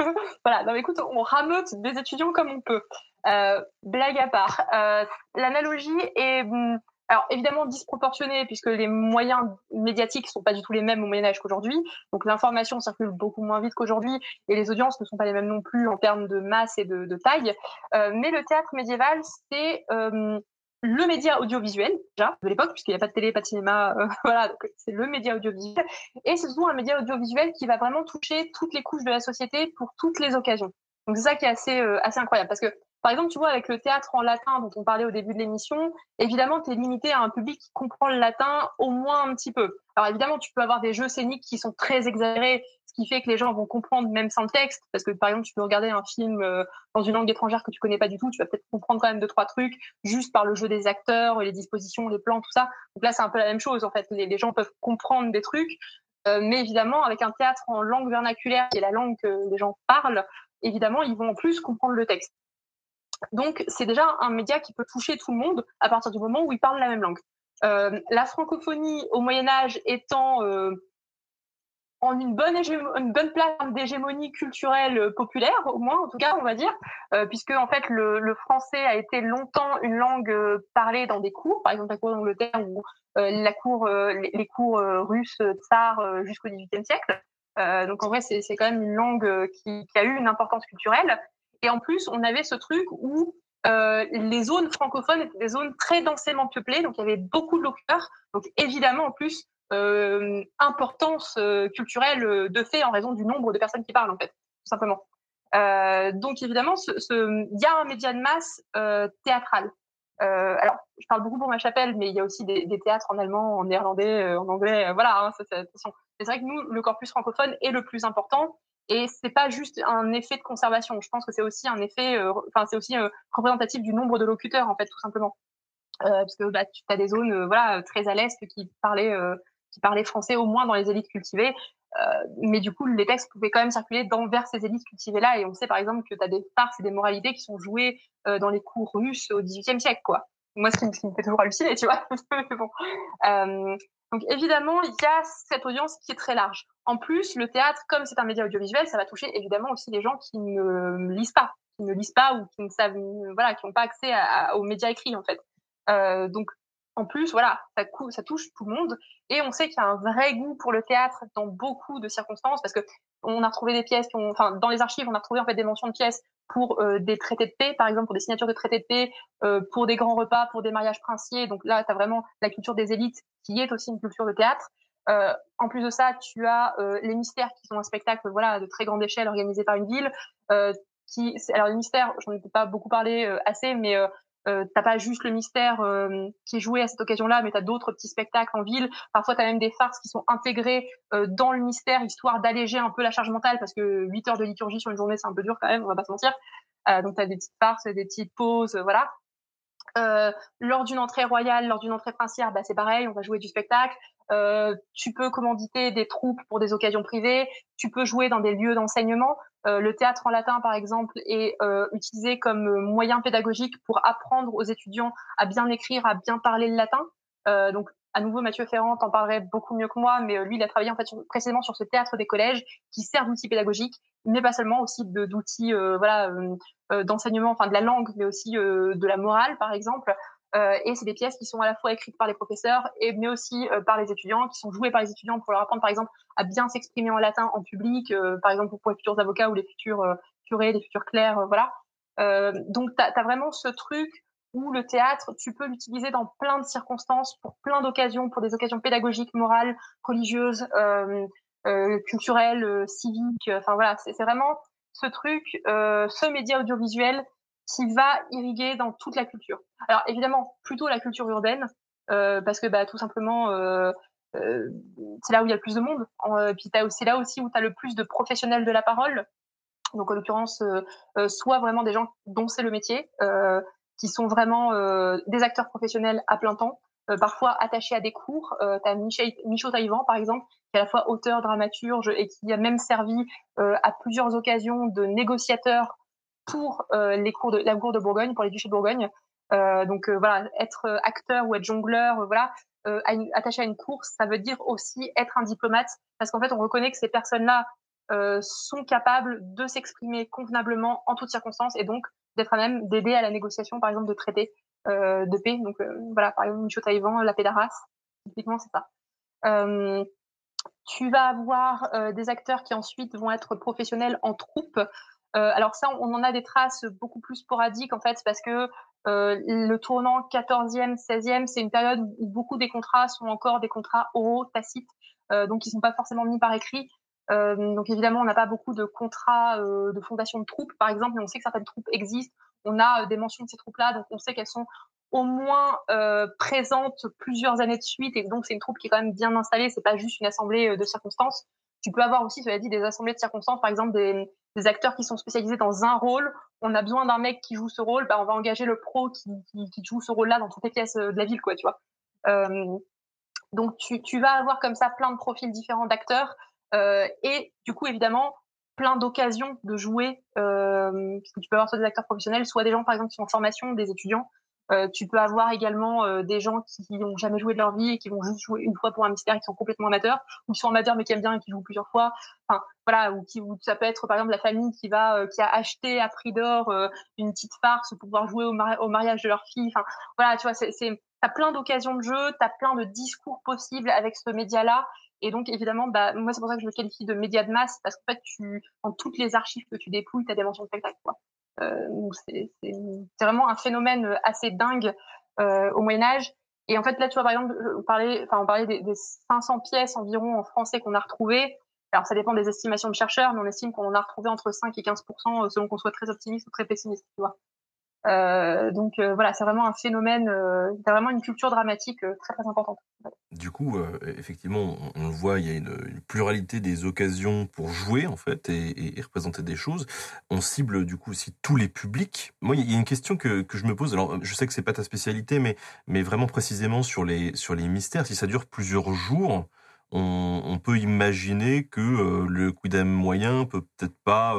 voilà. Non, mais écoute, on rameute des étudiants comme on peut. Euh, blague à part. Euh, L'analogie est, hum, alors évidemment disproportionnée puisque les moyens médiatiques sont pas du tout les mêmes au Moyen Âge qu'aujourd'hui. Donc l'information circule beaucoup moins vite qu'aujourd'hui et les audiences ne sont pas les mêmes non plus en termes de masse et de, taille. Euh, mais le théâtre médiéval, c'est euh, le média audiovisuel déjà de l'époque puisqu'il n'y a pas de télé, pas de cinéma, euh, voilà, c'est le média audiovisuel et c'est surtout un média audiovisuel qui va vraiment toucher toutes les couches de la société pour toutes les occasions. Donc c'est ça qui est assez euh, assez incroyable parce que par exemple, tu vois, avec le théâtre en latin dont on parlait au début de l'émission, évidemment, tu es limité à un public qui comprend le latin au moins un petit peu. Alors évidemment, tu peux avoir des jeux scéniques qui sont très exagérés, ce qui fait que les gens vont comprendre même sans le texte, parce que par exemple, tu peux regarder un film euh, dans une langue étrangère que tu connais pas du tout, tu vas peut-être comprendre quand même deux trois trucs juste par le jeu des acteurs, les dispositions, les plans, tout ça. Donc là, c'est un peu la même chose en fait. Les, gens peuvent comprendre des trucs, euh, mais évidemment, avec un théâtre en langue vernaculaire, qui est la langue que les gens parlent, évidemment, ils vont en plus comprendre le texte. Donc, c'est déjà un média qui peut toucher tout le monde à partir du moment où ils parlent la même langue. Euh, la francophonie au Moyen Âge étant euh, en une bonne, une bonne place d'hégémonie culturelle euh, populaire, au moins, en tout cas, on va dire, euh, puisque en fait le, le, français a été longtemps une langue euh, parlée dans des cours, par exemple la cour d'Angleterre ou euh, la cour, les, les, cours russes tsars jusqu'au XVIIIe siècle. donc en vrai, c'est quand même une langue qui, qui, a eu une importance culturelle. Et en plus, on avait ce truc où euh, les zones francophones étaient des zones très densément peuplées, donc il y avait beaucoup de locuteurs. Donc évidemment, en plus, euh, importance euh, culturelle de fait en raison du nombre de personnes qui parlent, en fait, tout simplement. Donc évidemment, il y a un média de masse théâtral. Alors, je parle beaucoup pour ma chapelle, mais il y a aussi des, des théâtres en allemand, en néerlandais, en anglais. voilà, hein, c'est vrai que nous, le corpus francophone est le plus important. Et c'est pas juste un effet de conservation. Je pense que c'est aussi un effet, enfin, c'est aussi représentatif du nombre de locuteurs, en fait, tout simplement. parce que bah, tu as des zones, voilà, très à l'est qui parlaient qui parlaient français, au moins dans les élites cultivées. Euh, mais du coup, les textes pouvaient quand même circuler dans, vers ces élites cultivées-là. Et on sait par exemple que tu as des farces et des moralités qui sont jouées euh, dans les cours russes au XVIIIe siècle, quoi. Moi, ce qui, me fait toujours halluciner, tu vois. bon. euh, donc évidemment, il y a cette audience qui est très large. En plus, le théâtre, comme c'est un média audiovisuel, ça va toucher évidemment aussi les gens qui ne lisent pas, qui ne lisent pas ou qui ne savent, voilà, qui n'ont pas accès aux médias écrits en fait. Euh, donc en plus, voilà, ça, touche tout le monde. Et on sait qu'il y a un vrai goût pour le théâtre dans beaucoup de circonstances, parce que on a retrouvé des pièces, enfin, dans les archives, on a retrouvé en fait des mentions de pièces pour euh, des traités de paix, par exemple, pour des signatures de traités de paix, euh, pour des grands repas, pour des mariages princiers. Donc là, tu as vraiment la culture des élites, qui est aussi une culture de théâtre. Euh, en plus de ça, tu as euh, les mystères, qui sont un spectacle, voilà, de très grande échelle, organisé par une ville. Euh, qui, alors les mystères, j'en ai pas beaucoup parlé euh, assez, mais euh, t'as pas juste le mystère euh, qui est joué à cette occasion-là, mais t'as d'autres petits spectacles en ville. Parfois, t'as même des farces qui sont intégrées euh, dans le mystère, histoire d'alléger un peu la charge mentale, parce que 8 heures de liturgie sur une journée, c'est un peu dur quand même, on va pas se mentir. Euh, donc, t'as des petites farces, des petites pauses, voilà. Lors d'une entrée royale, lors d'une entrée princière, bah, c'est pareil, on va jouer du spectacle. Tu peux commanditer des troupes pour des occasions privées. Tu peux jouer dans des lieux d'enseignement. Euh, le théâtre en latin, par exemple, est euh, utilisé comme moyen pédagogique pour apprendre aux étudiants à bien écrire, à bien parler le latin. Euh, donc, à nouveau, Mathieu Ferrand t'en parlerait beaucoup mieux que moi, mais lui, il a travaillé en fait sur, précisément sur ce théâtre des collèges qui sert d'outil pédagogique, mais pas seulement aussi d'outils, voilà, d'enseignement, enfin de la langue, mais aussi de la morale, par exemple. Euh, et c'est des pièces qui sont à la fois écrites par les professeurs, et, mais aussi euh, par les étudiants, qui sont jouées par les étudiants pour leur apprendre, par exemple, à bien s'exprimer en latin en public, euh, par exemple pour les futurs avocats ou les futurs curés, les futurs clercs, voilà. donc, tu as, vraiment ce truc où le théâtre, tu peux l'utiliser dans plein de circonstances, pour plein d'occasions, pour des occasions pédagogiques, morales, religieuses, culturelles, civiques. Enfin voilà, c'est vraiment ce truc, ce média audiovisuel qui va irriguer dans toute la culture. Alors évidemment, plutôt la culture urbaine, euh, parce que bah, tout simplement, euh, euh, c'est là où il y a le plus de monde. Et puis c'est là aussi où tu as le plus de professionnels de la parole. Donc en l'occurrence, soit vraiment des gens dont c'est le métier, qui sont vraiment des acteurs professionnels à plein temps, parfois attachés à des cours. Euh, tu as Michaud Taïwan, par exemple, qui est à la fois auteur, dramaturge et qui a même servi à plusieurs occasions de négociateur pour euh, les cours de la cour de Bourgogne, pour les duchés de Bourgogne. Euh, donc euh, voilà, être acteur ou être jongleur, voilà, attaché à une course, ça veut dire aussi être un diplomate, parce qu'en fait, on reconnaît que ces personnes-là sont capables de s'exprimer convenablement en toutes circonstances et donc d'être à même d'aider à la négociation, par exemple, de traités de paix. Donc voilà, par exemple, Micho Taïwan, la paix d'Arras, typiquement, c'est ça. tu vas avoir des acteurs qui ensuite vont être professionnels en troupe. Euh, alors ça, on en a des traces beaucoup plus sporadiques en fait, parce que euh, le tournant 14e, 16e, c'est une période où beaucoup des contrats sont encore des contrats oraux, tacites, euh, donc ils sont pas forcément mis par écrit. donc évidemment, on n'a pas beaucoup de contrats de fondation de troupes, par exemple, mais on sait que certaines troupes existent. On a des mentions de ces troupes-là, donc on sait qu'elles sont au moins présentes plusieurs années de suite, et donc c'est une troupe qui est quand même bien installée. C'est pas juste une assemblée de circonstances. Tu peux avoir aussi, cela dit, des assemblées de circonstances, par exemple des, des acteurs qui sont spécialisés dans un rôle. On a besoin d'un mec qui joue ce rôle, bah on va engager le pro qui, qui, qui joue ce rôle-là dans toutes les pièces euh, de la ville, quoi, tu vois. Euh, donc tu, tu, vas avoir comme ça plein de profils différents d'acteurs euh, et du coup évidemment plein d'occasions de jouer. Euh, parce que tu peux avoir soit des acteurs professionnels, soit des gens par exemple qui sont en formation, des étudiants euh, tu peux avoir également euh, des gens qui n'ont jamais joué de leur vie et qui vont juste jouer une fois pour un mystère et qui sont complètement amateurs, ou qui sont amateurs mais qui aiment bien et qui jouent plusieurs fois. Enfin, voilà, ou qui, ça peut être par exemple la famille qui va, euh, qui a acheté à prix d'or une petite farce pour pouvoir jouer au, au, mariage de leur fille. Enfin, voilà, tu vois, c'est, t'as plein d'occasions de jeu, t'as plein de discours possibles avec ce média-là. Et donc, évidemment, bah, moi, c'est pour ça que je le qualifie de média de masse, parce qu'en fait, tu, dans toutes les archives que tu dépouilles, tu as des mentions de spectacle. Quoi. Euh, c'est vraiment un phénomène euh, assez dingue euh, au Moyen Âge. Et en fait, là, tu vois, par exemple, on parlait, enfin, on parlait des, des 500 pièces environ en français qu'on a retrouvées. Alors, ça dépend des estimations de chercheurs, mais on estime qu'on en a retrouvé entre 5 et 15% selon qu'on soit très optimiste ou très pessimiste, tu vois. Euh, donc euh, voilà, c'est vraiment un phénomène, euh, c'est vraiment une culture dramatique très très importante. Du coup, effectivement, on, le voit, il y a une, pluralité des occasions pour jouer en fait et, représenter des choses. On cible du coup aussi tous les publics. Moi, il y a une question que, je me pose. Alors, je sais que c'est pas ta spécialité, mais mais vraiment précisément sur les sur les mystères. Si ça dure plusieurs jours, on, on peut imaginer que le quidam moyen peut peut-être pas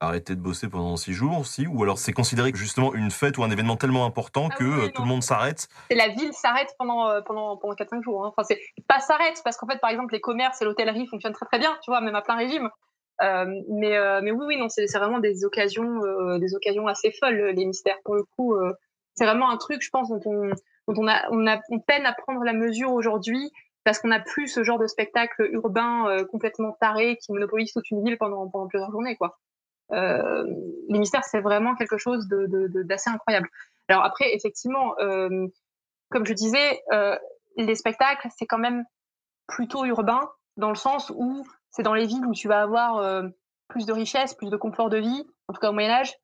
arrêter de bosser pendant six jours aussi Ou alors c'est considéré justement une fête ou un événement tellement important ah que euh, tout le monde s'arrête Et la ville s'arrête pendant, euh, pendant, pendant 4-5 jours. Hein. Enfin, c'est pas s'arrête, parce qu'en fait, par exemple, les commerces et l'hôtellerie fonctionnent très très bien, tu vois, même à plein régime. Euh, mais, euh, mais oui, oui, non, c'est vraiment des occasions, des occasions assez folles, les mystères. Pour le coup, c'est vraiment un truc, je pense, dont on, dont on, a, on, a, on peine à prendre la mesure aujourd'hui parce qu'on n'a plus ce genre de spectacle urbain complètement taré qui monopolise toute une ville pendant, pendant plusieurs journées, quoi euh, les mystères, c'est vraiment quelque chose d'assez incroyable. Alors après, effectivement, euh, comme je disais, euh, les spectacles, c'est quand même plutôt urbain, dans le sens où c'est dans les villes où tu vas avoir plus de richesse, plus de confort de vie, en tout cas au Moyen Âge,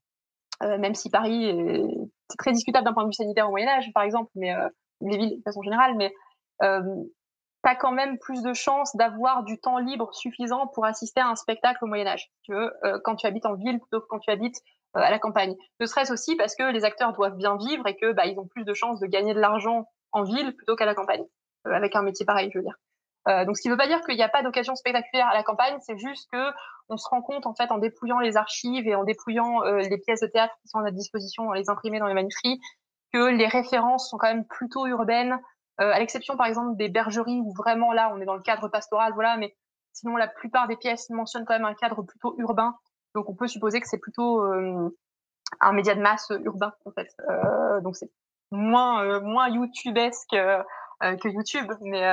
même si Paris, c'est très discutable d'un point de vue sanitaire au Moyen Âge, par exemple, mais les villes de façon générale, mais tu as quand même plus de chances d'avoir du temps libre suffisant pour assister à un spectacle au Moyen Âge, tu veux, euh, quand tu habites en ville plutôt que quand tu habites euh, à la campagne. Ne serait-ce aussi parce que les acteurs doivent bien vivre et que bah, ils ont plus de chances de gagner de l'argent en ville plutôt qu'à la campagne, euh, avec un métier pareil, je veux dire. donc, ce qui ne veut pas dire qu'il n'y a pas d'occasion spectaculaire à la campagne, c'est juste que on se rend compte en fait en dépouillant les archives et en dépouillant les pièces de théâtre qui sont à notre disposition, en les imprimer dans les manuscrits, que les références sont quand même plutôt urbaines, euh, à l'exception par exemple des bergeries où vraiment là on est dans le cadre pastoral, voilà, mais sinon la plupart des pièces mentionnent quand même un cadre plutôt urbain, donc on peut supposer que c'est plutôt euh, un média de masse urbain en fait. Euh, donc c'est moins moins YouTubesque que YouTube, mais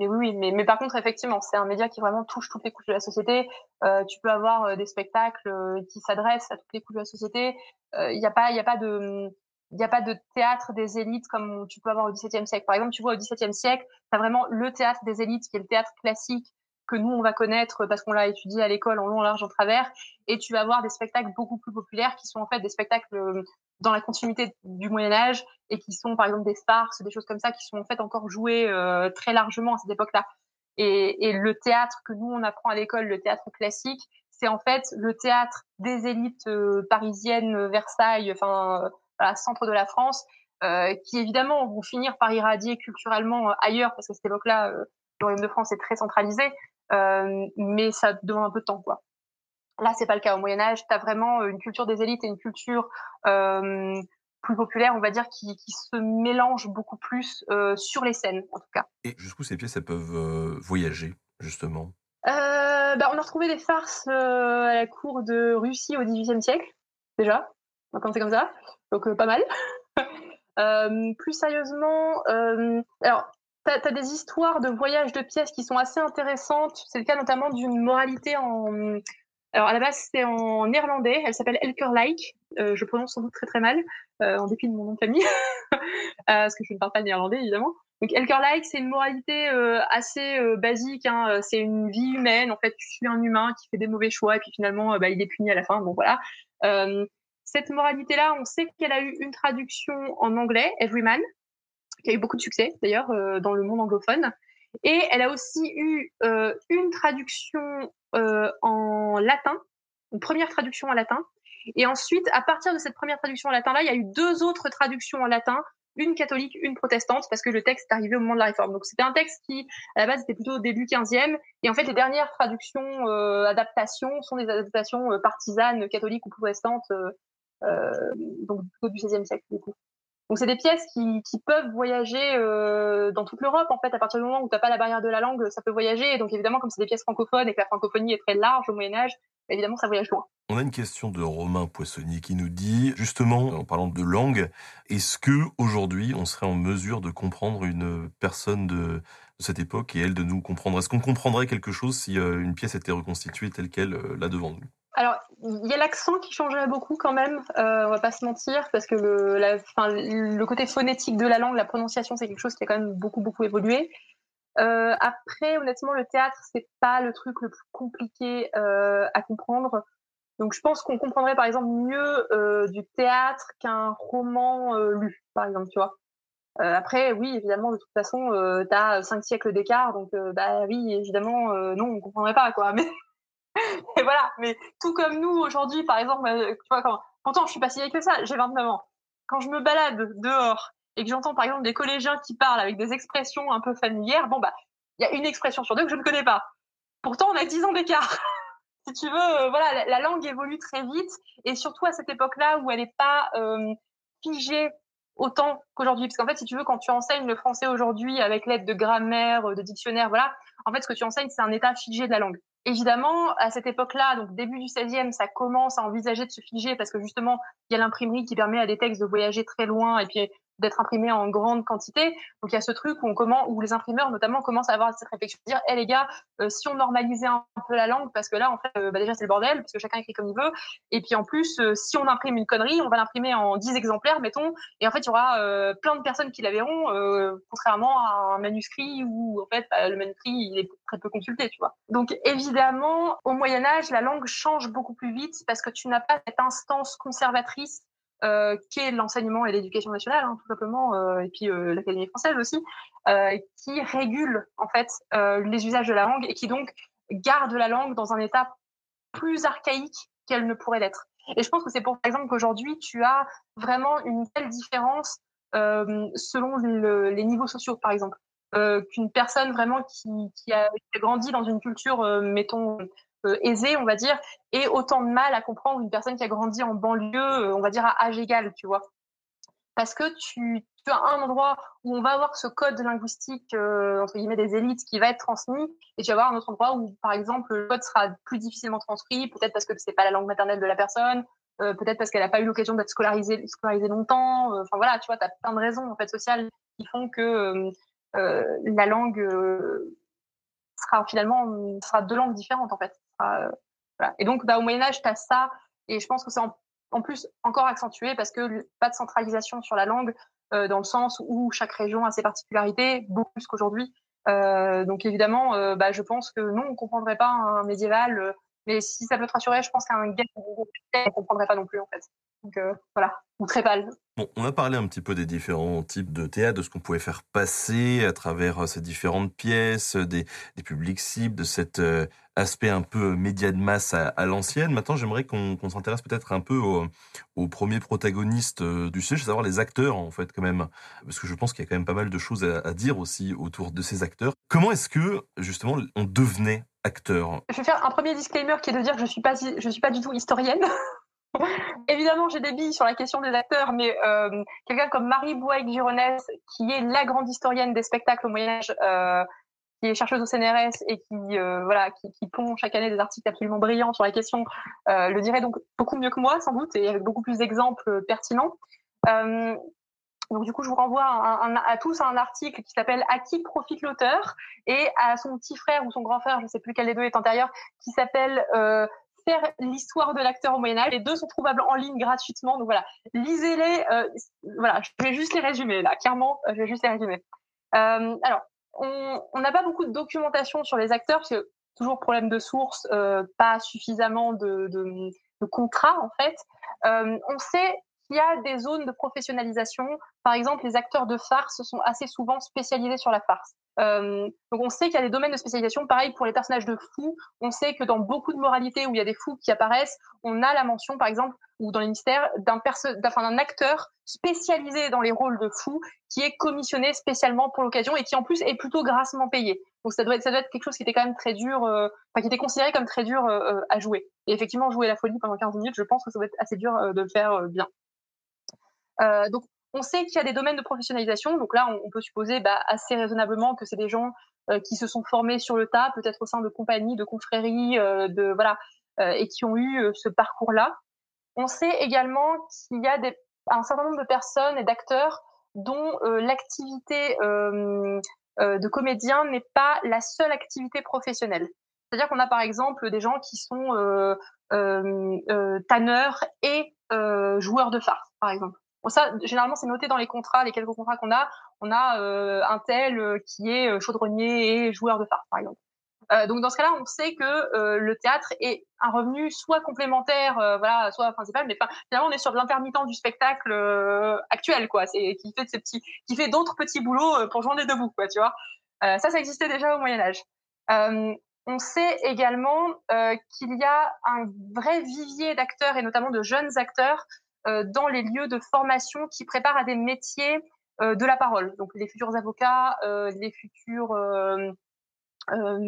mais oui, mais, mais par contre, effectivement, c'est un média qui vraiment touche toutes les couches de la société. Euh, tu peux avoir euh, des spectacles euh, qui s'adressent à toutes les couches de la société. Il n'y a pas, il a pas de, il n'y a pas de théâtre des élites comme tu peux avoir au XVIIe siècle. Par exemple, tu vois, au XVIIe siècle, tu as vraiment le théâtre des élites, qui est le théâtre classique que nous, on va connaître parce qu'on l'a étudié à l'école en long, en large, en travers. Et tu vas avoir des spectacles beaucoup plus populaires qui sont en fait des spectacles dans la continuité du Moyen Âge et qui sont par exemple des farces, des choses comme ça qui sont en fait encore jouées euh, très largement à cette époque-là. Et, et, le théâtre que nous on apprend à l'école, le théâtre classique, c'est en fait le théâtre des élites euh, parisiennes, Versailles, enfin voilà, centre de la France, euh, qui évidemment vont finir par irradier culturellement ailleurs parce qu'à cette époque-là, le royaume de France est très centralisé, mais ça demande un peu de temps quoi. Là, c'est pas le cas. Au Moyen Âge, tu as vraiment une culture des élites et une culture euh, plus populaire, on va dire, qui, qui se mélange beaucoup plus euh, sur les scènes, en tout cas. Et jusqu'où ces pièces, elles peuvent euh, voyager, justement? Euh, bah, On a retrouvé des farces euh, à la cour de Russie au XVIIIe siècle, déjà, quand c'est comme ça, donc euh, pas mal. plus sérieusement, alors, tu as, des histoires de voyage de pièces qui sont assez intéressantes. C'est le cas notamment d'une moralité en, alors à la base c'est en néerlandais, elle s'appelle Elkerlijk, euh, je prononce sans doute très très mal, euh, en dépit de mon nom de famille, euh, parce que je ne parle pas néerlandais évidemment. Donc Elkerlijk c'est une moralité euh, assez euh, basique, hein. c'est une vie humaine, en fait tu suis un humain qui fait des mauvais choix et puis finalement bah, il est puni à la fin, donc voilà. Cette moralité-là, on sait qu'elle a eu une traduction en anglais, Everyman, qui a eu beaucoup de succès d'ailleurs dans le monde anglophone. Et elle a aussi eu euh, une traduction euh, en latin, une première traduction en latin. Et ensuite, à partir de cette première traduction en latin-là, il y a eu deux autres traductions en latin, une catholique, une protestante, parce que le texte est arrivé au moment de la réforme. Donc c'était un texte qui, à la base, était plutôt au début 15e. Et en fait, les dernières traductions, euh, adaptations, sont des adaptations euh, partisanes, catholiques ou protestantes, euh, euh donc plutôt du 16e siècle, du coup. Donc c'est des pièces qui, peuvent voyager euh, dans toute l'Europe en fait. À partir du moment où tu n'as pas la barrière de la langue, ça peut voyager. Et donc évidemment, comme c'est des pièces francophones et que la francophonie est très large au Moyen Âge, évidemment ça voyage loin. On a une question de Romain Poissonnier qui nous dit justement en parlant de langue, est-ce que aujourd'hui on serait en mesure de comprendre une personne de, cette époque et elle de nous comprendre? Est-ce qu'on comprendrait quelque chose si euh, une pièce était reconstituée telle qu'elle euh, là devant nous? Alors, il y a l'accent qui changerait beaucoup quand même, euh, on va pas se mentir, parce que le, la, le côté phonétique de la langue, la prononciation, c'est quelque chose qui a quand même beaucoup, beaucoup évolué. Euh, après, honnêtement, le théâtre, c'est pas le truc le plus compliqué euh, à comprendre. Donc, je pense qu'on comprendrait, par exemple, mieux euh, du théâtre qu'un roman euh, lu, par exemple, tu vois. Euh, après, oui, évidemment, de toute façon, euh, tu as cinq siècles d'écart, donc bah oui, évidemment, non, on comprendrait pas, quoi. Mais et voilà. Mais tout comme nous aujourd'hui, par exemple, euh, tu vois, quand, pourtant je suis pas si vieille que ça, j'ai 29 ans. Quand je me balade dehors et que j'entends par exemple des collégiens qui parlent avec des expressions un peu familières, bon bah, il y a une expression sur deux que je ne connais pas. Pourtant, on a 10 ans d'écart. si tu veux, euh, voilà, la, la, langue évolue très vite et surtout à cette époque-là où elle n'est pas euh, figée autant qu'aujourd'hui. Parce qu'en fait, si tu veux, quand tu enseignes le français aujourd'hui avec l'aide de grammaire, de dictionnaire, voilà, en fait, ce que tu enseignes, c'est un état figé de la langue. Évidemment, à cette époque-là, donc début du 16e, ça commence à envisager de se figer parce que justement, il y a l'imprimerie qui permet à des textes de voyager très loin et puis d'être imprimés en grande quantité. Donc il y a ce truc où on commence, où les imprimeurs notamment commencent à avoir cette réflexion, de dire, hé les gars, euh, si on normalisait un peu la langue, parce que là en fait, euh, bah, déjà c'est le bordel, parce que chacun écrit comme il veut, et puis en plus, euh, si on imprime une connerie, on va l'imprimer en 10 exemplaires, mettons, et en fait il y aura euh, plein de personnes qui la verront, euh, contrairement à un manuscrit où en fait bah, le manuscrit il est très peu consulté, tu vois. Donc évidemment, au Moyen Âge, la langue change beaucoup plus vite parce que tu n'as pas cette instance conservatrice euh, qui est l'enseignement et l'éducation nationale, hein, tout simplement, euh, et puis euh, l'Académie française aussi, euh, qui régule en fait les usages de la langue et qui donc garde la langue dans un état plus archaïque qu'elle ne pourrait l'être. Et je pense que c'est pour exemple qu'aujourd'hui tu as vraiment une telle différence selon le, les niveaux sociaux, par exemple. qu'une personne vraiment qui, a, grandi dans une culture, mettons, aisée, on va dire, et autant de mal à comprendre une personne qui a grandi en banlieue, euh, on va dire à âge égal, tu vois. Parce que tu, tu as un endroit où on va avoir ce code linguistique, euh, entre guillemets, des élites qui va être transmis, et tu vas avoir un autre endroit où, par exemple, le code sera plus difficilement transmis, peut-être parce que c'est pas la langue maternelle de la personne, euh, peut-être parce qu'elle n'a pas eu l'occasion d'être scolarisée, scolarisée longtemps. Euh, enfin voilà, tu vois, tu as plein de raisons en fait sociales qui font que la langue sera finalement sera deux langues différentes en fait. Voilà. Et donc, bah, au Moyen Âge, tu as ça, et je pense que c'est en, plus encore accentué parce que pas de centralisation sur la langue, dans le sens où chaque région a ses particularités, beaucoup plus qu'aujourd'hui. Euh, donc évidemment, euh, bah, je pense que non, on comprendrait pas un médiéval. Euh, mais si ça peut te rassurer, je pense qu'un gars on comprendrait pas non plus en fait. Donc voilà, ou très pâle. Bon, on a parlé un petit peu des différents types de théâtre, de ce qu'on pouvait faire passer à travers ces différentes pièces, des, des publics cibles, de cette aspect un peu média de masse à, l'ancienne. Maintenant, j'aimerais qu'on s'intéresse peut-être un peu aux au premiers protagonistes euh, du sujet, à savoir les acteurs, en fait, quand même. Parce que je pense qu'il y a quand même pas mal de choses à, dire aussi autour de ces acteurs. Comment est-ce que, justement, on devenait acteur? Je vais faire un premier disclaimer qui est de dire que je suis pas, je suis pas du tout historienne. Évidemment, j'ai des billes sur la question des acteurs, mais euh, quelqu'un comme Marie Boac-Gironès, qui est la grande historienne des spectacles au Moyen Âge, euh, qui est chercheuse au CNRS et qui euh, voilà qui, qui, pond chaque année des articles absolument brillants sur la question, euh, le dirait donc beaucoup mieux que moi sans doute et avec beaucoup plus d'exemples euh, pertinents. Euh, donc du coup, je vous renvoie à tous à un article qui s'appelle À qui profite l'auteur et à son petit frère ou son grand frère, je ne sais plus quel des deux est antérieur, qui s'appelle L'histoire de l'acteur au Moyen Âge. Les deux sont trouvables en ligne gratuitement. Donc voilà, lisez-les. Euh, voilà, je vais juste les résumer là. Clairement, je vais juste les résumer. alors, on n'a pas beaucoup de documentation sur les acteurs, parce toujours problème de source, euh, pas suffisamment de, de, contrats en fait. Euh, on sait qu'il y a des zones de professionnalisation. Par exemple, les acteurs de farce sont assez souvent spécialisés sur la farce. Euh, donc on sait qu'il y a des domaines de spécialisation. Pareil pour les personnages de fous. On sait que dans beaucoup de moralités où il y a des fous qui apparaissent, on a la mention, par exemple, ou dans les mystères, d'un acteur spécialisé dans les rôles de fous qui est commissionné spécialement pour l'occasion et qui en plus est plutôt grassement payé. Donc ça doit être, quelque chose qui était quand même très dur, euh, qui était considéré comme très dur euh, à jouer. Et effectivement, jouer la folie pendant 15 minutes, je pense que ça doit être assez dur de le faire bien. donc on sait qu'il y a des domaines de professionnalisation. Donc là, on, peut supposer bah, assez raisonnablement que c'est des gens qui se sont formés sur le tas, peut-être au sein de compagnies, de confréries, de voilà, et qui ont eu ce parcours-là. On sait également qu'il y a des, un certain nombre de personnes et d'acteurs dont euh, l'activité euh, euh, de comédien n'est pas la seule activité professionnelle. C'est-à-dire qu'on a par exemple des gens qui sont tanneurs et joueurs de farce, par exemple. Bon, ça, généralement, c'est noté dans les contrats, les quelques contrats qu'on a. On a un tel qui est chaudronnier et joueur de farce, par exemple. Euh, donc dans ce cas-là, on sait que euh, le théâtre est un revenu soit complémentaire, euh, voilà, soit principal, mais finalement on est sur l'intermittent du spectacle actuel, quoi. C'est qui fait de ces petits, qui fait d'autres petits boulots pour joindre bouts, quoi, tu vois. ça, ça existait déjà au Moyen Âge. on sait également qu'il y a un vrai vivier d'acteurs et notamment de jeunes acteurs dans les lieux de formation qui préparent à des métiers de la parole. Donc les futurs avocats, les futurs euh,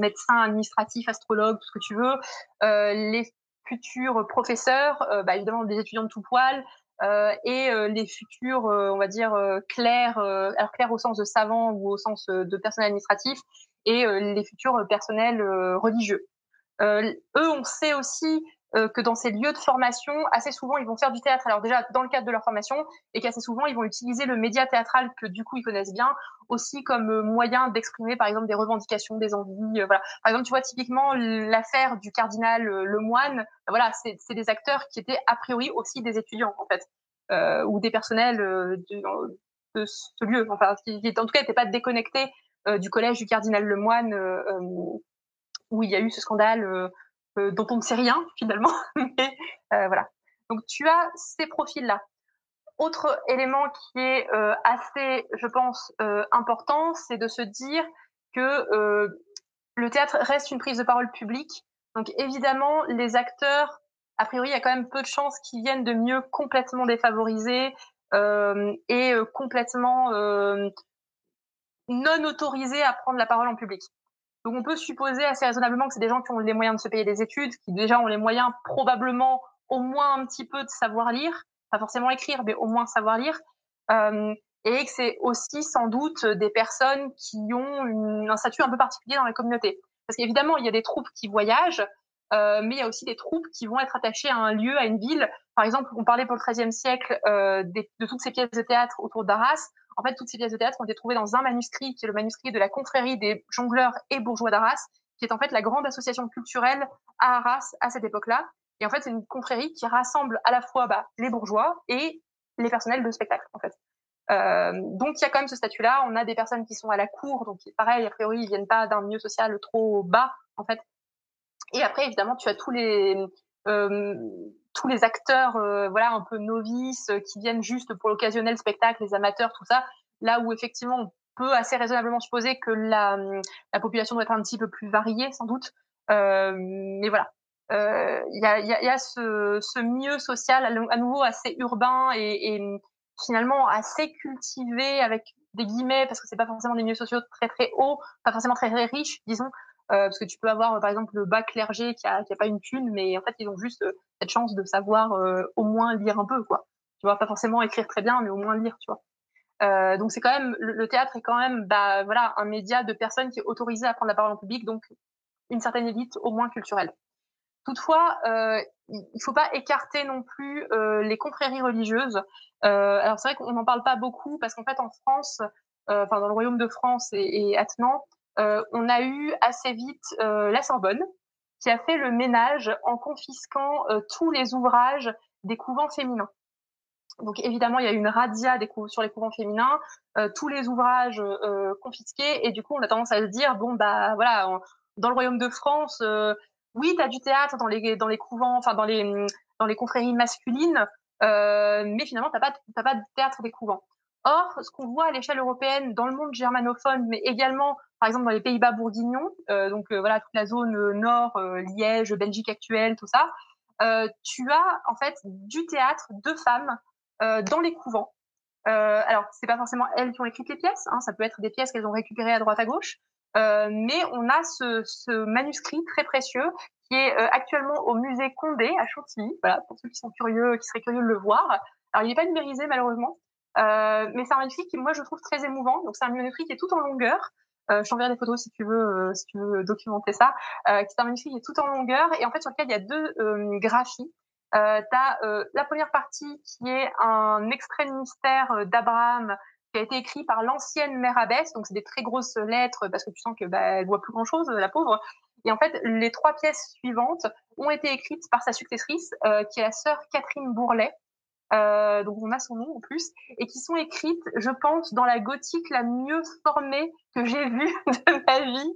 médecins administratifs, astrologues, tout ce que tu veux, euh, les futurs professeurs, euh, bah, évidemment des étudiants de tout poil, euh, et euh, les futurs, on va dire, clairs, alors clairs au sens de savants ou au sens de personnel administratif, et les futurs personnels religieux. eux, on sait aussi euh, que dans ces lieux de formation, assez souvent, ils vont faire du théâtre. Alors déjà, dans le cadre de leur formation, et qu'assez souvent, ils vont utiliser le média théâtral que du coup, ils connaissent bien, aussi comme euh, moyen d'exprimer, par exemple, des revendications, des envies. Euh, voilà. Par exemple, tu vois, typiquement, l'affaire du cardinal Lemoine, voilà, c'est des acteurs qui étaient a priori aussi des étudiants, en fait, euh, ou des personnels de, de, ce lieu, enfin, qui, qui en tout cas n'étaient pas déconnectés du collège du cardinal Lemoine, où il y a eu ce scandale euh, dont on ne sait rien finalement. Euh. Donc tu as ces profils-là. Autre élément qui est euh, assez, je pense, important, c'est de se dire que le théâtre reste une prise de parole publique. Donc évidemment, les acteurs, a priori, il y a quand même peu de chances qu'ils viennent de mieux complètement défavorisés et complètement non autorisés à prendre la parole en public. Donc on peut supposer assez raisonnablement que c'est des gens qui ont les moyens de se payer des études, qui déjà ont les moyens probablement au moins un petit peu de savoir lire, pas forcément écrire, mais au moins savoir lire, euh, et que c'est aussi sans doute des personnes qui ont un statut un peu particulier dans la communauté. Parce qu'évidemment, il y a des troupes qui voyagent, euh, mais il y a aussi des troupes qui vont être attachées à un lieu, à une ville. Par exemple, on parlait pour le XIIIe siècle euh, de toutes ces pièces de théâtre autour d'Arras. En fait, toutes ces pièces de théâtre ont été trouvées dans un manuscrit qui est le manuscrit de la confrérie des jongleurs et bourgeois d'Arras, qui est en fait la grande association culturelle à Arras à cette époque-là. Et en fait, c'est une confrérie qui rassemble à la fois bah, les bourgeois et les personnels de spectacle, en fait. Euh, donc il y a quand même ce statut-là. On a des personnes qui sont à la cour, donc pareil, a priori, ils viennent pas d'un milieu social trop bas, en fait. Et après, évidemment, tu as tous les euh, tous les acteurs, euh, voilà, un peu novices, euh, qui viennent juste pour l'occasionnel spectacle, les amateurs, tout ça. Là où effectivement, on peut assez raisonnablement supposer que la, la population doit être un petit peu plus variée, sans doute. Euh, mais voilà, il y a, y, a, y, a, ce, ce milieu social à, nouveau assez urbain et, et, finalement assez cultivé avec des guillemets parce que c'est pas forcément des milieux sociaux très très hauts, pas forcément très, très riches, disons, euh, parce que tu peux avoir par exemple le bas clergé qui a, qui a pas une thune, mais en fait ils ont juste euh, cette chance de savoir euh, au moins lire un peu, quoi. Tu vois, pas forcément écrire très bien, mais au moins lire, tu vois. Euh, donc c'est quand même le, théâtre est quand même bah voilà un média de personnes qui est autorisé à prendre la parole en public, donc une certaine élite au moins culturelle. Toutefois, euh, il faut pas écarter non plus euh, les confréries religieuses. Euh, alors c'est vrai qu'on n'en parle pas beaucoup parce qu'en fait en France, enfin dans le royaume de France et, et attenant, euh, on a eu assez vite euh, la Sorbonne qui a fait le ménage en confisquant euh, tous les ouvrages des couvents féminins. Donc évidemment, il y a eu une radia des sur les couvents féminins, tous les ouvrages confisqués, et du coup, on a tendance à se dire bon bah voilà, dans le royaume de France, oui, tu as du théâtre dans les dans les couvents, enfin dans les dans les confréries masculines, mais finalement, t'as pas pas de théâtre des couvents. Or, ce qu'on voit à l'échelle européenne, dans le monde germanophone, mais également par exemple dans les Pays-Bas bourguignons, euh, donc euh, voilà toute la zone euh, nord, Liège, Belgique actuelle, tout ça, tu as en fait du théâtre de femmes dans les couvents. alors c'est pas forcément elles qui ont écrit les pièces, hein, ça peut être des pièces qu'elles ont récupérées à droite à gauche, mais on a ce, ce, manuscrit très précieux qui est actuellement au musée Condé à Chantilly. Voilà pour ceux qui sont curieux, qui seraient curieux de le voir. Alors il n'est pas numérisé malheureusement, euh, mais c'est un manuscrit qui moi je trouve très émouvant. Donc c'est un manuscrit qui est tout en longueur. Euh, je t'enverrai des photos si tu veux, euh, si tu veux documenter ça. Euh, c'est un manuscrit qui est tout en longueur et en fait sur lequel il y a deux euh, graphies. Euh, euh, la première partie qui est un extrait mystère d'Abraham qui a été écrit par l'ancienne mère abbesse, donc c'est des très grosses lettres parce que tu sens que bah, elle voit plus grand chose, la pauvre. Et en fait, les trois pièces suivantes ont été écrites par sa successrice, qui est la sœur Catherine Bourlet, euh, donc on a son nom en plus, et qui sont écrites, je pense, dans la gothique la mieux formée que j'ai vue de ma vie.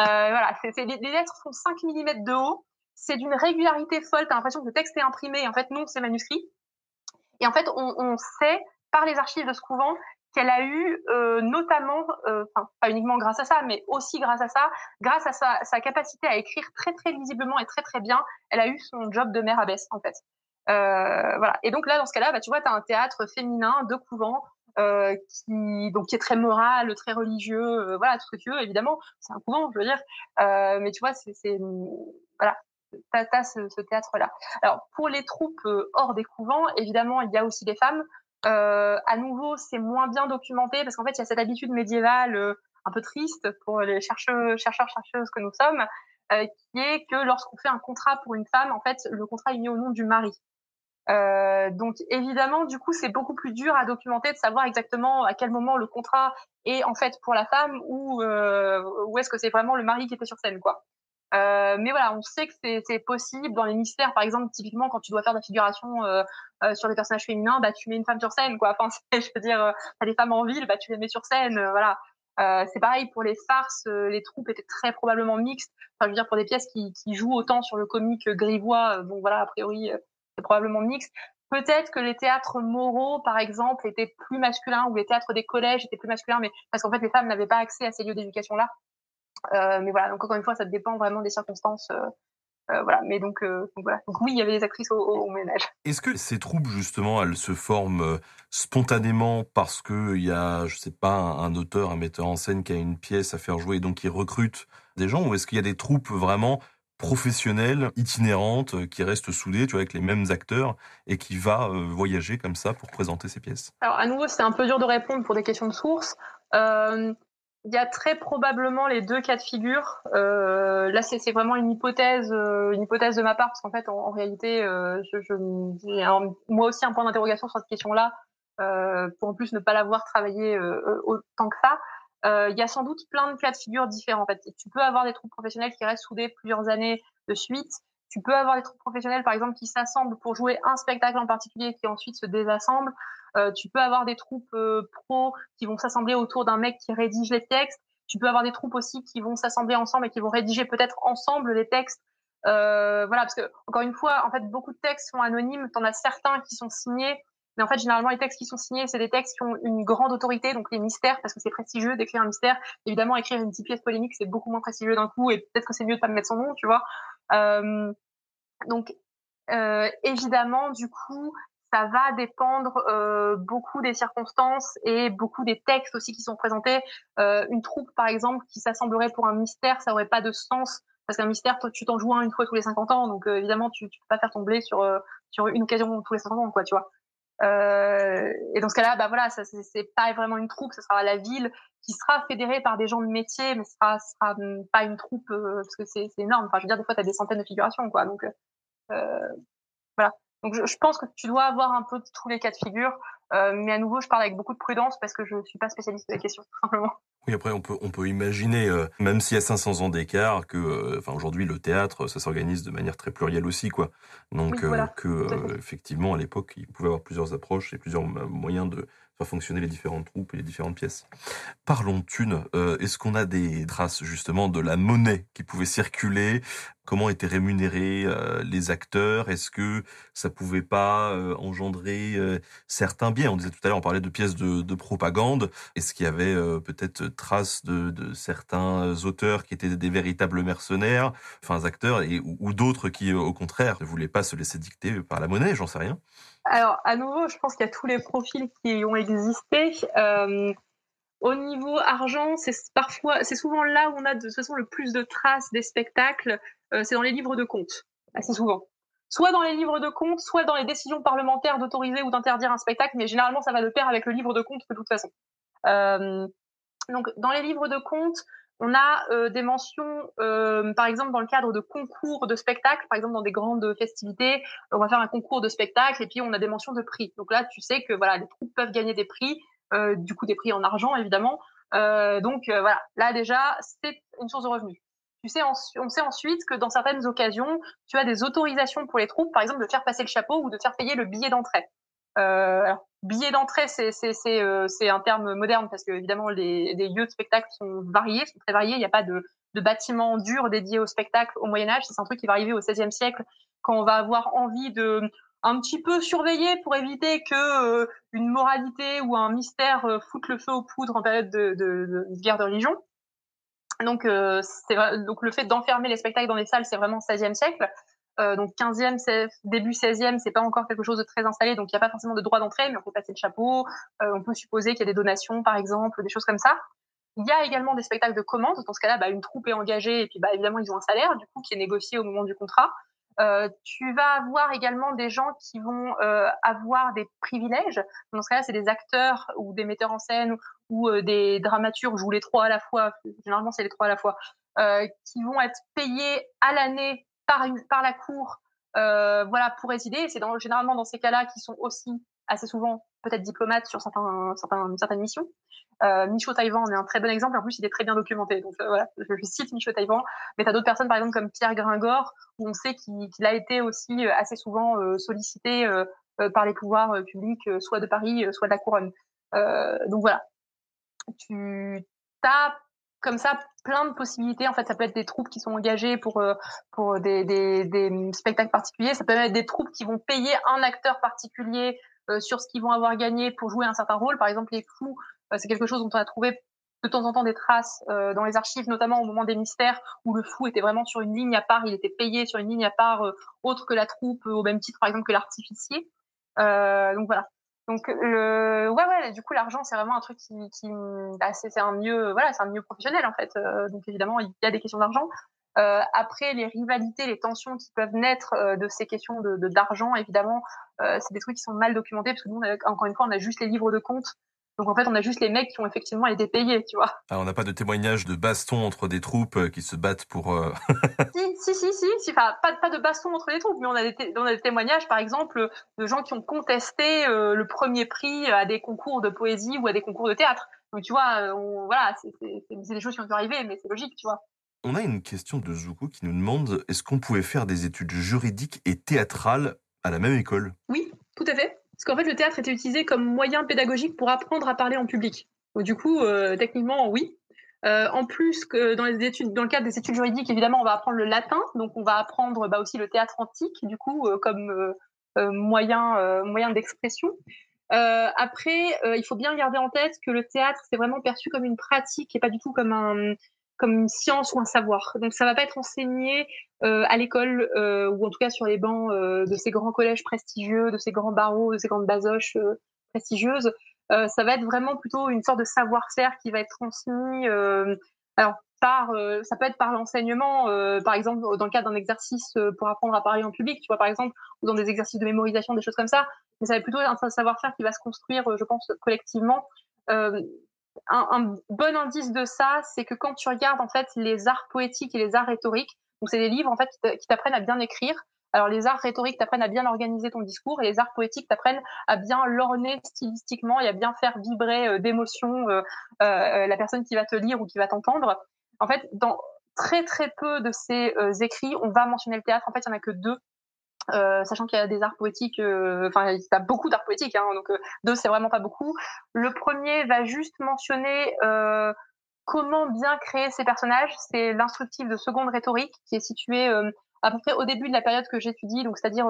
Euh, voilà, les, lettres font 5 mm de haut, c'est d'une régularité folle, t'as l'impression que le texte est imprimé, en fait non, c'est manuscrit. Et en fait, on, on, sait par les archives de ce couvent qu'elle a eu euh, notamment, euh, enfin pas uniquement grâce à ça, mais aussi grâce à ça, grâce à sa, sa, capacité à écrire très très lisiblement et très très bien, elle a eu son job de mère abbesse en fait. Euh, voilà. Et donc là, dans ce cas-là, bah, tu vois, tu as un théâtre féminin de couvent euh, qui donc qui est très moral, très religieux, euh, voilà tout ce que tu veux. Évidemment, c'est un couvent, je veux dire. Euh, mais tu vois, c'est voilà, t'as as ce, ce théâtre-là. Alors pour les troupes euh, hors des couvents, évidemment, il y a aussi des femmes. Euh, à nouveau, c'est moins bien documenté parce qu'en fait, il y a cette habitude médiévale un peu triste pour les chercheurs, chercheurs, chercheuses que nous sommes, qui est que lorsqu'on fait un contrat pour une femme, en fait, le contrat est mis au nom du mari. Euh, donc évidemment, du coup, c'est beaucoup plus dur à documenter de savoir exactement à quel moment le contrat est en fait pour la femme ou euh, où est-ce que c'est vraiment le mari qui était sur scène, quoi. Euh, mais voilà, on sait que c'est possible dans les mystères, par exemple, typiquement quand tu dois faire de la figuration euh, euh, sur les personnages féminins, bah tu mets une femme sur scène, quoi. Enfin, je veux dire, t'as des femmes en ville, bah tu les mets sur scène, voilà. c'est pareil pour les farces, les troupes étaient très probablement mixtes. Enfin, je veux dire pour des pièces qui, qui jouent autant sur le comique grivois, bon voilà, a priori c'est probablement mixte. Peut-être que les théâtres moraux, par exemple, étaient plus masculins ou les théâtres des collèges étaient plus masculins, mais parce qu'en fait les femmes n'avaient pas accès à ces lieux d'éducation-là. Euh, mais voilà, donc encore une fois, ça dépend vraiment des circonstances. Euh, euh, voilà, mais donc, voilà. Donc oui, il y avait des actrices au, au, ménage. Est-ce que ces troupes justement, elles se forment spontanément parce que il y a, je sais pas, un, un, auteur, un metteur en scène qui a une pièce à faire jouer et donc il recrute des gens, ou est-ce qu'il y a des troupes vraiment professionnelle, itinérante, euh, qui reste soudée, tu vois, avec les mêmes acteurs et qui va euh, voyager comme ça pour présenter ses pièces Alors à nouveau, c'est un peu dur de répondre pour des questions de source. Euh, il y a très probablement les deux cas de figure. Là, c'est vraiment une hypothèse, une hypothèse de ma part, parce qu'en fait, en, réalité, je, moi aussi un point d'interrogation sur cette question-là. pour en plus ne pas l'avoir travaillé autant que ça. Il y a sans doute plein de cas de figure différents. En fait, tu peux avoir des troupes professionnelles qui restent soudées plusieurs années de suite. Tu peux avoir des troupes professionnelles, par exemple, qui s'assemblent pour jouer un spectacle en particulier, qui ensuite se désassemblent. Euh, tu peux avoir des troupes euh, pro qui vont s'assembler autour d'un mec qui rédige les textes. Tu peux avoir des troupes aussi qui vont s'assembler ensemble et qui vont rédiger peut-être ensemble les textes. Euh, voilà, parce que encore une fois, en fait, beaucoup de textes sont anonymes. T'en as certains qui sont signés, mais en fait, généralement, les textes qui sont signés, c'est des textes qui ont une grande autorité, donc les mystères, parce que c'est prestigieux d'écrire un mystère. Évidemment, écrire une petite pièce polémique, c'est beaucoup moins prestigieux d'un coup, et peut-être que c'est mieux de pas me mettre son nom, tu vois. Euh, donc, euh, évidemment, du coup, ça va dépendre euh, beaucoup des circonstances et beaucoup des textes aussi qui sont présentés. Euh, une troupe, par exemple, qui s'assemblerait pour un mystère, ça aurait pas de sens parce qu'un mystère, tu t'en joues un une fois tous les 50 ans, donc euh, évidemment, tu, tu peux pas faire tomber sur euh, sur une occasion tous les 50 ans, quoi, tu vois. Euh, et dans ce cas-là, bah voilà, c'est pas vraiment une troupe, ce sera la ville qui sera fédérée par des gens de métier, mais ce sera, sera pas une troupe parce que c'est énorme. Enfin, je veux dire, des fois, tu as des centaines de figurations, quoi. Donc euh, voilà. Donc je, pense que tu dois avoir un peu tous les cas de figure, euh, mais à nouveau, je parle avec beaucoup de prudence parce que je suis pas spécialiste de la question, tout simplement. Oui, après on peut on peut imaginer, euh, même s'il y a 500 ans d'écart, que enfin aujourd'hui le théâtre ça s'organise de manière très plurielle aussi, quoi. Donc que effectivement à l'époque il pouvait avoir plusieurs approches et plusieurs moyens de faire fonctionner les différentes troupes et les différentes pièces. Parlons thunes. Euh, est-ce qu'on a des traces justement de la monnaie qui pouvait circuler? Comment étaient rémunérés euh, les acteurs? Est-ce que ça pouvait pas euh, engendrer certains biens On disait tout à l'heure, on parlait de pièces de, de propagande. Est-ce qu'il y avait peut-être traces de, de, certains auteurs qui étaient des véritables mercenaires, enfin acteurs, et, ou, ou d'autres qui, au contraire, ne voulaient pas se laisser dicter par la monnaie? J'en sais rien. Alors, à nouveau, je pense qu'il y a tous les profils qui ont existé. Euh, au niveau argent, c'est parfois, c'est souvent là où on a de toute façon le plus de traces des spectacles. Euh, c'est dans les livres de comptes, assez souvent. Soit dans les livres de comptes, soit dans les décisions parlementaires d'autoriser ou d'interdire un spectacle, mais généralement ça va de pair avec le livre de comptes de toute façon. Euh, donc, dans les livres de comptes, on a euh, des mentions, euh, par exemple dans le cadre de concours de spectacles, par exemple dans des grandes festivités, on va faire un concours de spectacle et puis on a des mentions de prix. Donc là, tu sais que voilà, les troupes peuvent gagner des prix, euh, du coup des prix en argent évidemment. donc voilà, là déjà c'est une source de revenus. Tu sais, on sait ensuite que dans certaines occasions, tu as des autorisations pour les troupes, par exemple de faire passer le chapeau ou de faire payer le billet d'entrée. Euh, billet d'entrée, c'est euh, c'est un terme moderne parce que évidemment les, les, lieux de spectacle sont variés, sont très variés. Il n'y a pas de, de bâtiment dur dédié au spectacle au Moyen Âge. C'est un truc qui va arriver au XVIe siècle quand on va avoir envie de un petit peu surveiller pour éviter que euh, une moralité ou un mystère foute le feu aux poudres en période de, de, de guerre de religion. Donc, euh, donc le fait d'enfermer les spectacles dans les salles, c'est vraiment XVIe siècle. Euh, donc 15e, début 16e, c'est pas encore quelque chose de très installé, donc il n'y a pas forcément de droit d'entrée, mais on peut passer le chapeau, euh, on peut supposer qu'il y a des donations, par exemple, des choses comme ça. Il y a également des spectacles de commande. Dans ce cas-là, bah, une troupe est engagée et puis bah, évidemment ils ont un salaire du coup qui est négocié au moment du contrat. Euh, tu vas avoir également des gens qui vont euh, avoir des privilèges. Dans ce cas-là, c'est des acteurs ou des metteurs en scène ou euh, des dramaturges ou les trois à la fois. Généralement, c'est les trois à la fois qui vont être payés à l'année par, une, par la cour, euh, voilà, pour résider. C'est dans, généralement dans ces cas-là qui sont aussi assez souvent peut-être diplomates sur certains, certains, certaines missions. Euh, Michaud Taïwan en est un très bon exemple. En plus, il est très bien documenté. Donc euh, voilà, je, cite Michaud Taïwan. Mais tu as d'autres personnes, par exemple, comme Pierre Gringor, où on sait qu'il qu a été aussi euh, assez souvent euh, sollicité euh, par les pouvoirs publics, soit de Paris, soit de la couronne. donc voilà. Tu as comme ça plein de possibilités. En fait, ça peut être des troupes qui sont engagées pour euh, pour des, des, des, spectacles particuliers. Ça peut être des troupes qui vont payer un acteur particulier euh, sur ce qu'ils vont avoir gagné pour jouer un certain rôle. Par exemple, les fous, euh, c'est quelque chose dont on a trouvé de temps en temps des traces dans les archives, notamment au moment des mystères, où le fou était vraiment sur une ligne à part, il était payé sur une ligne à part, autre que la troupe, au même titre par exemple que l'artificier. donc voilà, donc le ouais ouais du coup l'argent c'est vraiment un truc qui, qui bah, c'est un mieux voilà c'est un mieux professionnel en fait. Euh, donc évidemment il y a des questions d'argent. Euh, après les rivalités les tensions qui peuvent naître euh, de ces questions de d'argent évidemment c'est des trucs qui sont mal documentés parce que nous encore une fois on a juste les livres de comptes Donc en fait, on a juste les mecs qui ont effectivement été payés, tu vois. Ah, on n'a pas de témoignage de baston entre des troupes euh, qui se battent pour. euh, si, si, si, si, si, enfin, pas, pas de baston entre les troupes, mais on a, des, té- on a des témoignages, par exemple, de gens qui ont contesté euh, le premier prix à des concours de poésie ou à des concours de théâtre. Donc tu vois, euh, on, voilà, c'est des choses qui ont pu arriver, mais c'est logique, tu vois. On a une question de Zuko qui nous demande est-ce qu'on pouvait faire des études juridiques et théâtrales à la même école? Oui, tout à fait. Parce qu'en fait, le théâtre était utilisé comme moyen pédagogique pour apprendre à parler en public. Du coup, euh, techniquement, oui. Euh, en plus, dans, les études, dans le cadre des études juridiques, évidemment, on va apprendre le latin. Donc, on va apprendre bah, aussi le théâtre antique, du coup, euh, comme moyen, moyen d'expression. Après, il faut bien garder en tête que le théâtre, c'est vraiment perçu comme une pratique et pas du tout comme un comme une science ou un savoir. Donc ça va pas être enseigné euh, à l'école euh, ou en tout cas sur les bancs euh, de ces grands collèges prestigieux, de ces grands barreaux, de ces grandes basoches euh, prestigieuses. Euh, ça va être vraiment plutôt une sorte de savoir-faire qui va être transmis. euh, alors par, ça peut être par l'enseignement, par exemple dans le cadre d'un exercice pour apprendre à parler en public, tu vois par exemple, ou dans des exercices de mémorisation, des choses comme ça. Mais ça va être plutôt un savoir-faire qui va se construire, je pense, collectivement. Euh, un, un bon indice de ça, c'est que quand tu regardes en fait les arts poétiques et les arts rhétoriques, donc c'est des livres en fait qui t'apprennent à bien écrire. Alors les arts rhétoriques t'apprennent à bien organiser ton discours et les arts poétiques t'apprennent à bien l'orner stylistiquement et à bien faire vibrer euh, d'émotions euh, euh, la personne qui va te lire ou qui va t'entendre. En fait, dans très très peu de ces euh, écrits, on va mentionner le théâtre. En fait, il y en a que deux. Euh, sachant qu'il y a des arts poétiques, euh, enfin il y a beaucoup d'arts poétiques, hein, donc euh, deux c'est vraiment pas beaucoup. Le premier va juste mentionner euh, comment bien créer ses personnages. C'est l'instructif de seconde rhétorique qui est situé euh, à peu près au début de la période que j'étudie, donc c'est-à-dire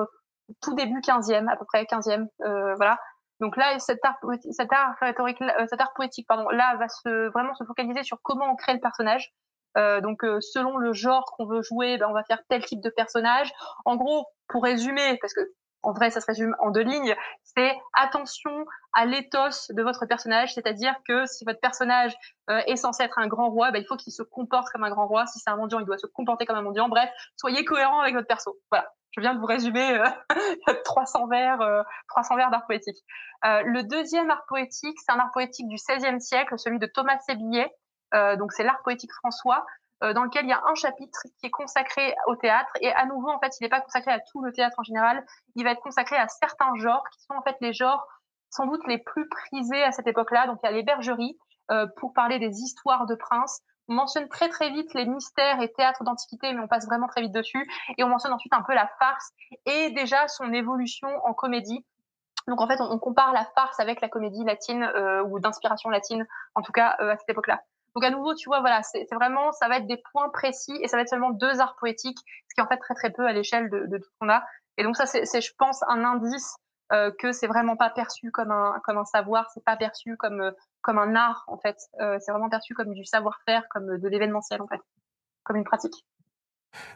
tout début 15e, à peu près 15e, euh, voilà. Donc là, cet art, cet art rhétorique, cet art poétique, pardon, là va se vraiment se focaliser sur comment on crée le personnage. Euh, donc euh, selon le genre qu'on veut jouer, ben, on va faire tel type de personnage. En gros, pour résumer, parce que en vrai ça se résume en deux lignes, c'est attention à l'éthos de votre personnage, c'est-à-dire que si votre personnage euh, est censé être un grand roi, ben, il faut qu'il se comporte comme un grand roi. Si c'est un mendiant, il doit se comporter comme un mendiant. Bref, soyez cohérent avec votre perso. Voilà. Je viens de vous résumer euh, 300 vers, euh, 300 vers d'art poétique. Euh, le deuxième art poétique, c'est un art poétique du XVIe siècle, celui de Thomas Sébillet. Euh, donc c'est l'art poétique François, euh, dans lequel il y a un chapitre qui est consacré au théâtre. Et à nouveau, en fait, il n'est pas consacré à tout le théâtre en général. Il va être consacré à certains genres qui sont en fait les genres sans doute les plus prisés à cette époque-là. Donc il y a les bergeries euh, pour parler des histoires de princes. On mentionne très très vite les mystères et théâtres d'antiquité, mais on passe vraiment très vite dessus. Et on mentionne ensuite un peu la farce et déjà son évolution en comédie. Donc en fait, on, compare la farce avec la comédie latine ou d'inspiration latine, en tout cas à cette époque-là. Donc à nouveau, tu vois, voilà, c'est vraiment, ça va être des points précis et ça va être seulement deux arts poétiques, ce qui est en fait très très peu à l'échelle de, tout ce qu'on a. Et donc ça, c'est, c'est, je pense, un indice euh, que c'est vraiment pas perçu comme un comme un savoir, c'est pas perçu comme euh, comme un art en fait. Euh, c'est vraiment perçu comme du savoir-faire, comme euh, de l'événementiel en fait, comme une pratique.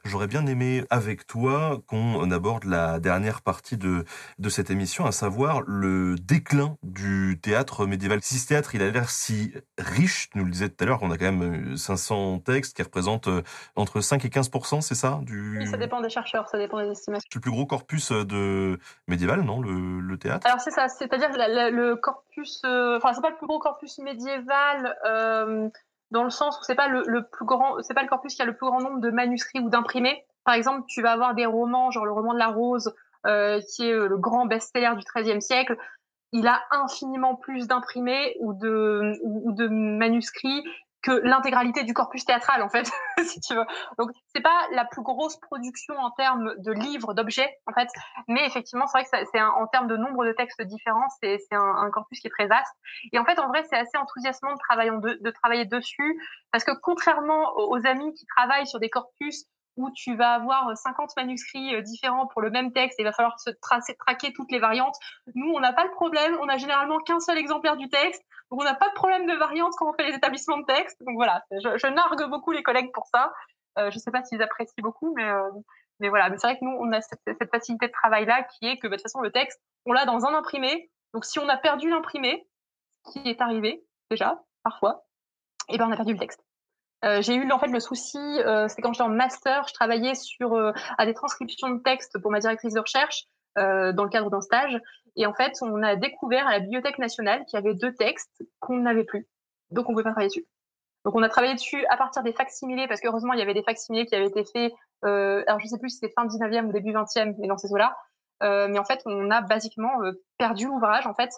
J'aurais bien aimé avec toi qu'on aborde la dernière partie de, de cette émission, à savoir le déclin du théâtre médiéval. Si ce théâtre, il a l'air si riche, tu nous le disais tout à l'heure, qu'on a quand même euh, 500 textes qui représentent euh, entre 5 et 15% c'est ça du... Oui, ça dépend des chercheurs, ça dépend des estimations. C'est le plus gros corpus euh, de médiéval, non, le, le théâtre? Alors c'est ça, c'est-à-dire le corpus, euh, enfin c'est pas le plus gros corpus médiéval euh, dans le sens où c'est pas le, plus grand, c'est pas le corpus qui a le plus grand nombre de manuscrits ou d'imprimés. Par exemple, tu vas avoir des romans, genre le roman de la Rose, euh, qui est euh, le grand best-seller du XIIIe siècle. Il a infiniment plus d'imprimés ou de ou de manuscrits que l'intégralité du corpus théâtral en fait, si tu veux. Donc c'est pas la plus grosse production en termes de livres, d'objets en fait, mais effectivement, c'est vrai que c'est en termes de nombre de textes différents, c'est un, un corpus qui est très vaste. Et en fait, en vrai, c'est assez enthousiasmant de travailler, de, de travailler dessus, parce que contrairement aux, amis qui travaillent sur des corpus où tu vas avoir 50 manuscrits euh, différents pour le même texte et il va falloir se tracer, traquer toutes les variantes, nous, on n'a pas le problème, on a généralement qu'un seul exemplaire du texte, donc on n'a pas de problème de variante quand on fait les établissements de texte. Donc voilà, je, je nargue beaucoup les collègues pour ça. Euh, je sais pas s'ils apprécient beaucoup, mais euh, mais voilà, mais c'est vrai que nous, on a cette, cette facilité de travail-là qui est que, bah, de toute façon, le texte, on l'a dans un imprimé. Donc, si on a perdu l'imprimé, ce qui est arrivé, déjà, parfois, et ben, on a perdu le texte. Euh, j'ai eu en fait le souci, euh, c'est quand j'étais en master, je travaillais sur euh, à des transcriptions de textes pour ma directrice de recherche euh, dans le cadre d'un stage. Et en fait, on a découvert à la Bibliothèque nationale qu'il y avait deux textes qu'on n'avait plus. Donc, on ne pouvait pas travailler dessus. Donc, on a travaillé dessus à partir des facsimilés, parce qu'heureusement, il y avait des facsimilés qui avaient été faits, euh, alors je sais plus si c'était fin 19e ou début 20e, mais dans ces eaux-là. Euh, mais en fait, on a basiquement euh, perdu l'ouvrage. En fait,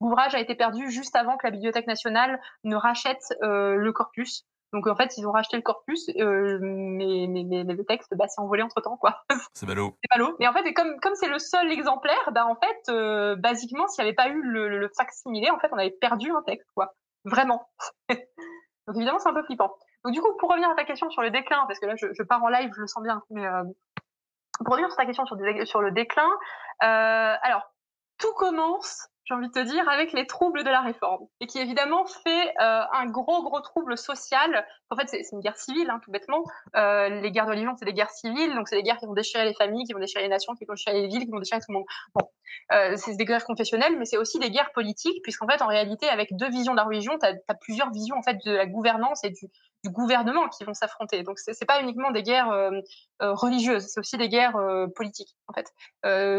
l'ouvrage a été perdu juste avant que la Bibliothèque nationale ne rachète le corpus. Donc en fait, ils ont racheté le corpus, euh, mais, mais, mais, le texte bah, s'est envolé entre temps, quoi. C'est ballot. C'est ballot. Mais en fait, comme comme c'est le seul exemplaire, bah en fait, euh, basiquement, s'il n'y avait pas eu le, le facsimilé, en fait, on avait perdu un texte, quoi. Vraiment. Donc évidemment, c'est un peu flippant. Donc du coup, pour revenir à ta question sur le déclin, parce que là, je, je pars en live, je le sens bien, mais euh, pour revenir sur ta question sur, sur le déclin, euh, alors tout commence j'ai envie de te dire, avec les troubles de la réforme, et qui évidemment fait euh, un gros, gros trouble social. En fait, c'est une guerre civile, hein, tout bêtement. Euh, les guerres de religion, c'est des guerres civiles, donc c'est des guerres qui vont déchirer les familles, qui vont déchirer les nations, qui vont déchirer les villes, qui vont déchirer tout le monde. Bon, euh, c'est des guerres confessionnelles, mais c'est aussi des guerres politiques, puisqu'en fait, en réalité, avec deux visions de la religion, tu as, plusieurs visions en fait de la gouvernance et du, du gouvernement qui vont s'affronter. Donc c'est pas uniquement des guerres euh, euh, religieuses, c'est aussi des guerres euh, politiques en fait,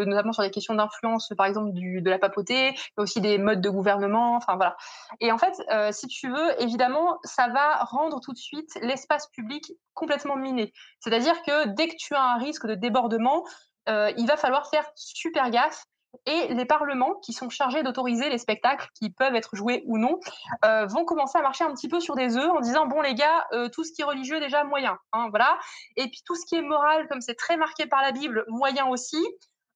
notamment sur les questions d'influence, par exemple du, de la papauté, mais aussi des modes de gouvernement. Enfin voilà. Et en fait, euh, si tu veux, évidemment, ça va rendre tout de suite l'espace public complètement miné. C'est-à-dire que dès que tu as un risque de débordement, euh, il va falloir faire super gaffe et les parlements qui sont chargés d'autoriser les spectacles qui peuvent être joués ou non euh, vont commencer à marcher un petit peu sur des œufs en disant bon les gars tout ce qui est religieux déjà moyen hein, voilà et puis tout ce qui est moral comme c'est très marqué par la Bible moyen aussi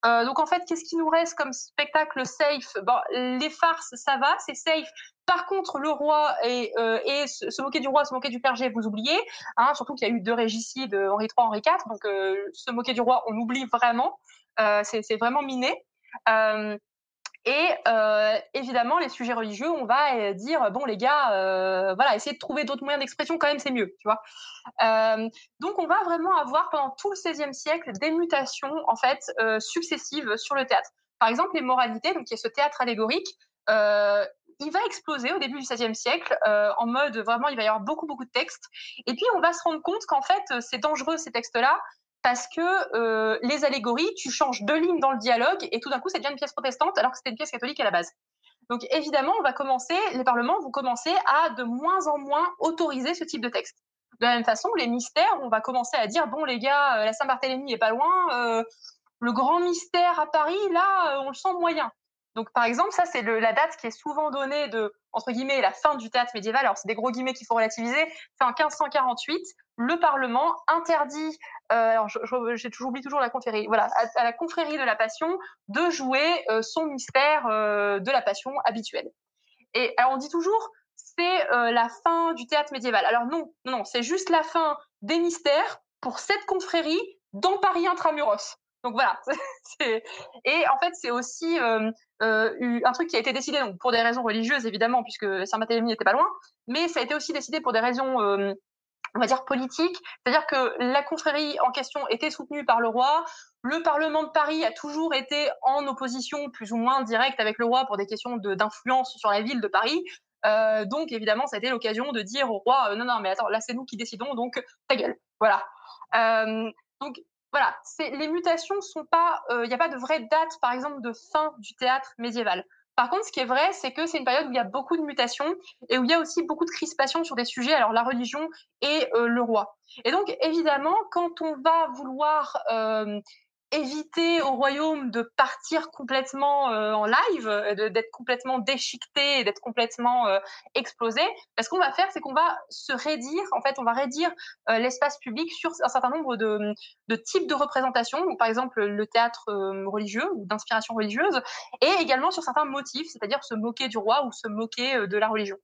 euh, donc en fait qu'est-ce qui nous reste comme spectacle safe? Bon les farces ça va c'est safe par contre, le roi et, euh, se, moquer du roi, se moquer du clergé, vous oubliez. Hein, surtout qu'il y a eu deux régicides, Henri III, Henri IV. Donc, euh, se moquer du roi, on oublie vraiment. Euh, c'est vraiment miné. Euh, et euh, évidemment, les sujets religieux, on va dire bon les gars, euh, voilà, essayer de trouver d'autres moyens d'expression quand même, c'est mieux, tu vois. Euh, donc on va vraiment avoir pendant tout le XVIe siècle des mutations en fait euh, successives sur le théâtre. Par exemple, les moralités, donc qui est ce théâtre allégorique, euh, il va exploser au début du XVIe siècle euh, en mode vraiment il va y avoir beaucoup beaucoup de textes. Et puis on va se rendre compte qu'en fait c'est dangereux ces textes-là parce que euh, les allégories, tu changes deux lignes dans le dialogue et tout d'un coup, ça devient une pièce protestante alors que c'était une pièce catholique à la base. Donc évidemment, on va commencer, les parlements vont commencer à de moins en moins autoriser ce type de texte. De la même façon, les mystères, on va commencer à dire bon les gars, euh, la Saint-Barthélemy est pas loin, euh, le grand mystère à Paris, là, on le sent moyen. Donc, par exemple, ça, c'est la date qui est souvent donnée de, entre guillemets, la fin du théâtre médiéval. Alors, c'est des gros guillemets qu'il faut relativiser. C'est en 1548, le Parlement interdit, euh, alors j'oublie toujours la confrérie, voilà, à, la confrérie de la Passion de jouer euh, son mystère euh, de la Passion habituelle. Et alors, on dit toujours, c'est euh, la fin du théâtre médiéval. Alors non, non, non, c'est juste la fin des mystères pour cette confrérie dans Paris intramuros. Donc voilà. et en fait, c'est aussi euh, euh, un truc qui a été décidé donc pour des raisons religieuses évidemment, puisque Saint-Barthélemy n'était pas loin, mais ça a été aussi décidé pour des raisons, euh, on va dire politiques. C'est-à-dire que la confrérie en question était soutenue par le roi. Le Parlement de Paris a toujours été en opposition plus ou moins directe avec le roi pour des questions d'influence sur la ville de Paris. Euh, donc évidemment, ça a été l'occasion de dire au roi euh, non non mais attends là c'est nous qui décidons donc ta gueule voilà. Euh, donc voilà, les mutations sont pas, il euh, n'y a pas de vraie date, par exemple, de fin du théâtre médiéval. Par contre, ce qui est vrai, c'est que c'est une période où il y a beaucoup de mutations et où il y a aussi beaucoup de crispations sur des sujets, alors la religion et euh, le roi. Et donc, évidemment, quand on va vouloir euh, éviter au royaume de partir complètement euh, en live, d'être complètement déchiqueté, d'être complètement euh, explosé. Ce qu'on va faire, c'est qu'on va se rédire, en fait, on va rédire euh, l'espace public sur un certain nombre de, de types de représentations, donc par exemple le théâtre religieux ou d'inspiration religieuse, et également sur certains motifs, c'est-à-dire se moquer du roi ou se moquer de la religion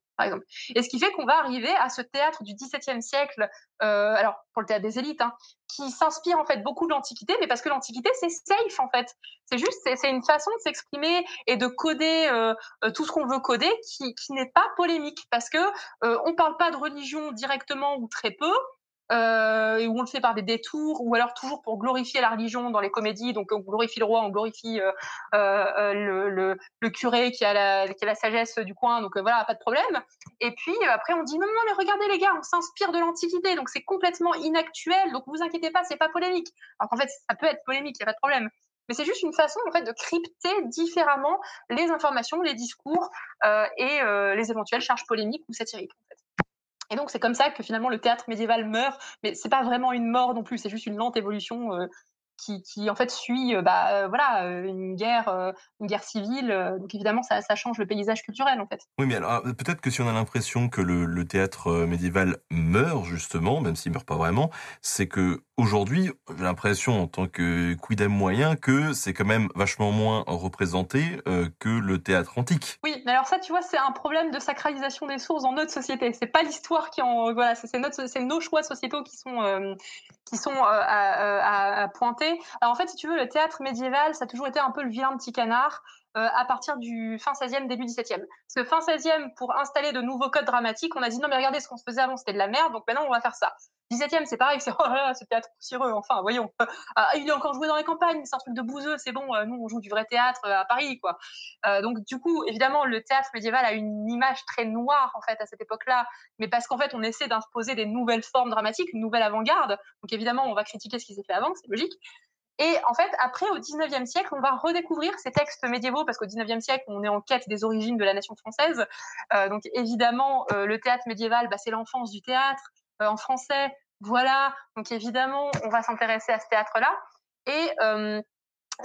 Et ce qui fait qu'on va arriver à ce théâtre du XVIIe siècle, euh, alors pour le théâtre des élites, hein, qui s'inspire en fait beaucoup de l'Antiquité, mais parce que l'Antiquité c'est safe en fait. C'est juste, c'est une façon de s'exprimer et de coder euh, euh, tout ce qu'on veut coder qui, qui n'est pas polémique, parce que euh, on parle pas de religion directement ou très peu euh, où on le fait par des détours, ou alors toujours pour glorifier la religion dans les comédies. Donc on glorifie le roi, on glorifie euh, euh, le, le, le, curé qui a, la, qui a la sagesse du coin. Donc euh, voilà, pas de problème. Et puis euh, après on dit non non mais regardez les gars, on s'inspire de l'Antiquité, donc c'est complètement inactuel. Donc vous inquiétez pas, c'est pas polémique. Alors qu'en fait ça peut être polémique, il y a pas de problème. mais c'est juste une façon en fait de crypter différemment les informations, les discours euh, et euh, les éventuelles charges polémiques ou satiriques. Et donc c'est comme ça que finalement le théâtre médiéval meurt, mais c'est pas vraiment une mort non plus, c'est juste une lente évolution euh, qui, qui, en fait suit euh, bah, euh, voilà, euh, une guerre, une guerre civile. donc évidemment, ça, ça, change le paysage culturel en fait. Oui, mais alors peut-être que si on a l'impression que le, le, théâtre médiéval meurt justement, même s'il meurt pas vraiment, c'est que aujourd'hui, j'ai l'impression en tant que quidem moyen que c'est quand même vachement moins représenté euh, que le théâtre antique. Oui, mais alors ça, tu vois, c'est un problème de sacralisation des sources dans notre société. C'est pas l'histoire qui en voilà, c'est notre, c'est nos choix sociétaux qui sont euh, qui sont euh, à, à, à, pointer. Alors en fait, si tu veux, le théâtre médiéval, ça a toujours été un peu le vilain petit canard. Euh, à partir du fin 16e, début 17e. Parce que fin 16e, pour installer de nouveaux codes dramatiques, on a dit non mais regardez ce qu'on se faisait avant, c'était de la merde, donc maintenant on va faire ça. 17e, c'est pareil, c'est oh là là, ce théâtre poussiéreux, enfin, voyons. Ah, il est encore joué dans les campagnes, c'est un truc de bouseux, c'est bon, euh, nous on joue du vrai théâtre euh, à Paris, quoi. Euh, donc du coup, évidemment, le théâtre médiéval a une image très noire en fait à cette époque-là, mais parce qu'en fait on essaie d'imposer des nouvelles formes dramatiques, une nouvelle avant-garde. Donc évidemment, on va critiquer ce qui s'est fait avant, c'est logique. Et en fait, après, au 19e siècle, on va redécouvrir ces textes médiévaux parce qu'au 19e siècle, on est en quête des origines de la nation française. Donc évidemment, le théâtre médiéval, bah, c'est l'enfance du théâtre en français. Voilà. Donc évidemment, on va s'intéresser à ce théâtre-là. Et euh,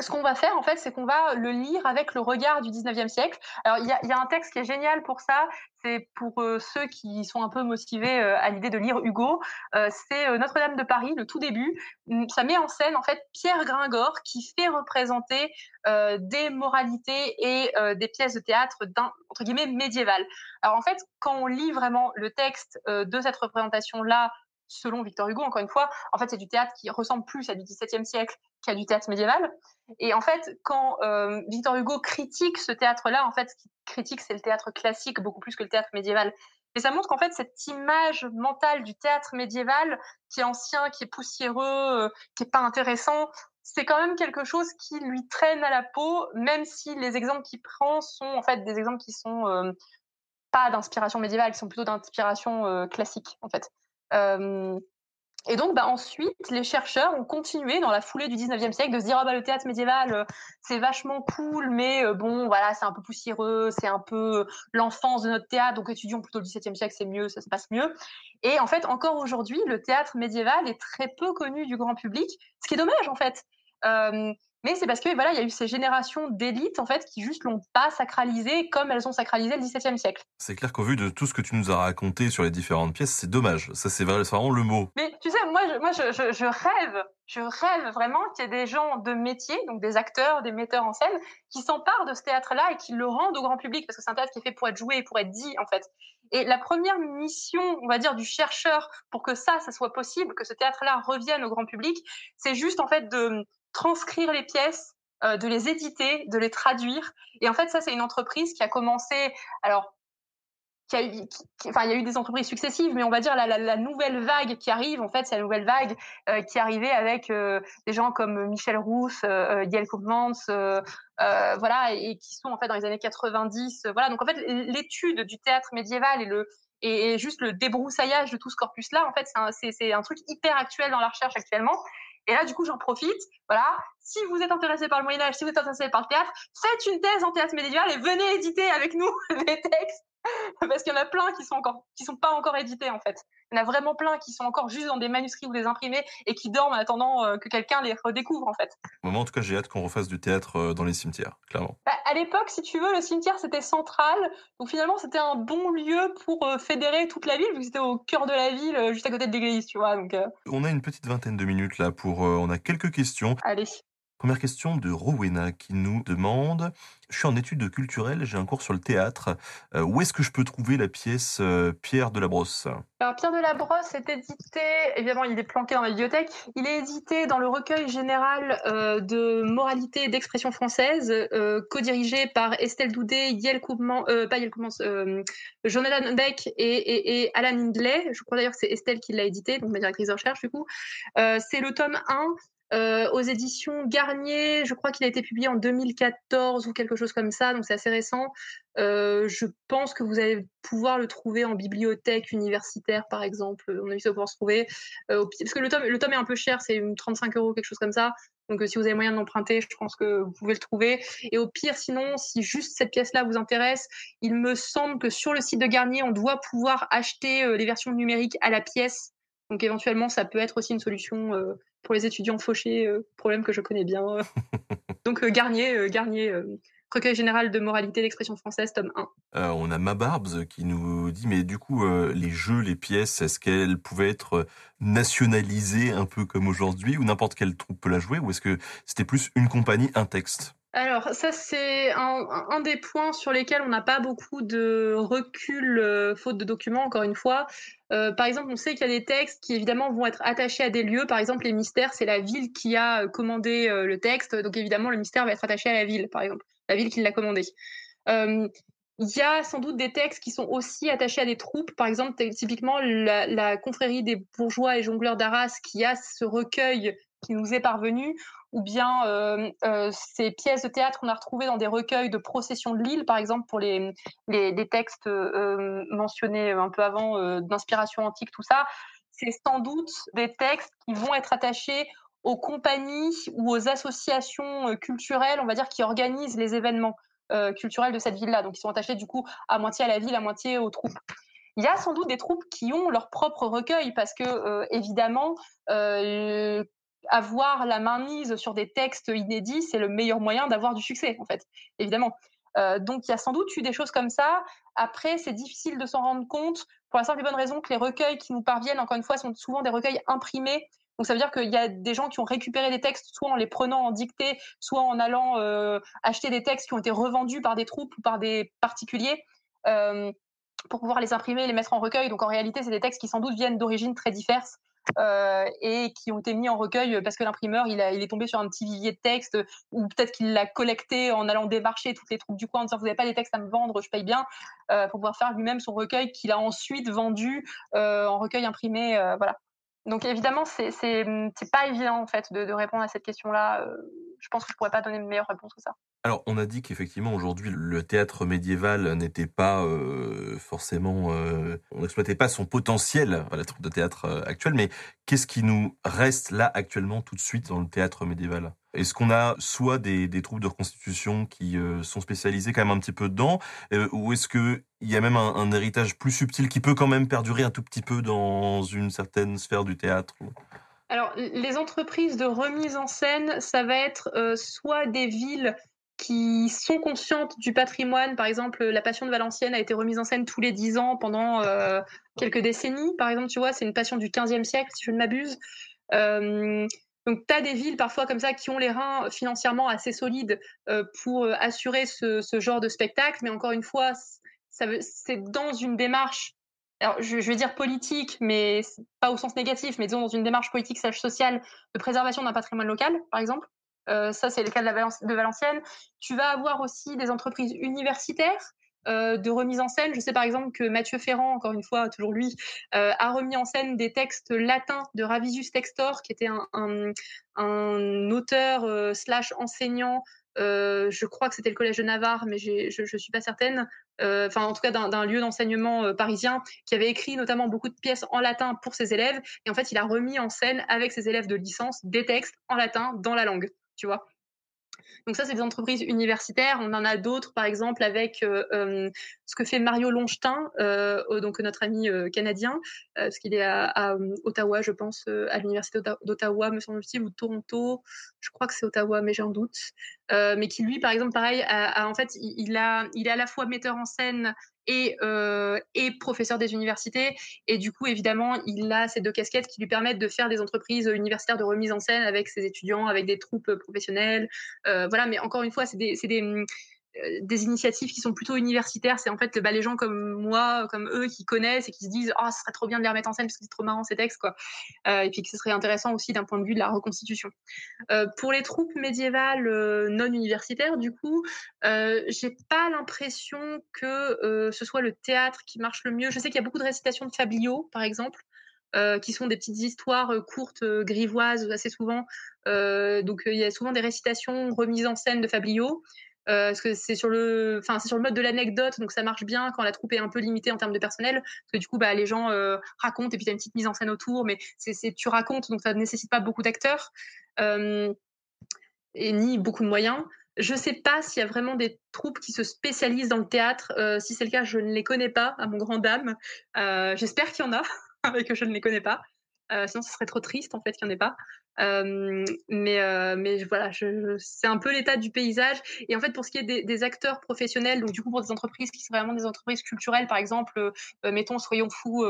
ce qu'on va faire, en fait, c'est qu'on va le lire avec le regard du 19e siècle. Alors, il y a, y a, un texte qui est génial pour ça. C'est pour euh, ceux qui sont un peu motivés euh, à l'idée de lire Hugo. Euh, c'est euh, Notre-Dame de Paris, le tout début. Hum, ça met en scène, en fait, Pierre Gringor qui fait représenter des moralités et des pièces de théâtre d'un, entre guillemets, médiéval. Alors, en fait, quand on lit vraiment le texte de cette représentation-là, selon Victor Hugo, encore une fois, en fait, c'est du théâtre qui ressemble plus à du XVIIe siècle qu'à du théâtre médiéval. Et en fait, quand euh, Victor Hugo critique ce théâtre-là, en fait, ce qu'il critique, c'est le théâtre classique beaucoup plus que le théâtre médiéval. Et ça montre qu'en fait, cette image mentale du théâtre médiéval, qui est ancien, qui est poussiéreux, euh, qui est pas intéressant, c'est quand même quelque chose qui lui traîne à la peau, même si les exemples qu'il prend sont en fait des exemples qui sont euh, pas d'inspiration médiévale, qui sont plutôt d'inspiration classique, en fait. Euh, et donc, bah, ensuite, les chercheurs ont continué dans la foulée du 19e siècle de se dire, ah bah, le théâtre médiéval, euh, c'est vachement cool, mais euh, bon, voilà, c'est un peu poussiéreux, c'est un peu l'enfance de notre théâtre, donc étudions plutôt le 17e siècle, c'est mieux, ça se passe mieux. Et en fait, encore aujourd'hui, le théâtre médiéval est très peu connu du grand public, ce qui est dommage, en fait. Euh, mais c'est parce que voilà, il y a eu ces générations d'élites en fait qui juste l'ont pas sacralisé comme elles ont sacralisé le XVIIe siècle. C'est clair qu'au vu de tout ce que tu nous as raconté sur les différentes pièces, c'est dommage. Ça c'est vraiment le mot. Mais tu sais, moi, je, moi, je, je, je rêve, je rêve vraiment qu'il y ait des gens de métier, donc des acteurs, des metteurs en scène, qui s'emparent de ce théâtre-là et qui le rendent au grand public parce que c'est un théâtre qui est fait pour être joué pour être dit en fait. Et la première mission, on va dire, du chercheur pour que ça, ça soit possible, que ce théâtre-là revienne au grand public, c'est juste en fait de transcrire les pièces, euh, de les éditer, de les traduire. Et en fait, ça, c'est une entreprise qui a commencé, alors, qui a eu, enfin, il y a eu des entreprises successives, mais on va dire la, nouvelle vague qui arrive, en fait, c'est la nouvelle vague euh, qui arrivée avec euh, des gens comme Michel Rousse, euh, Yael Koopmans, voilà, et qui sont en fait dans les années 90. voilà, donc en fait, l'étude du théâtre médiéval et le et, juste le débroussaillage de tout ce corpus-là, en fait, c'est un, un truc hyper actuel dans la recherche actuellement. Et là, du coup, j'en profite. Voilà. Si vous êtes intéressé par le Moyen-Âge, si vous êtes intéressé par le théâtre, faites une thèse en théâtre médiéval et venez éditer avec nous des textes. Parce qu'il y en a plein qui sont qui sont pas encore édités, en fait. Il y en a vraiment plein qui sont encore juste dans des manuscrits ou des imprimés et qui dorment en attendant euh, que quelqu'un les redécouvre, en fait. Moi, en tout cas, j'ai hâte qu'on refasse du théâtre euh, dans les cimetières, clairement. Bah, à l'époque, si tu veux, le cimetière, c'était central. Donc finalement, c'était un bon lieu pour euh, fédérer toute la ville, vu que c'était au cœur de la ville, juste à côté de l'église, tu vois. Donc, euh... On a une petite vingtaine de minutes là pour... Euh, on a quelques questions. Allez. Première question de Rowena qui nous demande Je suis en études culturelles, j'ai un cours sur le théâtre. Euh, où est-ce que je peux trouver la pièce euh, Pierre de la Brosse? Alors, Pierre de la Brosse est édité, évidemment, il est planqué dans la bibliothèque. Il est édité dans le recueil général euh, de moralité et d'expression française, co-dirigé par Estelle Doudet, Yael Koopman, euh, pas Yael Koopman, Jonathan Beck et, et, et, Alan Hindley. Je crois d'ailleurs que c'est Estelle qui l'a édité, donc ma directrice de recherche, du coup. c'est le tome 1 euh, aux éditions Garnier. Je crois qu'il a été publié en 2014 ou quelque chose comme ça, donc c'est assez récent. Euh, je pense que vous allez pouvoir le trouver en bibliothèque universitaire, par exemple. On a vu ça pouvoir se trouver. Euh, parce que le tome, le tome est un peu cher, c'est 35 euros, quelque chose comme ça. Donc si vous avez moyen de l'emprunter, je pense que vous pouvez le trouver. Et au pire, sinon, si juste cette pièce-là vous intéresse, il me semble que sur le site de Garnier, on doit pouvoir acheter les versions numériques à la pièce. Donc éventuellement, ça peut être aussi une solution pour les étudiants fauchés, euh, problème que je connais bien. Donc euh, Garnier, euh, Garnier Recueil général de moralité d'expression française, tome 1. on a Mabarbs qui nous dit, mais du coup, les jeux, les pièces, est-ce qu'elles pouvaient être nationalisées un peu comme aujourd'hui, ou n'importe quelle troupe peut la jouer, ou est-ce que c'était plus une compagnie, un texte? Alors ça c'est un, des points sur lesquels on n'a pas beaucoup de recul euh, faute de documents encore une fois. Euh, par exemple, on sait qu'il y a des textes qui évidemment vont être attachés à des lieux. Par exemple, les mystères, c'est la ville qui a euh, commandé le texte, donc évidemment le mystère va être attaché à la ville, par exemple, la ville qui l'a commandé. Il y a sans doute des textes qui sont aussi attachés à des troupes. Par exemple, typiquement la, la confrérie des bourgeois et jongleurs d'Arras qui a ce recueil qui nous est parvenu, ou bien euh, euh, ces pièces de théâtre qu'on a retrouvées dans des recueils de processions de l'île, par exemple pour les, les, textes euh, mentionnés un peu avant d'inspiration antique, tout ça, c'est sans doute des textes qui vont être attachés aux compagnies ou aux associations culturelles, on va dire, qui organisent les événements culturels de cette ville-là. Donc, ils sont attachés du coup à moitié à la ville, à moitié aux troupes. Il y a sans doute des troupes qui ont leur propre recueil parce que, évidemment, avoir la main mise sur des textes inédits, c'est le meilleur moyen d'avoir du succès, en fait, évidemment. Euh, donc il y a sans doute eu des choses comme ça. Après, c'est difficile de s'en rendre compte pour la simple et bonne raison que les recueils qui nous parviennent, encore une fois, sont souvent des recueils imprimés. Donc ça veut dire qu'il y a des gens qui ont récupéré des textes, soit en les prenant en dictée, soit en allant euh, acheter des textes qui ont été revendus par des troupes ou par des particuliers. Euh, pour pouvoir les imprimer et les mettre en recueil. Donc en réalité, c'est des textes qui sans doute viennent d'origines très diverses. Euh, et qui ont été mis en recueil parce que l'imprimeur il, est tombé sur un petit vivier de texte ou peut-être qu'il l'a collecté en allant démarcher toutes les troupes du coin en disant vous n'avez pas des textes à me vendre, je paye bien, euh, pour pouvoir faire lui-même son recueil qu'il a ensuite vendu euh, en recueil imprimé, euh, voilà. Donc évidemment c'est pas évident en fait de, répondre à cette question-là. Euh, je pense que je pourrais pas donner une meilleure réponse que ça. Alors, on a dit qu'effectivement aujourd'hui le théâtre médiéval n'était pas euh, forcément, euh, on n'exploitait pas son potentiel à la troupe de théâtre euh, actuelle, mais qu'est-ce qui nous reste là actuellement tout de suite dans le théâtre médiéval? Est-ce qu'on a soit des, des, troupes de reconstitution qui sont spécialisées quand même un petit peu dedans, ou est-ce que il y a même un, un, héritage plus subtil qui peut quand même perdurer un tout petit peu dans une certaine sphère du théâtre? Alors, les entreprises de remise en scène, ça va être soit des villes qui sont conscientes du patrimoine. Par exemple, La Passion de Valenciennes a été remise en scène tous les dix ans pendant euh, quelques décennies. Par exemple, tu vois, c'est une passion du 15e siècle, si je ne m'abuse. Euh, donc, tu as des villes parfois comme ça qui ont les reins financièrement assez solides euh, pour assurer ce, genre de spectacle. Mais encore une fois, c'est dans une démarche, alors je, je vais dire politique, mais pas au sens négatif, mais disons dans une démarche politique slash sociale de préservation d'un patrimoine local, par exemple. Euh, ça, c'est le cas de, Valenciennes. Tu vas avoir aussi des entreprises universitaires euh, de remise en scène. Je sais par exemple que Mathieu Ferrand, encore une fois, toujours lui, euh, a remis en scène des textes latins de Ravisius Textor, qui était un, un, auteur slash enseignant. Je crois que c'était le collège de Navarre, mais je ne suis pas certaine. Enfin, en tout cas, d'un lieu d'enseignement parisien qui avait écrit notamment beaucoup de pièces en latin pour ses élèves. Et en fait, il a remis en scène avec ses élèves de licence des textes en latin dans la langue tu vois? Donc ça, c'est des entreprises universitaires. On en a d'autres, par exemple, avec euh, euh, ce que fait Mario Longstein, euh, donc notre ami canadien, parce qu'il est à, Ottawa, je pense, à l'université d'Ottawa, me semble-t-il, ou Toronto. Je crois que c'est Ottawa, mais j'en doute. mais qui lui, par exemple, pareil, en fait, il, a, il est à la fois metteur en scène et, euh, et professeur des universités. Et du coup, évidemment, il a ces deux casquettes qui lui permettent de faire des entreprises universitaires de remise en scène avec ses étudiants, avec des troupes professionnelles. Euh, voilà, mais encore une fois, c'est des, des, des initiatives qui sont plutôt universitaires. C'est en fait les gens comme moi, comme eux, qui connaissent et qui se disent oh, ce serait trop bien de les remettre en scène parce que c'est trop marrant ces textes. Quoi. Euh, et puis que ce serait intéressant aussi d'un point de vue de la reconstitution. Euh, pour les troupes médiévales euh, non universitaires, du coup, euh, j'ai pas l'impression que ce soit le théâtre qui marche le mieux. Je sais qu'il y a beaucoup de récitations de Fabliaux, par exemple. qui sont des petites histoires courtes, grivoises assez souvent. donc il y a souvent des récitations remises en scène de Fabliaux. Euh, parce que c'est sur le, mode de l'anecdote, donc ça marche bien quand la troupe est un peu limitée en termes de personnel, parce que du coup bah les gens euh, racontent et puis t'as une petite mise en scène autour, mais tu racontes donc ça ne nécessite pas beaucoup d'acteurs euh, et ni beaucoup de moyens. Je sais pas s'il y a vraiment des troupes qui se spécialisent dans le théâtre. si c'est le cas, je ne les connais pas, à mon grand dame. J'espère qu'il y en a, mais que je ne les connais pas. sinon, ce serait trop triste en fait qu'il n'y en ait pas mais, mais voilà, c'est un peu l'état du paysage. Et en fait, pour ce qui est des, acteurs professionnels, donc du coup pour des entreprises qui sont vraiment des entreprises culturelles, par exemple, mettons Soyons fous,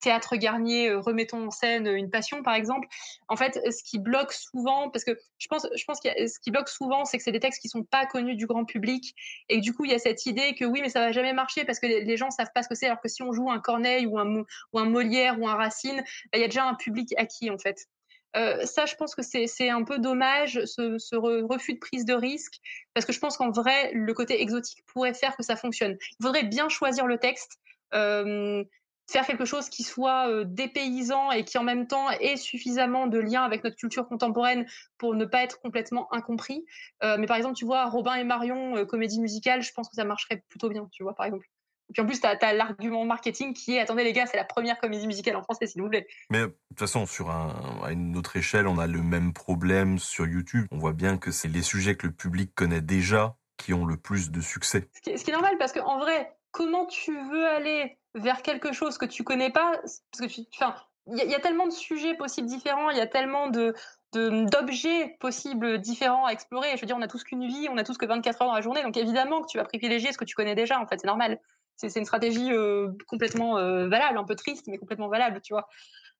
Théâtre Garnier, remettons en scène une passion, par exemple. En fait, ce qui bloque souvent, parce que je pense, je pense que ce qui bloque souvent, c'est que c'est des textes qui sont pas connus du grand public, et du coup il y a cette idée que oui, mais ça va jamais marcher parce que les, les gens savent pas ce que c'est, alors que si on joue un Corneille ou un, ou un Molière ou un Racine, bah, il y a déjà un public acquis en fait. Euh, ça, je pense que c'est un peu dommage, ce, refus de prise de risque, parce que je pense qu'en vrai, le côté exotique pourrait faire que ça fonctionne. Il faudrait bien choisir le texte, euh, faire quelque chose qui soit euh, dépaysant et qui en même temps ait suffisamment de lien avec notre culture contemporaine pour ne pas être complètement incompris. mais par exemple, tu vois, Robin et Marion, comédie musicale, je pense que ça marcherait plutôt bien, tu vois, par exemple. Et puis en plus, tu as, l'argument marketing qui est attendez les gars, c'est la première comédie musicale en français, s'il vous plaît. Mais de toute façon, sur un, à une autre échelle, on a le même problème sur YouTube. On voit bien que c'est les sujets que le public connaît déjà qui ont le plus de succès. Ce qui est, ce qui est normal, parce qu'en vrai, comment tu veux aller vers quelque chose que tu connais pas? Parce que enfin, il y, y, a tellement de sujets possibles différents, il y a tellement de d'objets possibles différents à explorer. Je veux dire, on a tous qu'une vie, on a tous que 24 heures dans la journée, donc évidemment que tu vas privilégier ce que tu connais déjà, en fait, c'est normal c'est une stratégie euh, complètement euh, valable, un peu triste, mais complètement valable, tu vois.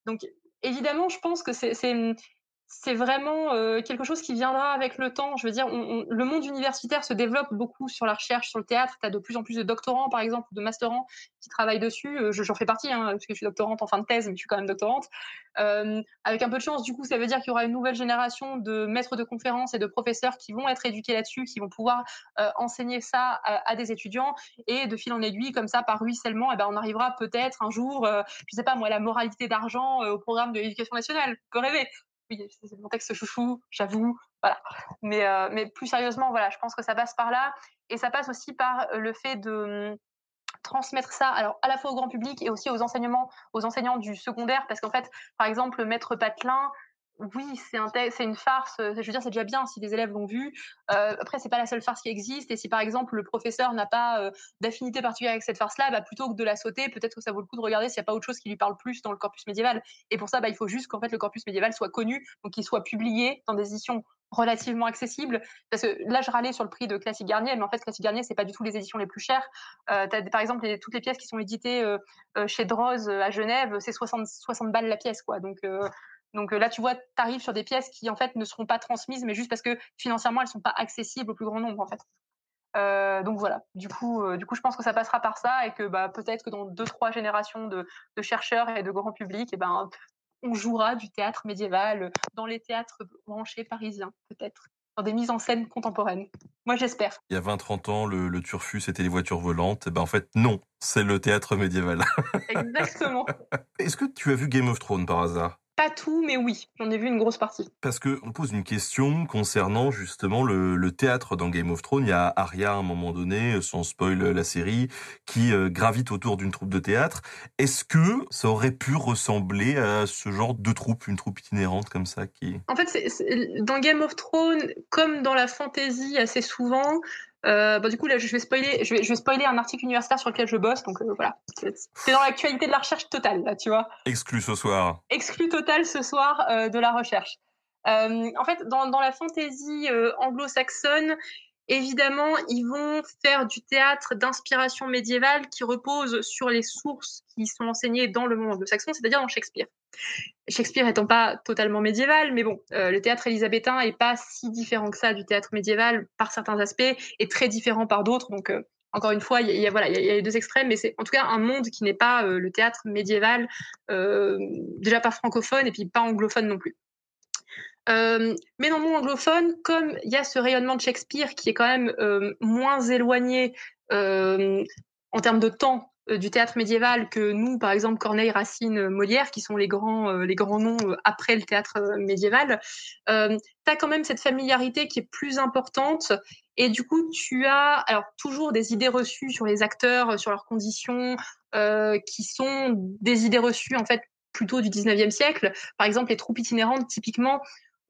Donc, évidemment, je pense que c'est c'est vraiment euh, quelque chose qui viendra avec le temps. Je veux dire, le monde universitaire se développe beaucoup sur la recherche, sur le théâtre. Tu as de plus en plus de doctorants, par exemple, ou de masterants qui travaillent dessus. Euh, j'en fais partie, hein, parce que je suis doctorante en fin de thèse, mais je suis quand même doctorante. Euh, avec un peu de chance, du coup, ça veut dire qu'il y aura une nouvelle génération de maîtres de conférences et de professeurs qui vont être éduqués là-dessus, qui vont pouvoir enseigner ça à, des étudiants. Et de fil en aiguille, comme ça, par ruissellement, eh ben, on arrivera peut-être un jour, je sais pas moi, la moralité d'argent au programme de l'éducation nationale. On peut rêver c'est mon texte chouchou, j'avoue, voilà. Mais, euh, mais plus sérieusement, voilà, je pense que ça passe par là. Et ça passe aussi par le fait de hum, transmettre ça alors à la fois au grand public et aussi aux enseignements aux enseignants du secondaire parce qu'en fait par exemple le maître Patelin oui, c'est un c'est une farce. Je veux dire, c'est déjà bien si les élèves l'ont vu. Euh, après, c'est pas la seule farce qui existe. Et si par exemple le professeur n'a pas euh, d'affinité particulière avec cette farce-là, bah, plutôt que de la sauter, peut-être que ça vaut le coup de regarder s'il n'y a pas autre chose qui lui parle plus dans le corpus médiéval. Et pour ça, bah, il faut juste qu'en fait le corpus médiéval soit connu, donc qu'il soit publié dans des éditions relativement accessibles. Parce que là, je râlais sur le prix de Classique Garnier, mais en fait, Classique Garnier, c'est pas du tout les éditions les plus chères. Euh, par exemple, toutes les pièces qui sont éditées euh, euh, chez Droz à Genève, c'est 60, 60 balles la pièce, quoi. Donc donc euh, là, tu vois, tu arrives sur des pièces qui en fait ne seront pas transmises, mais juste parce que financièrement, elles sont pas accessibles au plus grand nombre en fait. Euh, donc voilà. Du coup, euh, du coup, je pense que ça passera par ça et que bah, peut-être que dans deux trois générations de, chercheurs et de grand public, et eh ben on jouera du théâtre médiéval dans les théâtres branchés parisiens, peut-être, dans des mises en scène contemporaines. Moi, j'espère. Il y a 20-30 ans, le, le turfus, c'était les voitures volantes. Et eh ben, en fait, non, c'est le théâtre médiéval. Exactement. Est-ce que tu as vu Game of Thrones par hasard? Pas tout, mais oui, j'en ai vu une grosse partie. Parce que on pose une question concernant justement le, théâtre dans Game of Thrones. Il y a Arya à un moment donné, sans spoil la série, qui euh, gravite autour d'une troupe de théâtre. Est-ce que ça aurait pu ressembler à ce genre de troupe, une troupe itinérante comme ça qui En fait, dans Game of Thrones, comme dans la fantasy assez souvent, euh, bah, du coup, là, je vais, spoiler, je, vais, je vais spoiler un article universitaire sur lequel je bosse. Donc euh, voilà, c'est dans l'actualité de la recherche totale, là, tu vois. Exclu ce soir. Exclu total ce soir euh, de la recherche. en fait, dans, dans la fantaisie anglo-saxonne, Évidemment, ils vont faire du théâtre d'inspiration médiévale qui repose sur les sources qui sont enseignées dans le monde anglo-saxon, c'est-à-dire dans Shakespeare. Shakespeare étant pas totalement médiéval, mais bon, euh, le théâtre élisabétain est pas si différent que ça du théâtre médiéval par certains aspects et très différent par d'autres. Donc, euh, encore une fois, il y, a, y, a les deux extrêmes, mais c'est en tout cas un monde qui n'est pas euh, le théâtre médiéval, déjà pas francophone et puis pas anglophone non plus. Mais dans le anglophone, comme il y a ce rayonnement de Shakespeare qui est quand même moins éloigné en termes de temps du théâtre médiéval que nous, par exemple Corneille, Racine, Molière, qui sont les grands, les grands noms après le théâtre médiéval, tu as quand même cette familiarité qui est plus importante. Et du coup, tu as alors toujours des idées reçues sur les acteurs, sur leurs conditions, qui sont des idées reçues en fait plutôt du 19e siècle. Par exemple, les troupes itinérantes, typiquement,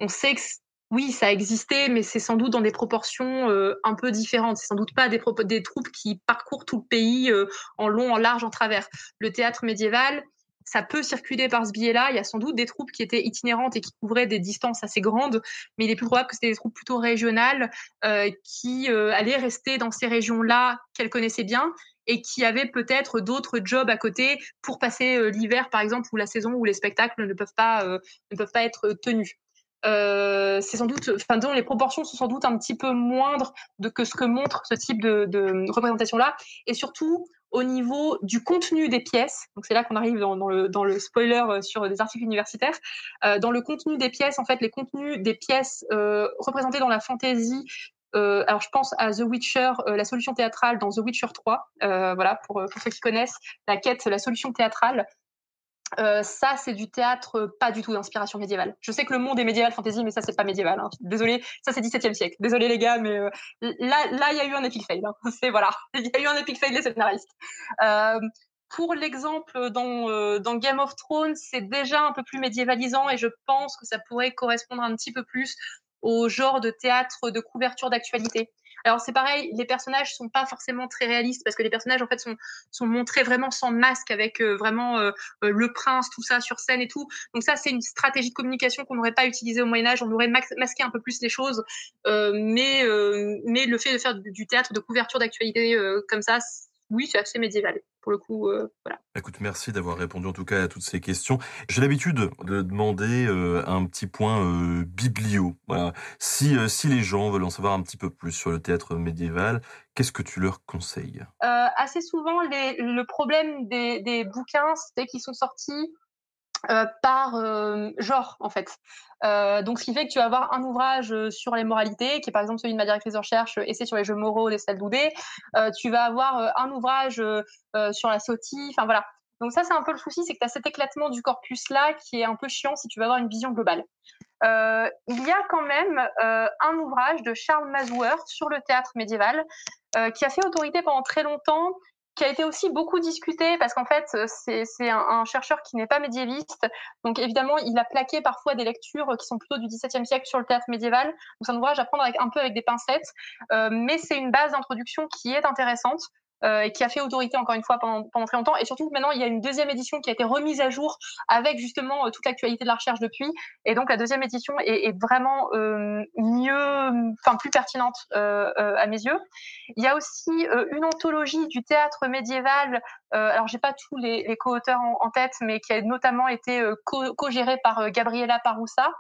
on sait que oui, ça existait, mais c'est sans doute dans des proportions euh, un peu différentes. C'est sans doute pas des, troupes qui parcourent tout le pays euh, en long, en large, en travers. Le théâtre médiéval, ça peut circuler par ce biais-là. Il y a sans doute des troupes qui étaient itinérantes et qui couvraient des distances assez grandes, mais il est plus probable que c'était des troupes plutôt régionales euh, qui allaient rester dans ces régions-là qu'elles connaissaient bien et qui avaient peut-être d'autres jobs à côté pour passer l'hiver, par exemple, ou la saison où les spectacles ne peuvent pas, ne peuvent pas être tenus. Euh, c'est sans doute, enfin, les proportions sont sans doute un petit peu moindres de que ce que montre ce type de, de représentation-là, et surtout au niveau du contenu des pièces. Donc c'est là qu'on arrive dans, le, dans, le, spoiler euh, sur des articles universitaires. Euh, dans le contenu des pièces, en fait, les contenus des pièces euh, représentées dans la fantasy. Euh, alors je pense à The Witcher, euh, la solution théâtrale dans The Witcher 3. voilà pour, pour ceux qui connaissent la quête, la solution théâtrale. Euh, ça, c'est du théâtre euh, pas du tout d'inspiration médiévale. Je sais que le monde est médiéval fantasy, mais ça, c'est pas médiéval. Hein. Désolé, ça, c'est 17e siècle. Désolé, les gars, mais euh, là, là, il y a eu un epic fail. Hein. C'est voilà, il y a eu un epic fail des scénaristes. pour l'exemple dans, dans Game of Thrones, c'est déjà un peu plus médiévalisant et je pense que ça pourrait correspondre un petit peu plus au genre de théâtre de couverture d'actualité. Alors c'est pareil, les personnages sont pas forcément très réalistes parce que les personnages en fait sont, sont montrés vraiment sans masque avec euh, vraiment euh, euh, le prince, tout ça sur scène et tout. Donc ça c'est une stratégie de communication qu'on n'aurait pas utilisée au Moyen Âge. On aurait masqué un peu plus les choses, mais mais le fait de faire du théâtre de couverture d'actualité comme ça, oui c'est assez médiéval pour le coup, euh, voilà. Écoute, merci d'avoir répondu en tout cas à toutes ces questions. J'ai l'habitude de demander euh, un petit point euh, biblio. Voilà. Si, si les gens veulent en savoir un petit peu plus sur le théâtre médiéval, qu'est-ce que tu leur conseilles? Assez souvent, les, le problème des, des bouquins, c'est qu'ils sont sortis euh, par euh, genre en fait. Euh, donc ce qui fait que tu vas avoir un ouvrage sur les moralités, qui est par exemple celui de ma directrice de recherche, Essai sur les jeux moraux d'Estelle Doudé. tu vas avoir un ouvrage sur la sautie, enfin voilà. Donc ça c'est un peu le souci, c'est que tu as cet éclatement du corpus là qui est un peu chiant si tu veux avoir une vision globale. il y a quand même un ouvrage de Charles Masworth sur le théâtre médiéval qui a fait autorité pendant très longtemps qui a été aussi beaucoup discuté parce qu'en fait, euh, c'est un, un, chercheur qui n'est pas médiéviste. Donc évidemment, il a plaqué parfois des lectures qui sont plutôt du XVIIe siècle sur le théâtre médiéval. Donc c'est un ouvrage à prendre avec, un peu avec des pincettes, euh, mais c'est une base d'introduction qui est intéressante. Euh, et qui a fait autorité encore une fois pendant, pendant, très longtemps. Et surtout maintenant, il y a une deuxième édition qui a été remise à jour avec justement euh, toute l'actualité de la recherche depuis. Et donc la deuxième édition est, vraiment euh, mieux, enfin plus pertinente à mes yeux. Il y a aussi une anthologie du théâtre médiéval. alors j'ai pas tous les, les co-auteurs en, tête, mais qui a notamment été co-gérée par Gabriela Paroussa.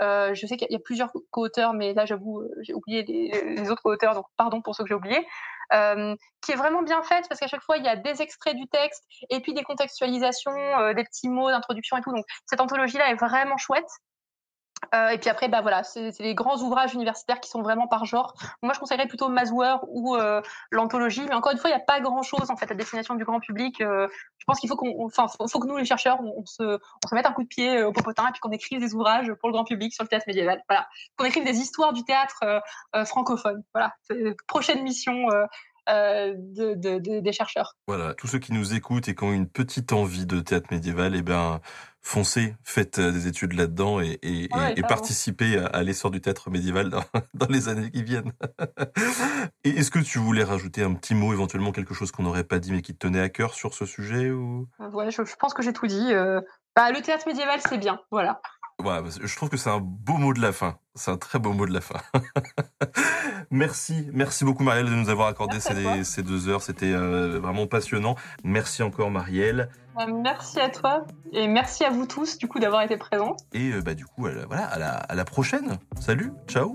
Je sais qu'il y a plusieurs co-auteurs, mais là, j'avoue, j'ai oublié les, les autres co-auteurs, donc pardon pour ceux que j'ai oubliés euh, qui est vraiment bien faite parce qu'à chaque fois il y a des extraits du texte et puis des contextualisations, euh, des petits mots d'introduction et tout. Donc cette anthologie là est vraiment chouette. Euh, et puis après, bah voilà, c'est les grands ouvrages universitaires qui sont vraiment par genre. Moi, je conseillerais plutôt Maswer ou euh, l'anthologie. Mais encore une fois, il n'y a pas grand-chose en fait à destination du grand public. Euh, je pense qu'il faut qu'on, enfin, faut, que nous, les chercheurs, on, se, on se mette un coup de pied au popotin et puis qu'on écrive des ouvrages pour le grand public sur le théâtre médiéval. Voilà, qu'on écrive des histoires du théâtre francophone. Voilà, prochaine mission euh, de, de, des chercheurs. Voilà, tous ceux qui nous écoutent et qui ont une petite envie de théâtre médiéval, eh ben foncez, faites euh, des études là-dedans et, et, et, participez à, l'essor du théâtre médiéval dans, dans, les années qui viennent. et est-ce que tu voulais rajouter un petit mot, éventuellement quelque chose qu'on n'aurait pas dit mais qui te tenait à cœur sur ce sujet ou? Ouais, je, je pense que j'ai tout dit. Euh, bah, le théâtre médiéval, c'est bien, voilà. Ouais, je trouve que c'est un beau mot de la fin. C'est un très beau mot de la fin. merci, merci beaucoup Marielle de nous avoir accordé ces, ces, deux heures. C'était euh, vraiment passionnant. Merci encore Marielle. Euh, merci à toi et merci à vous tous du coup d'avoir été présents. Et euh, bah du coup voilà à la, à la prochaine. Salut, ciao.